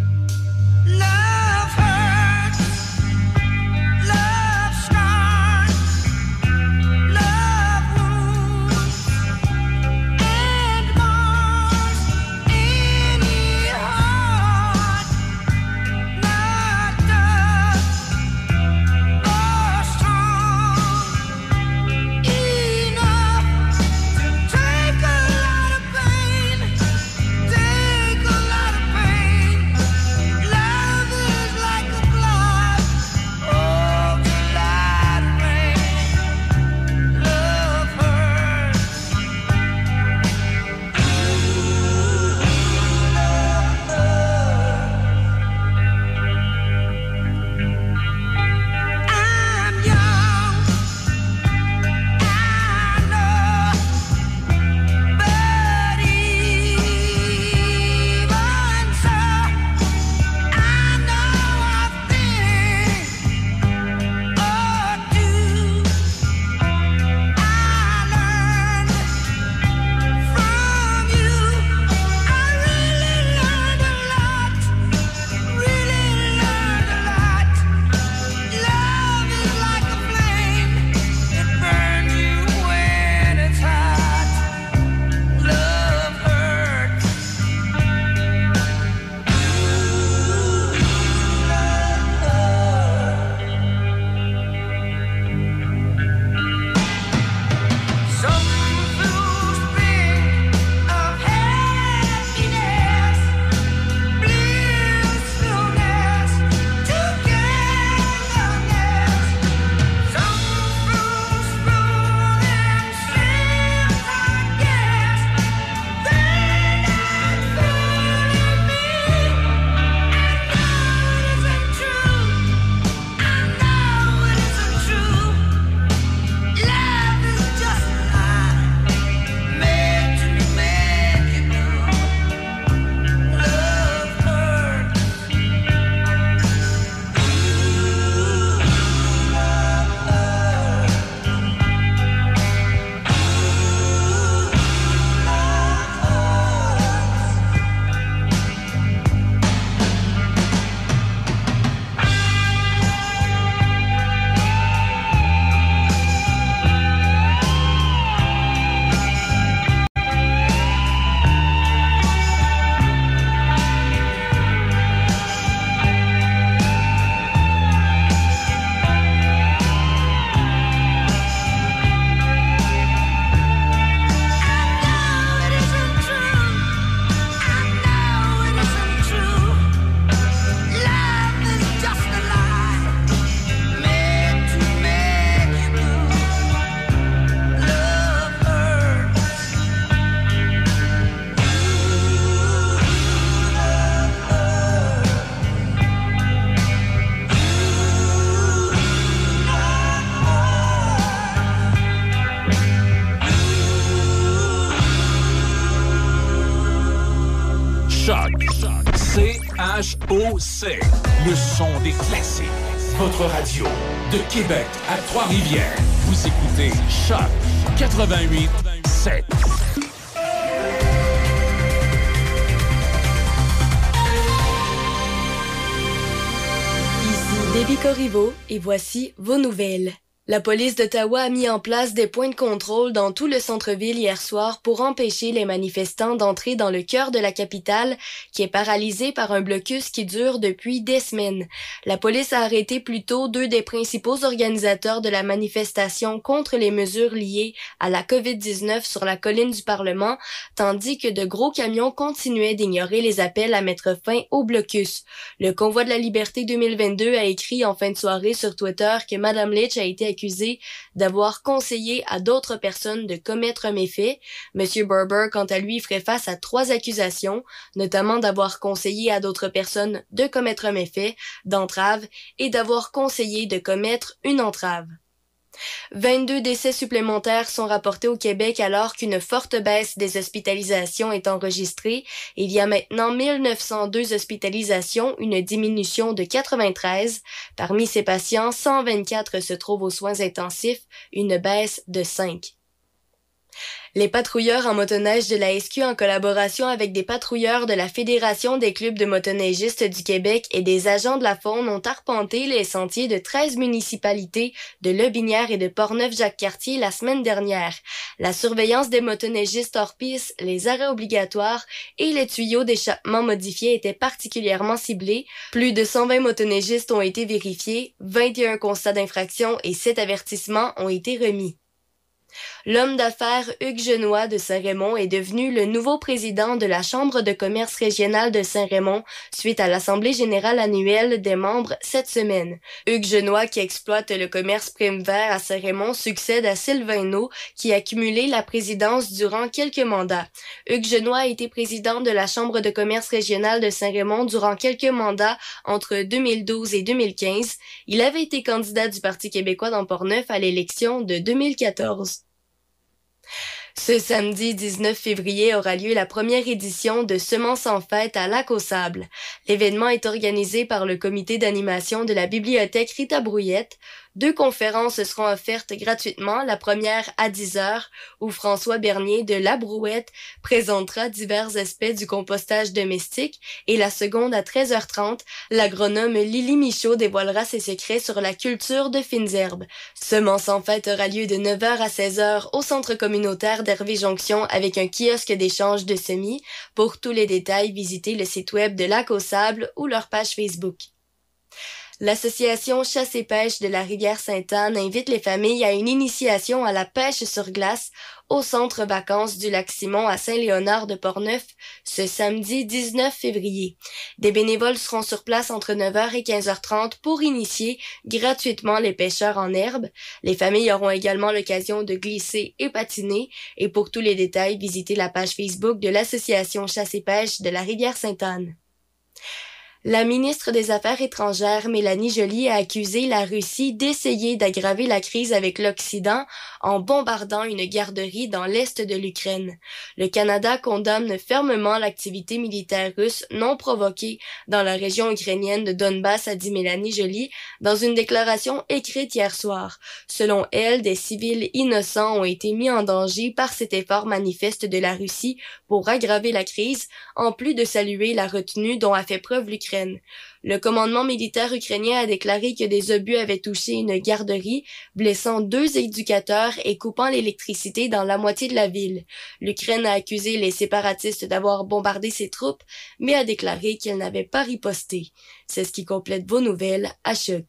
C-H-O-C. Le son des classiques. Votre radio de Québec à Trois-Rivières. Vous écoutez Choc 88 7. Ici Déby Corriveau et voici vos nouvelles. La police d'Ottawa a mis en place des points de contrôle dans tout le centre-ville hier soir pour empêcher les manifestants d'entrer dans le cœur de la capitale, qui est paralysée par un blocus qui dure depuis des semaines. La police a arrêté plus tôt deux des principaux organisateurs de la manifestation contre les mesures liées à la COVID-19 sur la colline du Parlement, tandis que de gros camions continuaient d'ignorer les appels à mettre fin au blocus. Le Convoi de la Liberté 2022 a écrit en fin de soirée sur Twitter que Madame Litch a été d'avoir conseillé à d'autres personnes de commettre un méfait. Monsieur Berber, quant à lui, ferait face à trois accusations, notamment d'avoir conseillé à d'autres personnes de commettre un méfait, d'entrave et d'avoir conseillé de commettre une entrave. 22 décès supplémentaires sont rapportés au Québec alors qu'une forte baisse des hospitalisations est enregistrée. Il y a maintenant 1902 hospitalisations, une diminution de 93. Parmi ces patients, 124 se trouvent aux soins intensifs, une baisse de 5. Les patrouilleurs en motoneige de la SQ en collaboration avec des patrouilleurs de la Fédération des clubs de motoneigistes du Québec et des agents de la faune ont arpenté les sentiers de 13 municipalités de Lobinière et de Portneuf-Jacques-Cartier la semaine dernière. La surveillance des motoneigistes hors piste, les arrêts obligatoires et les tuyaux d'échappement modifiés étaient particulièrement ciblés. Plus de 120 motoneigistes ont été vérifiés, 21 constats d'infraction et 7 avertissements ont été remis. L'homme d'affaires Hugues Genois de Saint-Raymond est devenu le nouveau président de la Chambre de commerce régionale de Saint-Raymond suite à l'Assemblée générale annuelle des membres cette semaine. Hugues Genois, qui exploite le commerce prime vert à Saint-Raymond, succède à Sylvain No, qui a cumulé la présidence durant quelques mandats. Hugues Genois a été président de la Chambre de commerce régionale de Saint-Raymond durant quelques mandats entre 2012 et 2015. Il avait été candidat du Parti québécois dans Portneuf à l'élection de 2014. Ce samedi 19 février aura lieu la première édition de Semences en fête à Lac au Sable. L'événement est organisé par le comité d'animation de la bibliothèque Rita Brouillette. Deux conférences seront offertes gratuitement, la première à 10 heures, où François Bernier de La Brouette présentera divers aspects du compostage domestique, et la seconde à 13h30, l'agronome Lily Michaud dévoilera ses secrets sur la culture de fines herbes. Semence en fête aura lieu de 9h à 16h au centre communautaire d'Hervé Jonction avec un kiosque d'échange de semis. Pour tous les détails, visitez le site web de Lac au Sable ou leur page Facebook. L'association Chasse et pêche de la rivière Sainte-Anne invite les familles à une initiation à la pêche sur glace au centre vacances du lac Simon à Saint-Léonard de Portneuf ce samedi 19 février. Des bénévoles seront sur place entre 9h et 15h30 pour initier gratuitement les pêcheurs en herbe. Les familles auront également l'occasion de glisser et patiner et pour tous les détails, visitez la page Facebook de l'association Chasse et pêche de la rivière Sainte-Anne. La ministre des Affaires étrangères, Mélanie Joly, a accusé la Russie d'essayer d'aggraver la crise avec l'Occident en bombardant une garderie dans l'est de l'Ukraine. Le Canada condamne fermement l'activité militaire russe non provoquée dans la région ukrainienne de Donbass, a dit Mélanie Joly dans une déclaration écrite hier soir. Selon elle, des civils innocents ont été mis en danger par cet effort manifeste de la Russie pour aggraver la crise, en plus de saluer la retenue dont a fait preuve l'Ukraine. Le commandement militaire ukrainien a déclaré que des obus avaient touché une garderie, blessant deux éducateurs et coupant l'électricité dans la moitié de la ville. L'Ukraine a accusé les séparatistes d'avoir bombardé ses troupes, mais a déclaré qu'elle n'avait pas riposté. C'est ce qui complète vos nouvelles à choc.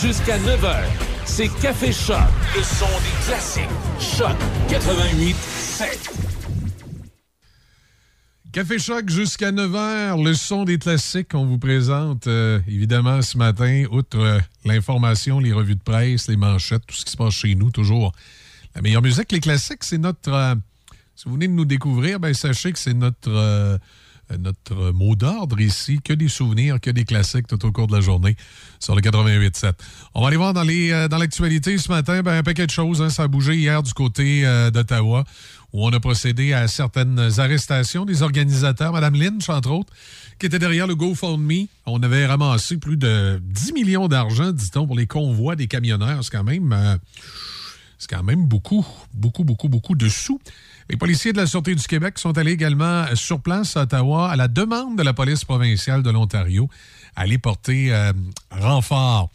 Jusqu'à 9h. C'est Café Choc, le son des classiques. Choc 88 7. Café Choc jusqu'à 9h, le son des classiques qu'on vous présente euh, évidemment ce matin, outre euh, l'information, les revues de presse, les manchettes, tout ce qui se passe chez nous, toujours la meilleure musique. Les classiques, c'est notre... euh, si vous venez de nous découvrir, ben, sachez que c'est notre, euh, notre mot d'ordre ici, que des souvenirs, que des classiques tout au cours de la journée sur le 88.7. On va aller voir dans les euh, dans l'actualité ce matin, ben, un paquet de choses. hein. ça a bougé hier du côté euh, d'Ottawa, où on a procédé à certaines arrestations des organisateurs, Mme Lynch, entre autres, qui était derrière le GoFundMe. On avait ramassé plus de 10 millions d'argent, dit-on, pour les convois des camionneurs. C'est quand même... euh, c'est quand même beaucoup, beaucoup, beaucoup, beaucoup de sous. Les policiers de la Sûreté du Québec sont allés également sur place à Ottawa à la demande de la police provinciale de l'Ontario à aller porter euh, renfort.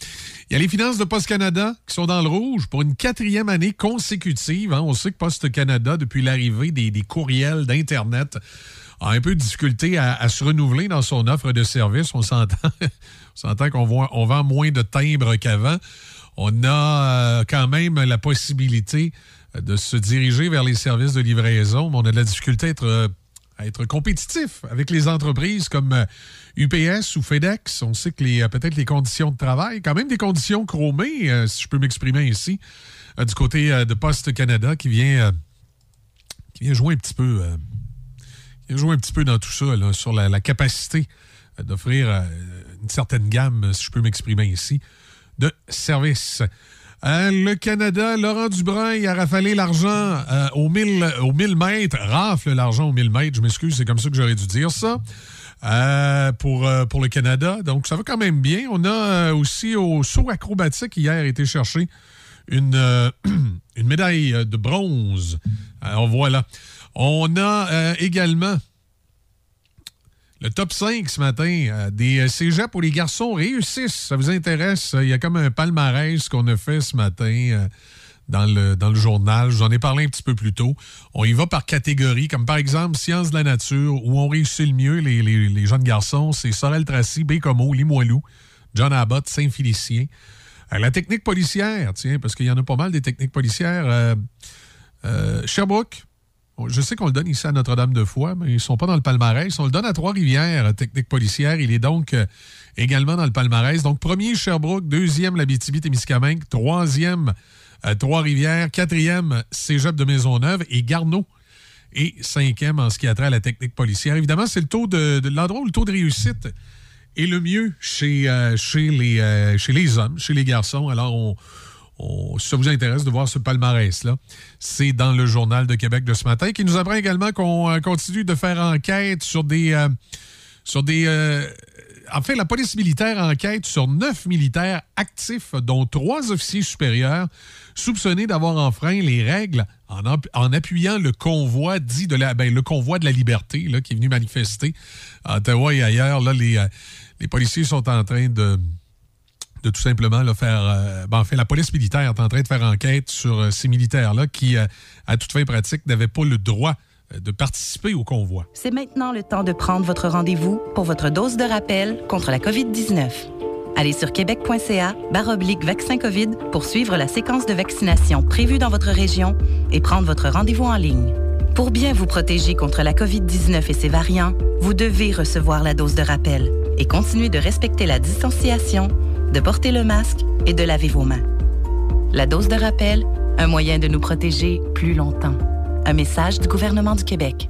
Il y a les finances de Post Canada qui sont dans le rouge pour une quatrième année consécutive. hein. On sait que Post Canada, depuis l'arrivée des, courriels d'Internet, a un peu de difficulté à, se renouveler dans son offre de services. On s'entend, on s'entend qu'on vend moins de timbres qu'avant. On a euh, quand même la possibilité de se diriger vers les services de livraison, mais on a de la difficulté à être, euh, compétitif avec les entreprises comme euh, UPS ou FedEx. On sait que les, euh, peut-être les conditions de travail, quand même des conditions chromées, si je peux m'exprimer euh, du côté de Poste Canada qui vient, qui vient jouer un petit peu, un petit peu dans tout ça, sur la, la capacité d'offrir une certaine gamme, si je peux m'exprimer ici, de services. Euh, le Canada, Laurent Dubrun, il a rafalé l'argent euh, aux, 1000, aux 1000 mètres, rafle l'argent aux 1000 mètres, je m'excuse, c'est comme ça que j'aurais dû dire ça, euh, pour, euh, pour le Canada. Donc, ça va quand même bien. On a euh, aussi au saut acrobatique hier été chercher une, médaille de bronze. Alors voilà. On a également le top 5 ce matin euh, des euh, cégeps pour les garçons réussissent. Ça vous intéresse? Il y a comme un palmarès qu'on a fait ce matin euh, dans, le, dans le journal. Je vous en ai parlé un petit peu plus tôt. On y va par catégorie, comme par exemple Sciences de la nature, où on réussit le mieux les, les- les jeunes garçons. C'est Sorel Tracy, Bécomo, Limoilou, John Abbott, Saint-Félicien. La technique policière, tiens, parce qu'il y en a pas mal des techniques policières. Sherbrooke, Je sais qu'on le donne ici à Notre-Dame-de-Foy, mais ils ne sont pas dans le palmarès. On le donne à Trois-Rivières, technique policière. Il est donc euh, également dans le palmarès. Donc, premier, Sherbrooke. Deuxième, l'Abitibi-Témiscamingue. Troisième, euh, Trois-Rivières. Quatrième, Cégep de Maisonneuve. Et Garneau. Et cinquième, en ce qui a trait à la technique policière. Évidemment, c'est le taux de, l'endroit où le taux de réussite est le mieux chez, euh, les, chez les hommes, chez les garçons. Alors, on, si ça vous intéresse de voir ce palmarès-là, c'est dans le Journal de Québec de ce matin, qui nous apprend également qu'on euh, continue de faire enquête sur des... euh, sur des euh, en fait, la police militaire enquête sur neuf militaires actifs, dont trois officiers supérieurs, soupçonnés d'avoir enfreint les règles en, appuyant le convoi dit de la, ben, le convoi de la liberté là, qui est venu manifester à Ottawa et ailleurs. Là, les, les policiers sont en train de de tout simplement là, faire. euh, ben, en fait, la police militaire est en train de faire enquête sur euh, ces militaires-là qui, euh, à toute fin pratique, n'avaient pas le droit euh, de participer au convoi. C'est maintenant le temps de prendre votre rendez-vous pour votre dose de rappel contre la COVID-19. Allez sur québec.ca baroblique vaccin COVID pour suivre la séquence de vaccination prévue dans votre région et prendre votre rendez-vous en ligne. Pour bien vous protéger contre la COVID-19 et ses variants, vous devez recevoir la dose de rappel et continuer de respecter la distanciation, de porter le masque et de laver vos mains. La dose de rappel, un moyen de nous protéger plus longtemps. Un message du gouvernement du Québec.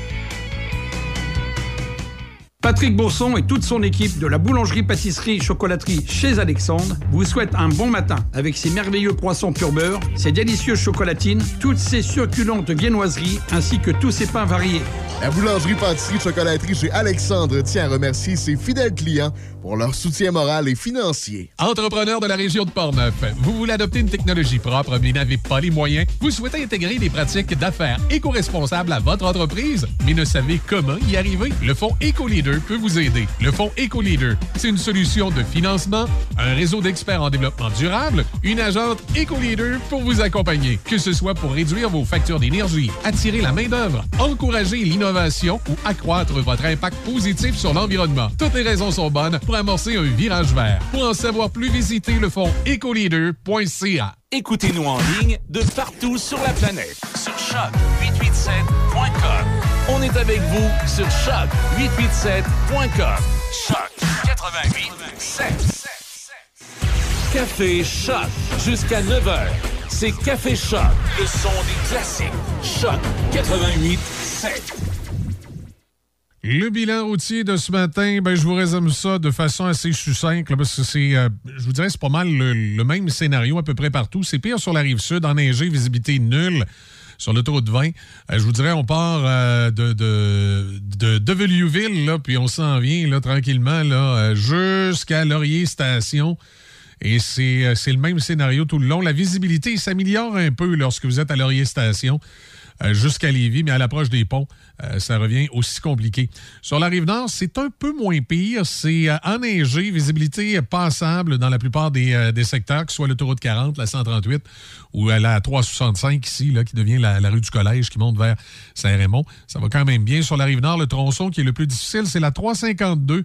Patrick Bourson et toute son équipe de la boulangerie-pâtisserie-chocolaterie chez Alexandre vous souhaitent un bon matin avec ses merveilleux croissants pur beurre, ses délicieuses chocolatines, toutes ses succulentes viennoiseries ainsi que tous ses pains variés. La boulangerie-pâtisserie chocolaterie chez Alexandre tient à remercier ses fidèles clients pour leur soutien moral et financier. Entrepreneur de la région de Portneuf, vous voulez adopter une technologie propre mais n'avez pas les moyens? Vous souhaitez intégrer des pratiques d'affaires éco-responsables à votre entreprise? Mais ne savez comment y arriver? Le Fonds EcoLeader peut vous aider. Le Fonds EcoLeader, c'est une solution de financement, un réseau d'experts en développement durable, une agente EcoLeader pour vous accompagner. Que ce soit pour réduire vos factures d'énergie, attirer la main-d'œuvre, encourager l'innovation ou accroître votre impact positif sur l'environnement. Toutes les raisons sont bonnes pour amorcer un virage vert. Pour en savoir plus, visitez le fonds ecoleader.ca. Écoutez-nous en ligne de partout sur la planète. Sur choc887.com. On est avec vous sur choc887.com. Choc 88.7. Café Choc jusqu'à 9h. C'est Café Choc, le son des classiques. Choc 88.7. Le bilan routier de ce matin, ben, je vous résume ça de façon assez succincte, parce que c'est, euh, je vous dirais, c'est pas mal le, le même scénario à peu près partout. C'est pire sur la rive sud, enneigé, visibilité nulle. Sur l'autoroute 20, Euh, je vous dirais, on part euh, de, de, de, de puis on s'en vient tranquillement là, euh, jusqu'à Laurier Station. Et c'est c'est le même scénario tout le long. La visibilité s'améliore un peu lorsque vous êtes à Laurier Station jusqu'à Lévis, mais à l'approche des ponts, euh, ça revient aussi compliqué. Sur la rive nord, c'est un peu moins pire. C'est euh, enneigé, visibilité passable dans la plupart des, euh, des secteurs, que ce soit l'autoroute 40, la 138 ou la 365 ici, là, qui devient la, rue du Collège qui monte vers Saint-Raymond. Ça va quand même bien. Sur la rive nord, le tronçon qui est le plus difficile, c'est la 352. Vous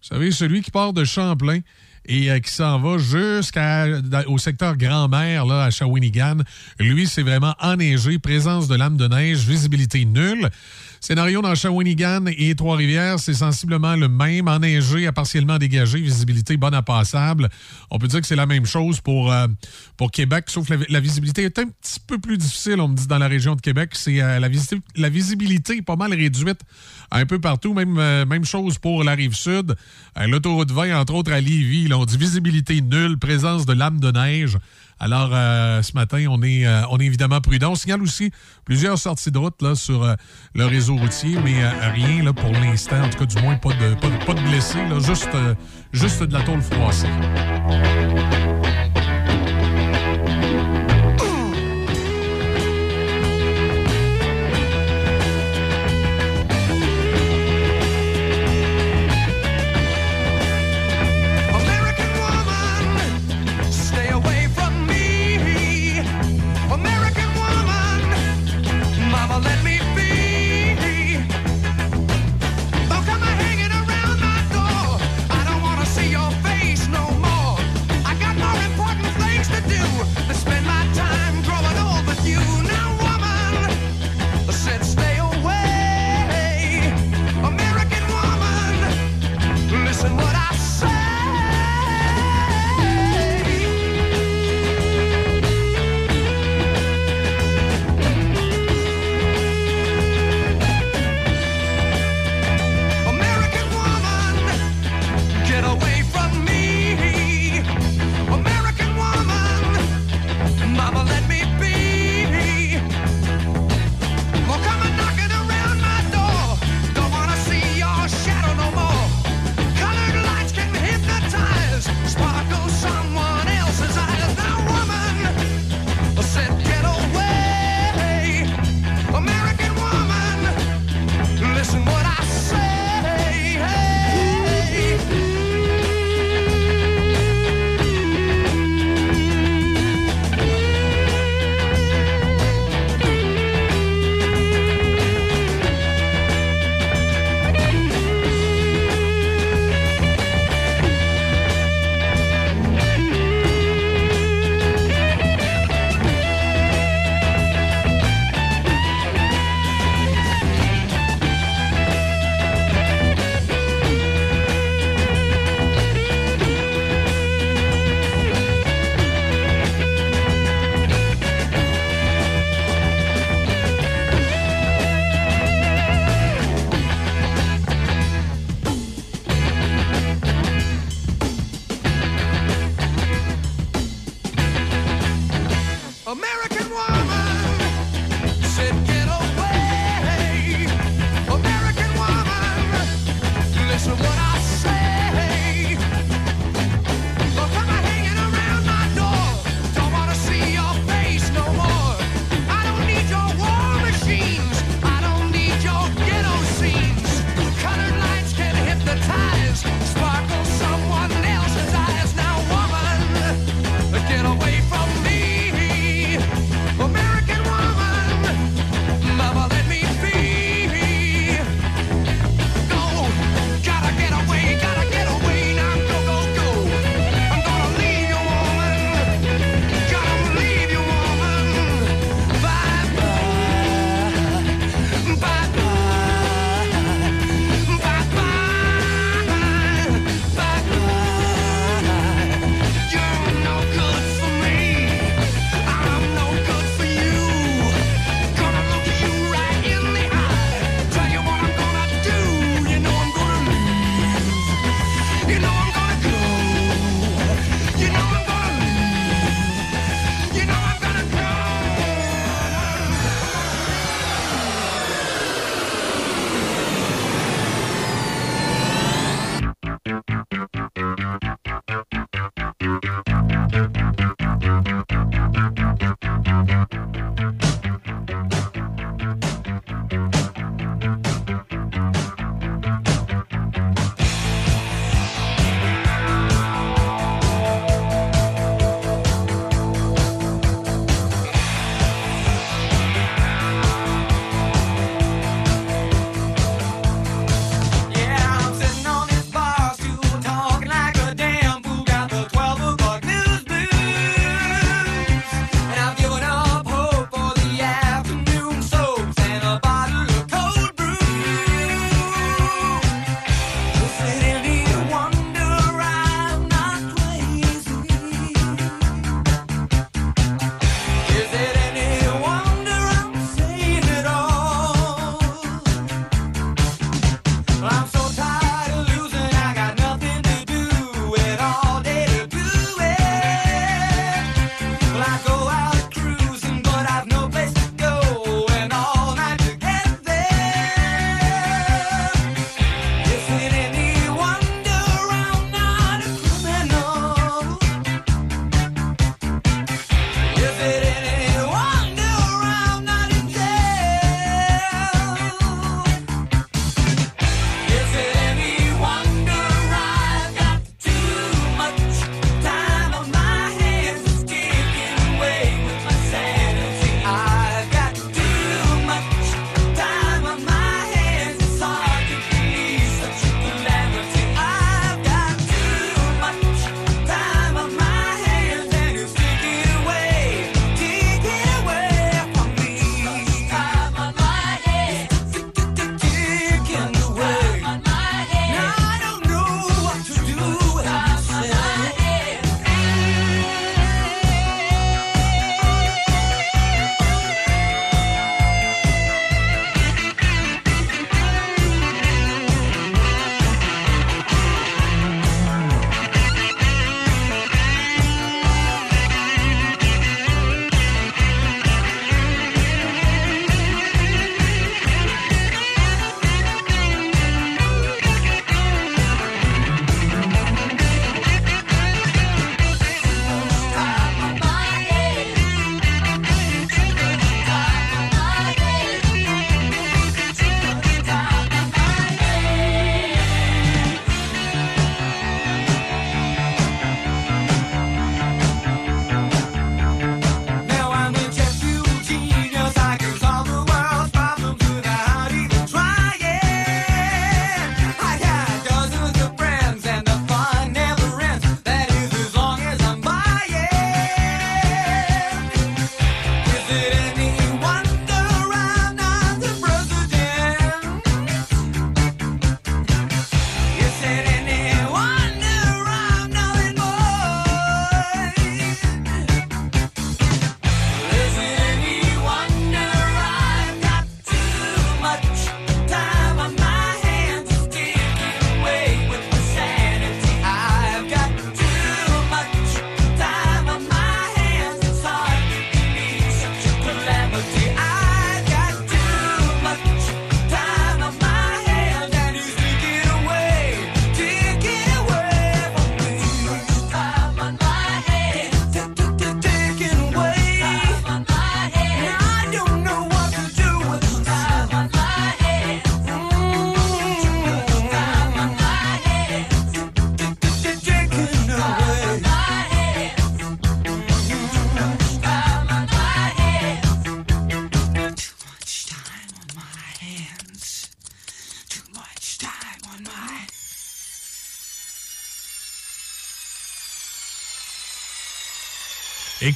savez, celui qui part de Champlain et qui s'en va jusqu'au secteur Grand-Mère, là, à Shawinigan. Lui, c'est vraiment enneigé, présence de lames de neige, visibilité nulle. Scénario dans Shawinigan et Trois-Rivières, c'est sensiblement le même, enneigé à partiellement dégagé, visibilité bonne à passable. On peut dire que c'est la même chose pour, euh, Québec, sauf la, la visibilité est un petit peu plus difficile, on me dit, dans la région de Québec. C'est euh, la, visi- la visibilité est pas mal réduite un peu partout. Même, euh, chose pour la rive sud. L'autoroute 20, entre autres à Lévis, là, on dit visibilité nulle, présence de lames de neige. Alors, euh, ce matin, on est, euh, on est évidemment prudent. On signale aussi plusieurs sorties de route sur euh, le réseau routier, mais rien pour l'instant, en tout cas, du moins, pas de, blessés, juste de la tôle froissée.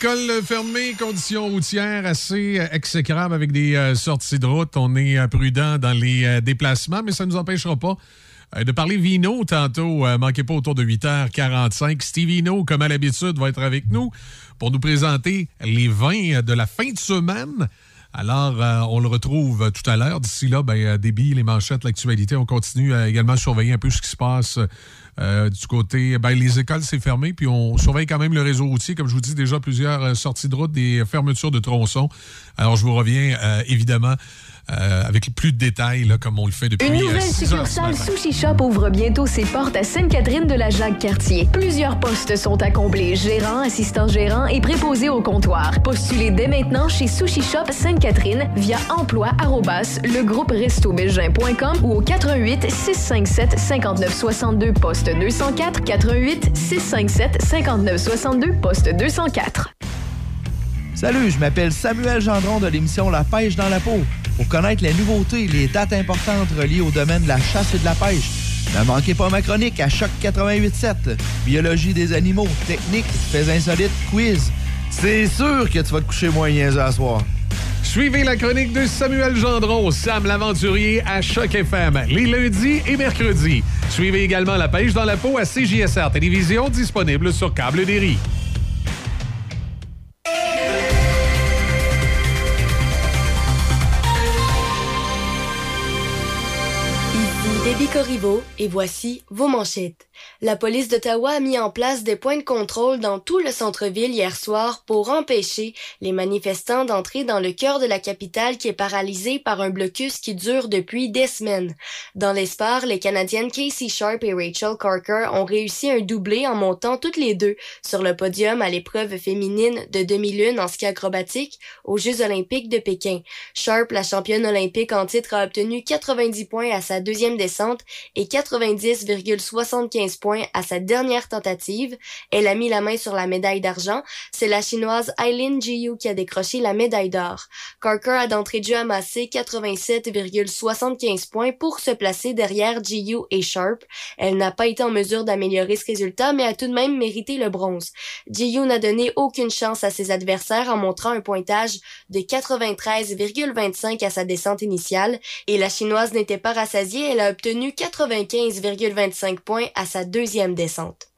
École fermée, conditions routières assez euh, exécrables avec des euh, sorties de route. On est euh, prudent dans les euh, déplacements, mais ça ne nous empêchera pas de parler vino tantôt. Manquez pas autour de 8h45. Steve Vino, comme à l'habitude, va être avec nous pour nous présenter les vins de la fin de semaine. Alors, on le retrouve tout à l'heure. D'ici là, ben, billes, les manchettes, l'actualité. On continue à également surveiller un peu ce qui se passe euh, du côté. Ben, les écoles, c'est fermé, puis on surveille quand même le réseau routier. Comme je vous dis, déjà plusieurs euh, sorties de route, des fermetures de tronçons. Alors, je vous reviens euh, évidemment euh, avec plus de détails, là, comme on le fait depuis Une euh, nouvelle succursale. Sushi Shop ouvre bientôt ses portes à Sainte-Catherine de la Jacques-Cartier. Plusieurs postes sont à combler, gérant, assistant gérant et préposé au comptoir. Postulez dès maintenant chez Sushi Shop Sainte-Catherine via emploi legrouperestobelgin.com ou au 88 657 59 62 poste 204 88 657 59 62 poste 204. Salut, je m'appelle Samuel Gendron de l'émission La pêche dans la peau. Pour connaître les nouveautés et les dates importantes reliées au domaine de la chasse et de la pêche, ne manquez pas ma chronique à Choc 88.7. Biologie des animaux, techniques, faits insolites, quiz. C'est sûr que tu vas te coucher moins à soir. Suivez la chronique de Samuel Gendron, Sam l'aventurier à Choc FM, les lundis et mercredis. Suivez également La pêche dans la peau à CJSR Télévision, disponible sur Câble des. Ici Déby Corriveau et voici vos manchettes. La police d'Ottawa a mis en place des points de contrôle dans tout le centre-ville hier soir pour empêcher les manifestants d'entrer dans le cœur de la capitale qui est paralysée par un blocus qui dure depuis des semaines. Dans l'espoir, les Canadiennes Casey Sharp et Rachel Corker ont réussi un doublé en montant toutes les deux sur le podium à l'épreuve féminine de demi-lune en ski acrobatique aux Jeux olympiques de Pékin. Sharp, la championne olympique en titre, a obtenu 90 points à sa deuxième descente et 90,75 points à sa dernière tentative. Elle a mis la main sur la médaille d'argent. C'est la chinoise Eileen Jiu qui a décroché la médaille d'or. Carker a d'entrée de jeu amassé 87,75 points pour se placer derrière Jiu et Sharp. Elle n'a pas été en mesure d'améliorer ce résultat, mais a tout de même mérité le bronze. Jiu n'a donné aucune chance à ses adversaires en montrant un pointage de 93,25 à sa descente initiale et la chinoise n'était pas rassasiée, elle a obtenu 95,25 points à sa deuxième descente.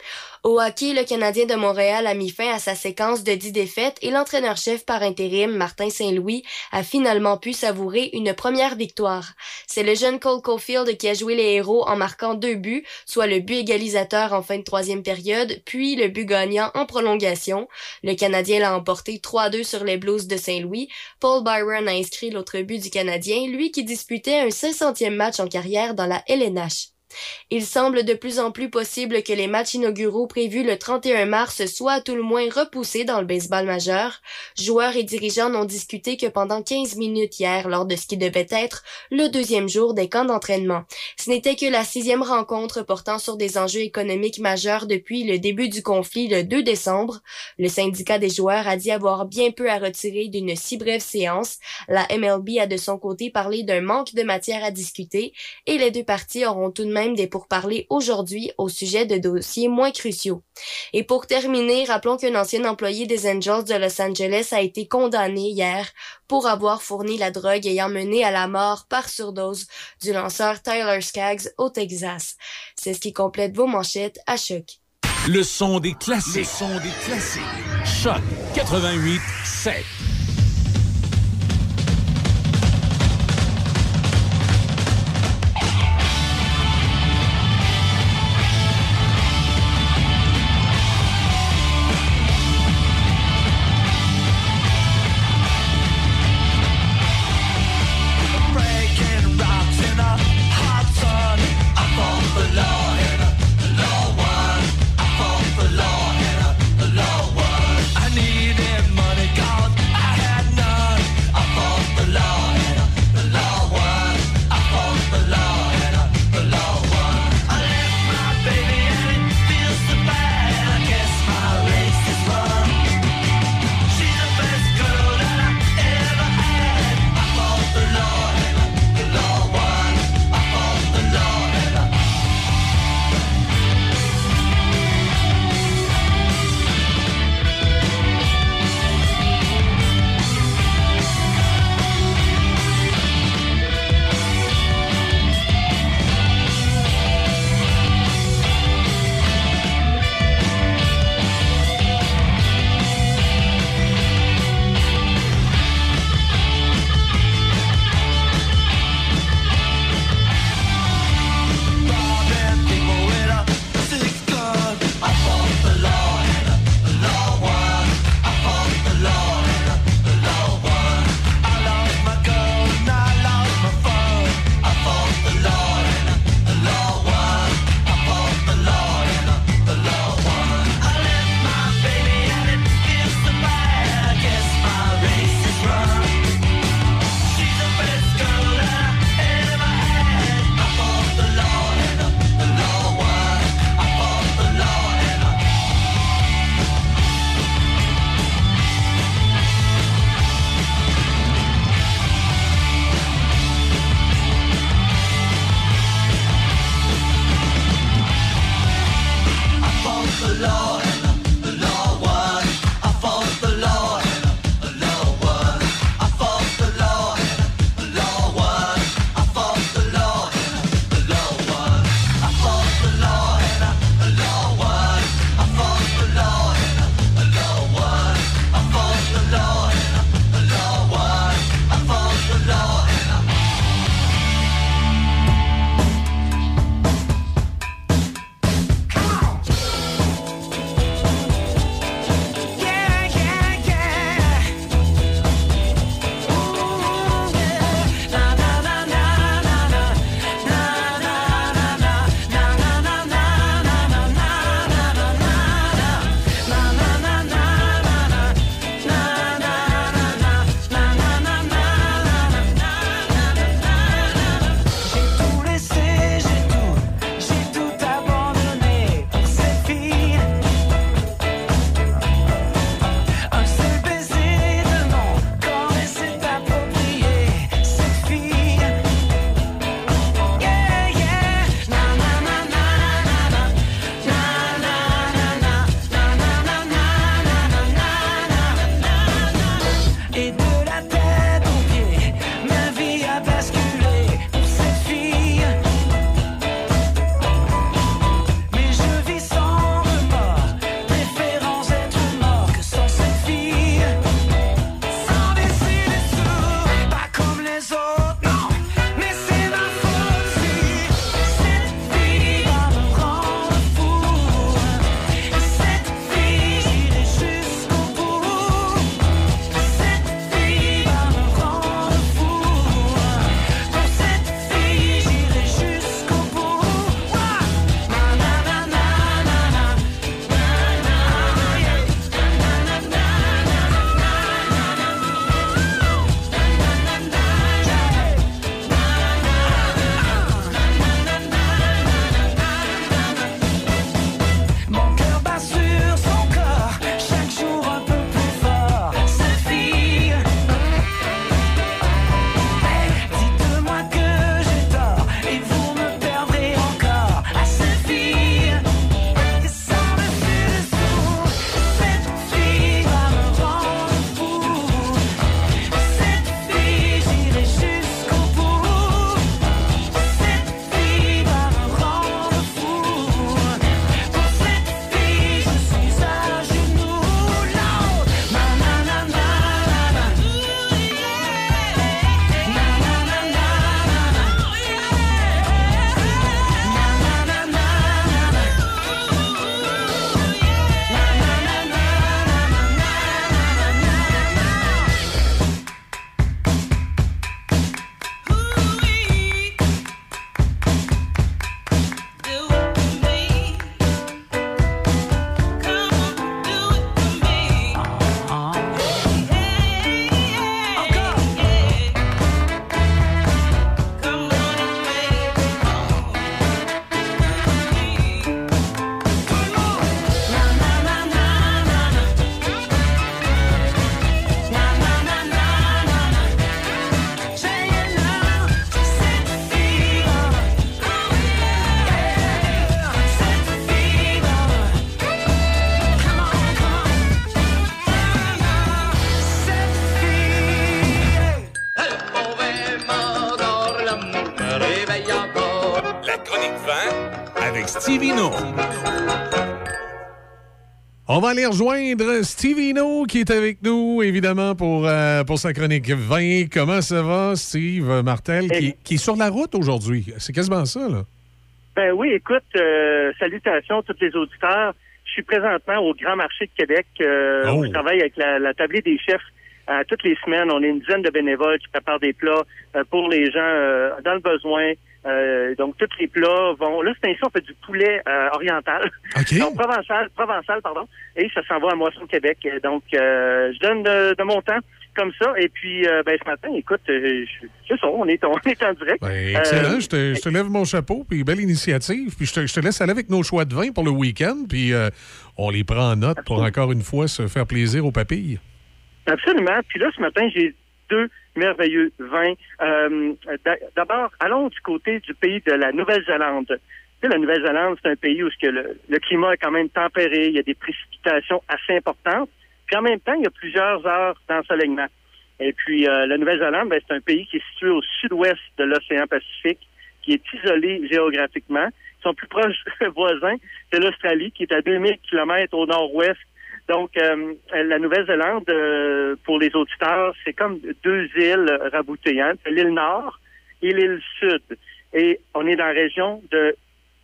Au hockey, le Canadien de Montréal a mis fin à sa séquence de 10 défaites et l'entraîneur-chef par intérim, Martin Saint-Louis, a finalement pu savourer une première victoire. C'est le jeune Cole Caulfield qui a joué les héros en marquant deux buts, soit le but égalisateur en fin de troisième période, puis le but gagnant en prolongation. Le Canadien l'a emporté 3-2 sur les Blues de Saint-Louis. Paul Byron a inscrit l'autre but du Canadien, lui qui disputait un 500e match en carrière dans la LNH. Il semble de plus en plus possible que les matchs inauguraux prévus le 31 mars soient à tout le moins repoussés dans le baseball majeur. Joueurs et dirigeants n'ont discuté que pendant 15 minutes hier lors de ce qui devait être le deuxième jour des camps d'entraînement. Ce n'était que la sixième rencontre portant sur des enjeux économiques majeurs depuis le début du conflit le 2 décembre. Le syndicat des joueurs a dit avoir bien peu à retirer d'une si brève séance. La MLB a de son côté parlé d'un manque de matière à discuter et les deux parties auront tout de même des pourparlers aujourd'hui au sujet de dossiers moins cruciaux. Et pour terminer, rappelons qu'un ancien employé des Angels de Los Angeles a été condamné hier pour avoir fourni la drogue ayant mené à la mort par surdose du lanceur Tyler Skaggs au Texas. C'est ce qui complète vos manchettes à choc. Le son des classiques. Le son des classiques. Choc 88 7. Va aller rejoindre Stevino qui est avec nous, évidemment, pour, euh, pour sa chronique 20. Comment ça va, Steve Martel, qui, qui est sur la route aujourd'hui? C'est quasiment ça, là. Ben oui, écoute, euh, salutations à tous les auditeurs. Je suis présentement au Grand Marché de Québec. euh, Oh. où je travaille avec la, la tablée des chefs toutes les semaines. On est une dizaine de bénévoles qui préparent des plats pour les gens dans le besoin. Euh, donc, tous les plats vont... Là, c'est ainsi, on fait du poulet euh, oriental. Donc, provençal, provençal, pardon. Et ça s'en va à Moisson Québec. Donc, euh, je donne de, de mon temps comme ça. Et puis, ben, ce matin, écoute, je- c'est ça, on est, on est en direct. Ben, excellent. Je, te, je te lève mon chapeau, puis belle initiative. Puis je te, je te laisse aller avec nos choix de vin pour le week-end, puis on les prend en note pour encore une fois se faire plaisir aux papilles. Absolument. Puis là, ce matin, j'ai deux merveilleux vins. Euh, d'a- D'abord, allons du côté du pays de la Nouvelle-Zélande. Tu sais, la Nouvelle-Zélande, c'est un pays où que le, climat est quand même tempéré, il y a des précipitations assez importantes, puis en même temps, il y a plusieurs heures d'ensoleillement. Et puis, euh, la Nouvelle-Zélande, ben, c'est un pays qui est situé au sud-ouest de l'océan Pacifique, qui est isolé géographiquement. Son plus proche voisin, c'est l'Australie, qui est à 2000 kilomètres au nord-ouest. Donc, euh, la Nouvelle-Zélande, euh, pour les auditeurs, c'est comme deux îles raboutées. Hein? L'île nord et l'île sud. Et on est dans la région de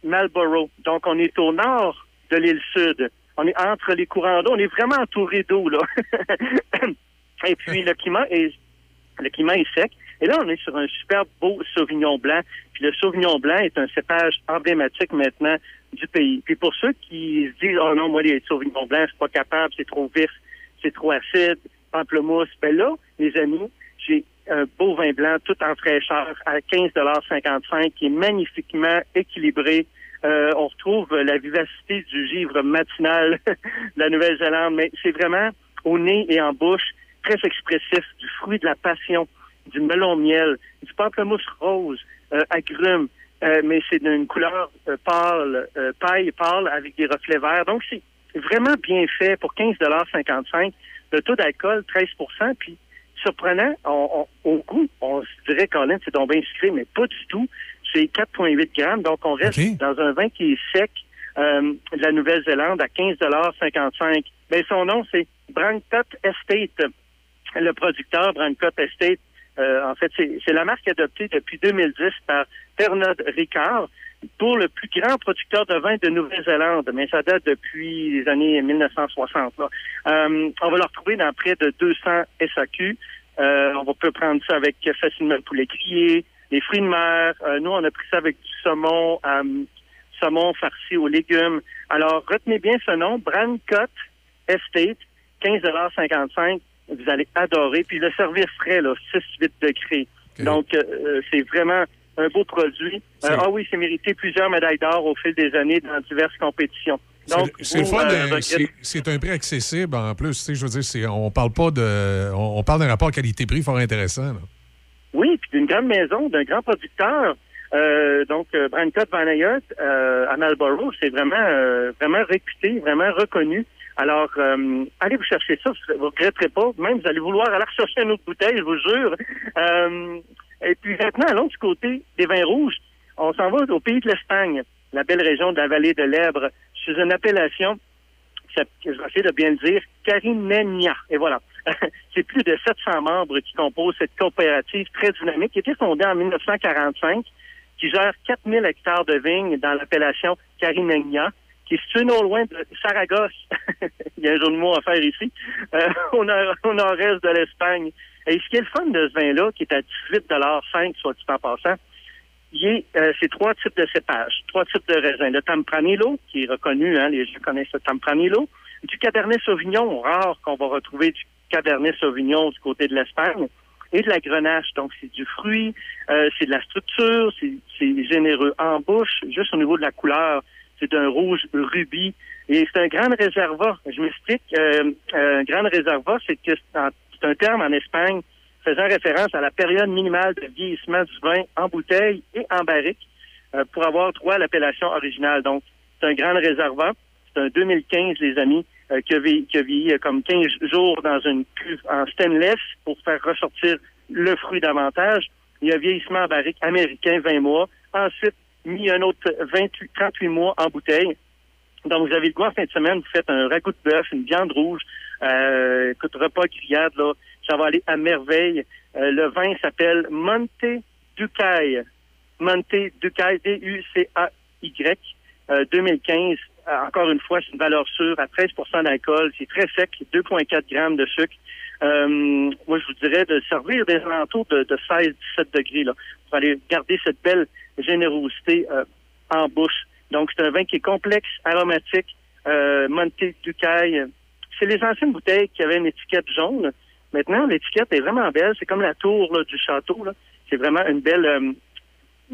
Marlborough. Donc, on est au nord de l'île sud. On est entre les courants d'eau. On est vraiment entouré d'eau, là. Et puis, le climat est, le climat est sec. Et là, on est sur un super beau Sauvignon blanc. Puis le Sauvignon blanc est un cépage emblématique maintenant du pays. Puis pour ceux qui se disent, oh non, moi, les Sauvignons blancs, je suis pas capable, c'est trop vif, c'est trop acide, pamplemousse. Ben là, les amis, j'ai un beau vin blanc tout en fraîcheur à 15,55 qui est magnifiquement équilibré. Euh, on retrouve la vivacité du givre matinal de la Nouvelle-Zélande, mais c'est vraiment au nez et en bouche très expressif du fruit de la passion, du melon miel, du pamplemousse rose, euh, agrumes, euh, mais c'est d'une couleur euh, pâle, euh, paille pâle avec des reflets verts. Donc c'est vraiment bien fait pour 15,55 Le taux d'alcool, 13% puis surprenant, on- on- au goût, on se dirait, Colin, c'est donc bien sucré, mais pas du tout. C'est 4,8 grammes, donc on reste dans un vin qui est sec euh, de la Nouvelle-Zélande à 15,55 Ben son nom, c'est Brancott Estate. Le producteur, Brancott Estate, en fait, c'est la marque adoptée depuis 2010 par Pernod Ricard pour le plus grand producteur de vin de Nouvelle-Zélande, mais ça date depuis les années 1960. là. Euh, on va le retrouver dans près de 200 SAQ. Euh, on peut prendre ça avec facilement le poulet grillé, les fruits de mer. Euh, nous, on a pris ça avec du saumon, euh, saumon farci aux légumes. Alors, retenez bien ce nom, Brancott Estate, 15,55 Vous allez adorer. Puis le service frais, là, 6-8 degrés. Donc, euh, c'est vraiment un beau produit. Euh, ah oui, c'est mérité plusieurs médailles d'or au fil des années dans diverses compétitions. Donc, C'est euh, c'est- un prix accessible en plus. tu sais, Je veux dire, c'est- on parle pas de. On, on parle d'un rapport qualité-prix fort intéressant. là. Oui, puis d'une grande maison, d'un grand producteur. Euh, donc, euh, Brancott Van Ayotte euh, à Marlborough, c'est vraiment, euh, vraiment réputé, vraiment reconnu. Alors, euh, allez vous chercher ça, vous ne regretterez pas. Même, vous allez vouloir aller rechercher une autre bouteille, je vous jure. Euh, et puis maintenant, allons du côté des vins rouges. On s'en va au pays de l'Espagne, la belle région de la vallée de l'Èbre, sous une appellation je vais essayer de bien le dire, Carinenia. Et voilà. C'est plus de 700 membres qui composent cette coopérative très dynamique qui été fondée en 1945, qui gère 4000 hectares de vignes dans l'appellation Carinenia, qui est située non loin de Saragosse. Il y a un jeu de mots à faire ici, euh, au, nord- au nord-est de l'Espagne. Et ce qui est le fun de ce vin-là, qui est à 18,5 soit dit en passant, euh, c'est trois types de cépages, trois types de raisins. Le Tempranillo, qui est reconnu, hein, les gens connaissent le Tempranillo. Du Cabernet Sauvignon, rare qu'on va retrouver du Cabernet Sauvignon du côté de l'Espagne. Et de la grenache. Donc, c'est du fruit, euh, c'est de la structure, c'est généreux en bouche, juste au niveau de la couleur. C'est un rouge rubis. Et c'est un grand réservat. Je m'explique. Euh, un grand réservat, c'est que c'est un- terme en Espagne faisant référence à la période minimale de vieillissement du vin en bouteille et en barrique euh, pour avoir droit à l'appellation originale. Donc, c'est un grand réservoir. C'est un 2015, les amis, euh, qui, a vieilli, qui a vieilli, euh, comme 15 jours dans une cuve en stainless pour faire ressortir le fruit davantage. Il y a vieillissement en barrique américain, 20 mois. Ensuite, mis un autre 28, 38 mois en bouteille. Donc, vous avez le goût en fin de semaine, vous faites un ragoût de bœuf, une viande rouge, euh, écoute, repas grillade, là, ça va aller à merveille. Euh, le vin s'appelle Monte Ducaille. Monte Ducaille, D-U-C-A-Y, euh, 2015. Euh, encore une fois, c'est une valeur sûre à 13% d'alcool. C'est très sec, 2,4 grammes de sucre. Euh, moi, je vous dirais de servir des alentours de, de 16-17 degrés là, pour aller garder cette belle générosité euh, en bouche. Donc, c'est un vin qui est complexe, aromatique, euh, Monte Ducaille. C'est les anciennes bouteilles qui avaient une étiquette jaune. Maintenant, l'étiquette est vraiment belle. C'est comme la tour là, du château. C'est vraiment une belle... euh,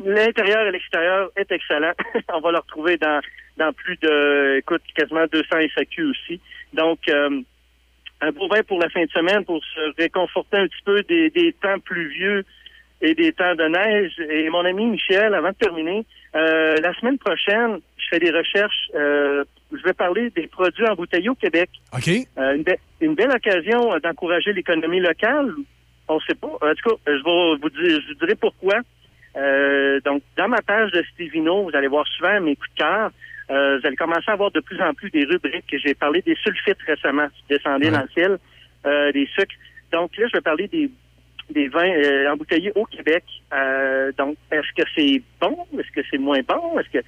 L'intérieur et l'extérieur est excellent. On va le retrouver dans, dans plus de, écoute, quasiment 200 SAQ aussi. Donc, euh, un beau vin pour la fin de semaine pour se réconforter un petit peu des, des temps pluvieux et des temps de neige. Et mon ami Michel, avant de terminer, Euh, la semaine prochaine, je fais des recherches. euh, je vais parler des produits embouteillés au Québec. OK. Euh, une, be- une belle occasion euh, d'encourager l'économie locale. On ne sait pas. En tout cas, je vais vous dire, je vous dirai pourquoi. Donc, dans ma page de Stevino, vous allez voir souvent mes coups de cœur. Vous allez commencer à avoir de plus en plus des rubriques. J'ai parlé des sulfites récemment, vous descendez dans le ciel, des sucres. Donc là, je vais parler des, des vins euh, embouteillés au Québec. Euh, donc, est-ce que c'est bon? Est-ce que c'est moins bon? Est-ce que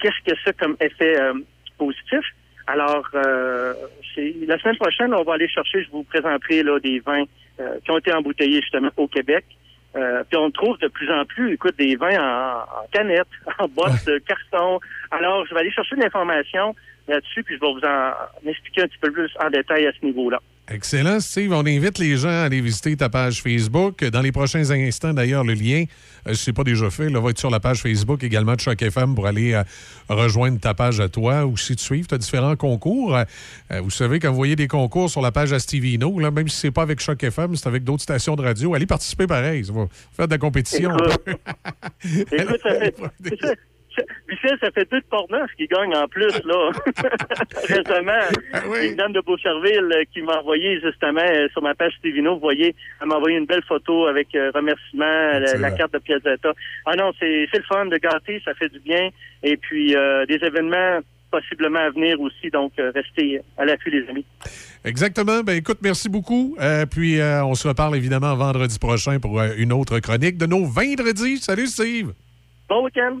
qu'est-ce que ça comme effet euh, positif? Alors, la semaine prochaine, on va aller chercher, je vous présenterai là, des vins qui ont été embouteillés justement au Québec. Puis on trouve de plus en plus, écoute, des vins en, en canette, en boîte de carton. Alors, je vais aller chercher de l'information là-dessus, puis je vais vous en expliquer un petit peu plus en détail à ce niveau-là. Excellent, Steve. On invite les gens à aller visiter ta page Facebook. Dans les prochains instants, d'ailleurs, le lien, euh, si ce n'est pas déjà fait, là, va être sur la page Facebook également de Choc FM pour aller euh, rejoindre ta page à toi ou si tu suives. Tu as différents concours. Euh, euh, vous savez, quand vous voyez des concours sur la page à Stevino, là, même si c'est pas avec Choc FM, c'est avec d'autres stations de radio, allez participer pareil. Ça va faire de la compétition. Écoute, ça Michel, ça fait deux de Portneuf qui gagne en plus, là. Récemment, une dame de Beaucherville euh, qui m'a envoyé justement euh, sur ma page Stevino, vous voyez, elle m'a envoyé une belle photo avec euh, remerciement, la, carte de Piazzetta. Ah non, c'est le fun de gâter, ça fait du bien. Et puis, euh, des événements possiblement à venir aussi, donc euh, restez à l'affût, les amis. Exactement. Ben écoute, merci beaucoup. Euh, puis euh, on se reparle évidemment vendredi prochain pour une autre chronique de nos vendredis. Salut Steve. Bon week-end.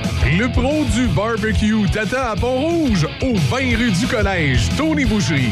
Le pro du barbecue t'attend à Pont-Rouge, au 20 rue du Collège, Tony Boucherie.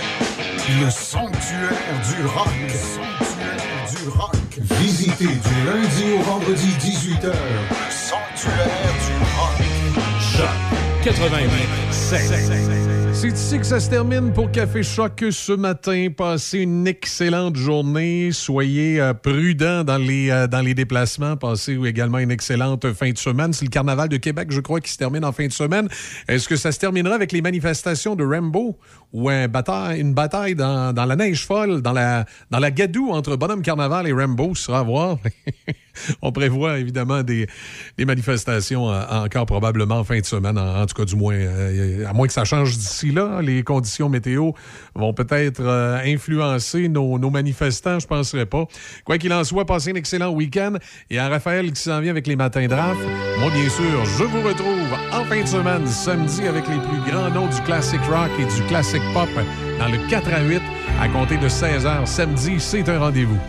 Le sanctuaire du rock. Le sanctuaire du rock. Visitez du lundi au vendredi 18h. Le sanctuaire du rock. Choc 88 C'est ici que ça se termine pour Café Choc ce matin. Passez une excellente journée. Soyez euh, prudents dans les, euh, dans les déplacements. Passez également une excellente fin de semaine. C'est le Carnaval de Québec, je crois, qui se termine en fin de semaine. Est-ce que ça se terminera avec les manifestations de Rambo ou une bataille dans, la neige folle, dans la, gadoue entre Bonhomme Carnaval et Rambo? Ce sera à voir. On prévoit évidemment des, manifestations euh, encore probablement en fin de semaine, en, en tout cas du moins, euh, à moins que ça change d'ici là. Les conditions météo vont peut-être euh, influencer nos, manifestants, je ne penserais pas. Quoi qu'il en soit, passez un excellent week-end. Et à Raphaël qui s'en vient avec les matins draft, moi bien sûr, je vous retrouve en fin de semaine, samedi, avec les plus grands noms du classic rock et du classic pop dans le 4 à 8 à compter de 16h samedi. C'est un rendez-vous.